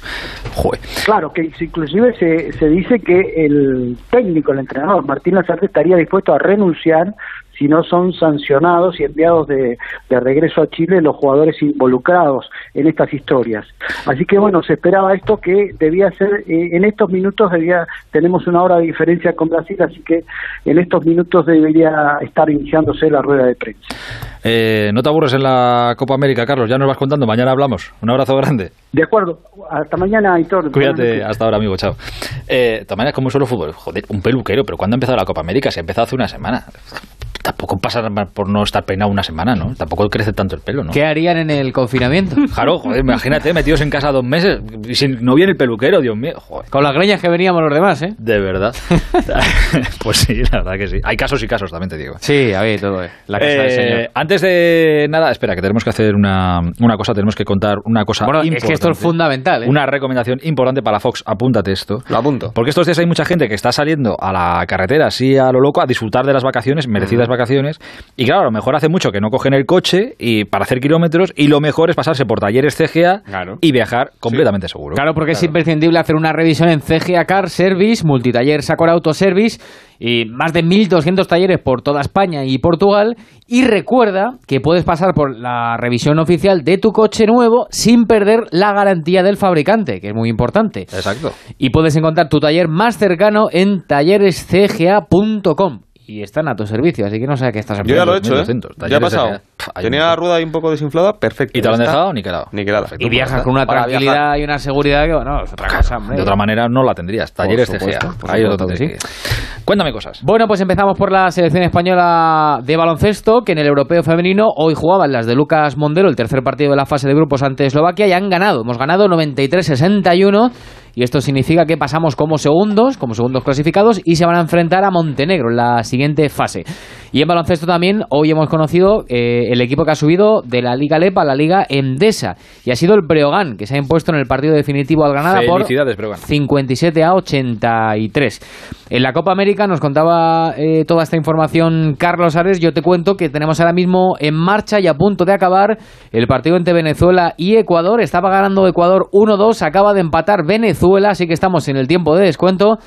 Claro, que inclusive se, se dice que el técnico, el entrenador, Martín Lasarte, estaría dispuesto a renunciar si no son sancionados y enviados de, regreso a Chile los jugadores involucrados en estas historias. Así que bueno, se esperaba esto que debía ser, eh, en estos minutos debía, tenemos una hora de diferencia con Brasil, así que en estos minutos debería estar iniciándose la rueda de prensa. Eh, no te aburres en la Copa América, Carlos, ya nos vas contando, mañana hablamos. Un abrazo grande. De acuerdo, hasta mañana, Aitor. Cuídate, hasta ahora, amigo, chao. Eh, de maneras, como solo fútbol, joder, un peluquero, pero ¿cuándo ha empezado la Copa América? Se ha empezado hace una semana tampoco pasa por no estar peinado una semana, ¿no? Tampoco crece tanto el pelo, ¿no? ¿Qué harían en el confinamiento? Claro, joder, imagínate, metidos en casa dos meses y si no viene el peluquero, Dios mío. Con las greñas que veníamos los demás, ¿eh? De verdad. pues sí, la verdad que sí. Hay casos y casos, también te digo. Sí, a ver, todo. Eh. La casa del señor. Eh, antes de nada, espera, que tenemos que hacer una, una cosa, tenemos que contar una cosa bueno, importante. es que esto es fundamental, ¿eh? Una recomendación importante para la Fox, apúntate esto. Lo apunto. Porque estos días hay mucha gente que está saliendo a la carretera así a lo loco a disfrutar de las vacaciones, merecidas vacaciones. Y claro, a lo mejor hace mucho que no cogen el coche y para hacer kilómetros y lo mejor es pasarse por talleres CGA y viajar completamente seguro. Claro, porque es imprescindible hacer una revisión en CGA Car Service, multitaller Sacor Auto Service y más de 1.200 talleres por toda España y Portugal. Y recuerda que puedes pasar por la revisión oficial de tu coche nuevo sin perder la garantía del fabricante, que es muy importante. Exacto. Y puedes encontrar tu taller más cercano en tallerescga.com y están a tu servicio, así que no sé qué estás Yo ya lo he hecho, ¿eh? Ya ha pasado. Tenía la rueda ahí un poco desinflada, perfecto. ¿Y te lo han dejado ni quedado? Ni quedado. Y viajas con una tranquilidad y una seguridad que, bueno, es otra cosa, hombre. De otra manera no la tendrías. Talleres CGA. Ahí lo que sí. Cuéntame cosas. Bueno, pues empezamos por la selección española de baloncesto, que en el europeo femenino hoy jugaban las de Lucas Mondelo, el tercer partido de la fase de grupos ante Eslovaquia, y han ganado. Hemos ganado 93-61 y esto significa que pasamos como segundos, como segundos clasificados y se van a enfrentar a Montenegro en la siguiente fase. Y en baloncesto también hoy hemos conocido eh, el equipo que ha subido de la Liga Lepa a la Liga Endesa y ha sido el Breogán que se ha impuesto en el partido definitivo al Granada por 57 a 83. En la Copa América nos contaba eh, toda esta información Carlos Ares. Yo te cuento que tenemos ahora mismo en marcha y a punto de acabar el partido entre Venezuela y Ecuador. Estaba ganando Ecuador 1-2, acaba de empatar Venezuela, así que estamos en el tiempo de descuento.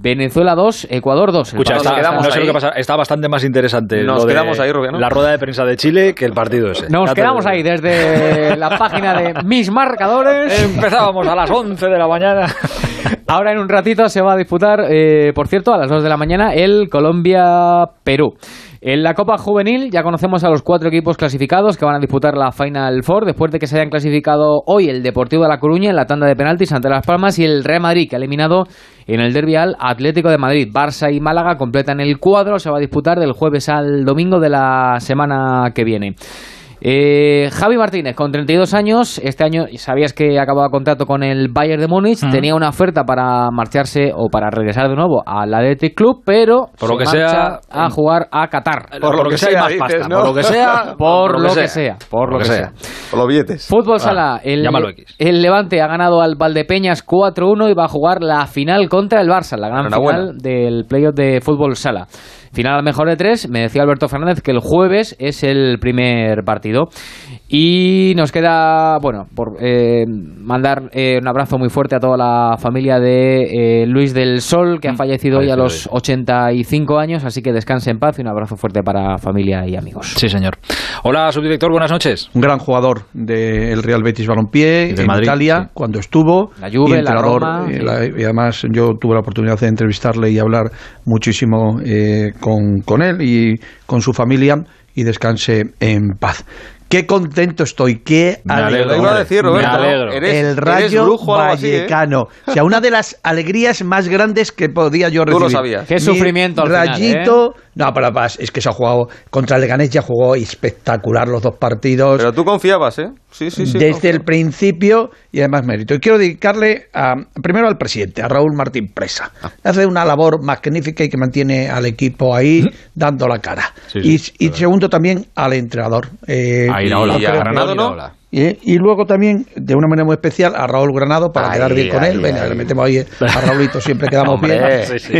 Venezuela 2, Ecuador 2. Escucha, está, no sé lo que pasa, está bastante más interesante nos quedamos ahí, Rubén, la rueda de prensa de Chile que el partido ese. Nos quedamos ahí desde la página de mis marcadores. Empezábamos a las 11 de la mañana. Ahora en un ratito se va a disputar, eh, por cierto, a las 2 de la mañana el Colombia-Perú. En la Copa Juvenil ya conocemos a los cuatro equipos clasificados que van a disputar la Final Four después de que se hayan clasificado hoy el Deportivo de La Coruña en la tanda de penaltis ante Las Palmas y el Real Madrid que ha eliminado en el derbi al Atlético de Madrid. Barça y Málaga completan el cuadro, se va a disputar del jueves al domingo de la semana que viene. Eh, Javi Martínez, con 32 años, este año sabías que acababa contrato con el Bayern de Múnich, tenía una oferta para marcharse o para regresar de nuevo al Athletic Club, pero por lo que sea a jugar a Qatar. Por, lo, que, sea, más pasta. Por lo que sea, por, lo, que sea. Por lo que sea. Por los billetes. Fútbol ah, Sala, el, el, Levante ha ganado al Valdepeñas 4-1 y va a jugar la final contra el Barça, la gran final del playoff de Fútbol Sala. Final mejor de tres, me decía Alberto Fernández que el jueves es el primer partido. Y nos queda, bueno, por eh, mandar eh, un abrazo muy fuerte a toda la familia de eh, Luis del Sol, que ha mm, fallecido hoy a los 85 años, así que descanse en paz y un abrazo fuerte para familia y amigos. Sí, señor. Hola, subdirector, buenas noches. Un gran jugador del Real Betis Balompié, de en Italia, cuando estuvo. La Juve, la Roma. y además yo tuve la oportunidad de entrevistarle y hablar muchísimo con, con él y con su familia y descanse en paz. Qué contento estoy, qué alegría. Iba a decir, Roberto, el Rayo ¿eh? Vallecano. O sea, una de las alegrías más grandes que podía yo recibir. Tú lo sabías. Qué sufrimiento al Rayito, final, ¿eh? No, para paz, es que se ha jugado contra el Leganés, ya jugó espectacular los dos partidos. Pero tú confiabas, ¿eh? Sí, sí, sí. Desde el principio y además mérito. Y quiero dedicarle a, primero al presidente, a Raúl Martín Presa. Ah. Hace una labor magnífica y que mantiene al equipo ahí dando la cara. y, segundo también al entrenador. Eh, a Iraola. Y a Granado, ¿no? Y, luego también, de una manera muy especial, a Raúl Granado para quedar bien con él. Venga, le metemos ahí a Raulito, siempre quedamos bien.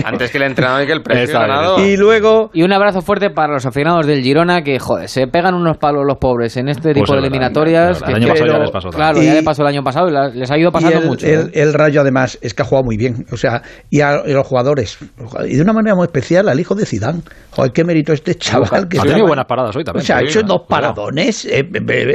Antes que el entrenador y que el precio Y luego. Y un abrazo fuerte para los aficionados del Girona que, joder, se pegan unos palos los pobres en este tipo de eliminatorias. el año pasado ya les pasó. Claro, ya les pasó el año pasado y les ha ido pasando mucho. El, ¿eh? el, Rayo, además, es que ha jugado muy bien. O sea, y a, los jugadores. Y de una manera muy especial al hijo de Zidane. Joder, qué mérito este chaval. Que ha tenido buenas paradas hoy también. O sea, ha hecho dos paradones eh,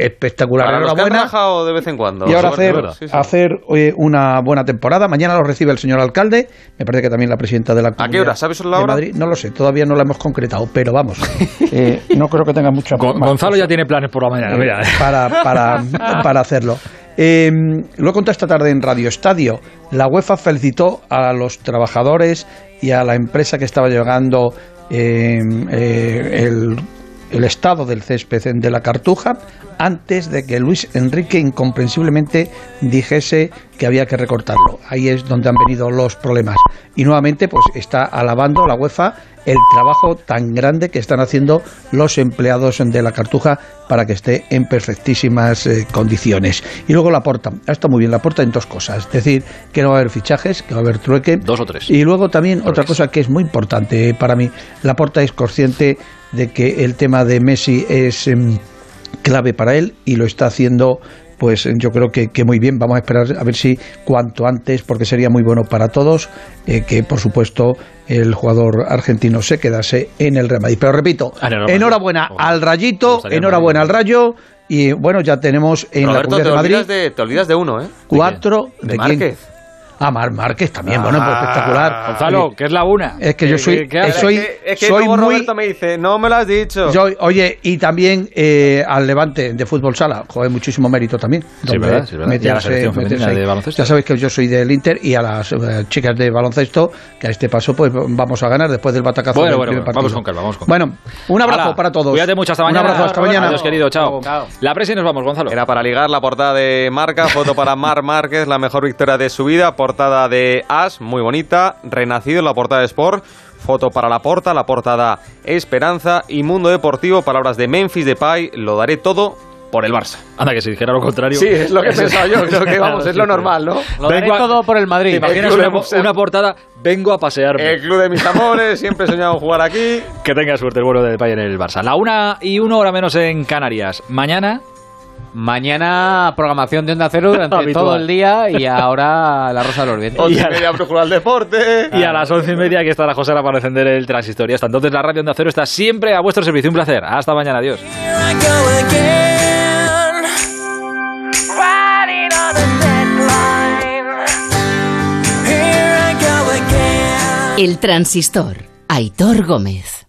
espectaculares. Enhorabuena de vez en cuando. Y ahora hacer, hacer una buena temporada. Mañana lo recibe el señor alcalde. Me parece que también la presidenta de la ¿A qué hora? ¿Sabes la hora? No lo sé, todavía no la hemos concretado, pero vamos. Eh, no creo que tenga mucha. Gonzalo ya tiene planes por la mañana. Eh, para, para, para hacerlo. Eh, lo he contado esta tarde en Radio Estadio. La UEFA felicitó a los trabajadores y a la empresa que estaba llegando el el estado del césped de la Cartuja antes de que Luis Enrique incomprensiblemente dijese que había que recortarlo. Ahí es donde han venido los problemas. Y nuevamente pues está alabando la UEFA el trabajo tan grande que están haciendo los empleados de la Cartuja para que esté en perfectísimas eh, condiciones. Y luego la porta. Está muy bien la porta en dos cosas. Es decir, que no va a haber fichajes, que va a haber trueque. Dos o tres. Y luego también otra cosa que es muy importante para mí. La porta es consciente de que el tema de Messi es em, clave para él y lo está haciendo pues yo creo que, muy bien. Vamos a esperar a ver si cuanto antes, porque sería muy bueno para todos, eh, que por supuesto el jugador argentino se quedase en el Real Madrid. Pero repito, ah, enhorabuena al Rayito, enhorabuena al Rayo. Y bueno, ya tenemos en la Comunidad de Madrid. te olvidas de uno, ¿eh? Cuatro. ¿De, Márquez. Ah, Mar Márquez también, bueno, pues ah, espectacular. Gonzalo, que es la una. Es que yo soy, soy, es que, soy muy... Roberto me dice, no me lo has dicho. oye, y también eh, al Levante de fútbol sala, joder, muchísimo mérito también. Sí, verdad, sí, verdad. y a la selección femenina de baloncesto. Ya sabéis que yo soy del Inter y a las eh, chicas de baloncesto, que a este paso pues vamos a ganar después del batacazo bueno, del bueno, partido. Vamos con calma, vamos con Bueno, un abrazo para todos. Cuídate mucho, hasta mañana. Un abrazo, hasta mañana. Adiós, querido, chao. La presa y nos vamos, Gonzalo. Era para ligar la portada de Marca, foto para Mar Márquez, la mejor victoria de su vida, portada de As, muy bonita, renacido en la portada de Sport, foto para la porta, la portada Esperanza y Mundo Deportivo, palabras de Memphis Depay, lo daré todo por el Barça. Anda, que si dijera lo contrario. Sí, es lo que he pensado yo, creo que vamos, es lo normal, ¿no? Lo daré todo por el Madrid. ¿Te imaginas una, portada? Vengo a pasearme. El club de mis amores, siempre he soñado jugar aquí. Que tenga suerte el vuelo de Depay en el Barça. La una y una hora menos en Canarias. Mañana Mañana programación de Onda Cero durante todo el día y ahora la Rosa de los Vientos. y media al deporte. Y a las once y media aquí estará José para encender el transistor. Y hasta entonces la radio Onda Cero está siempre a vuestro servicio. Un placer. Hasta mañana. Adiós. El transistor. Aitor Gómez.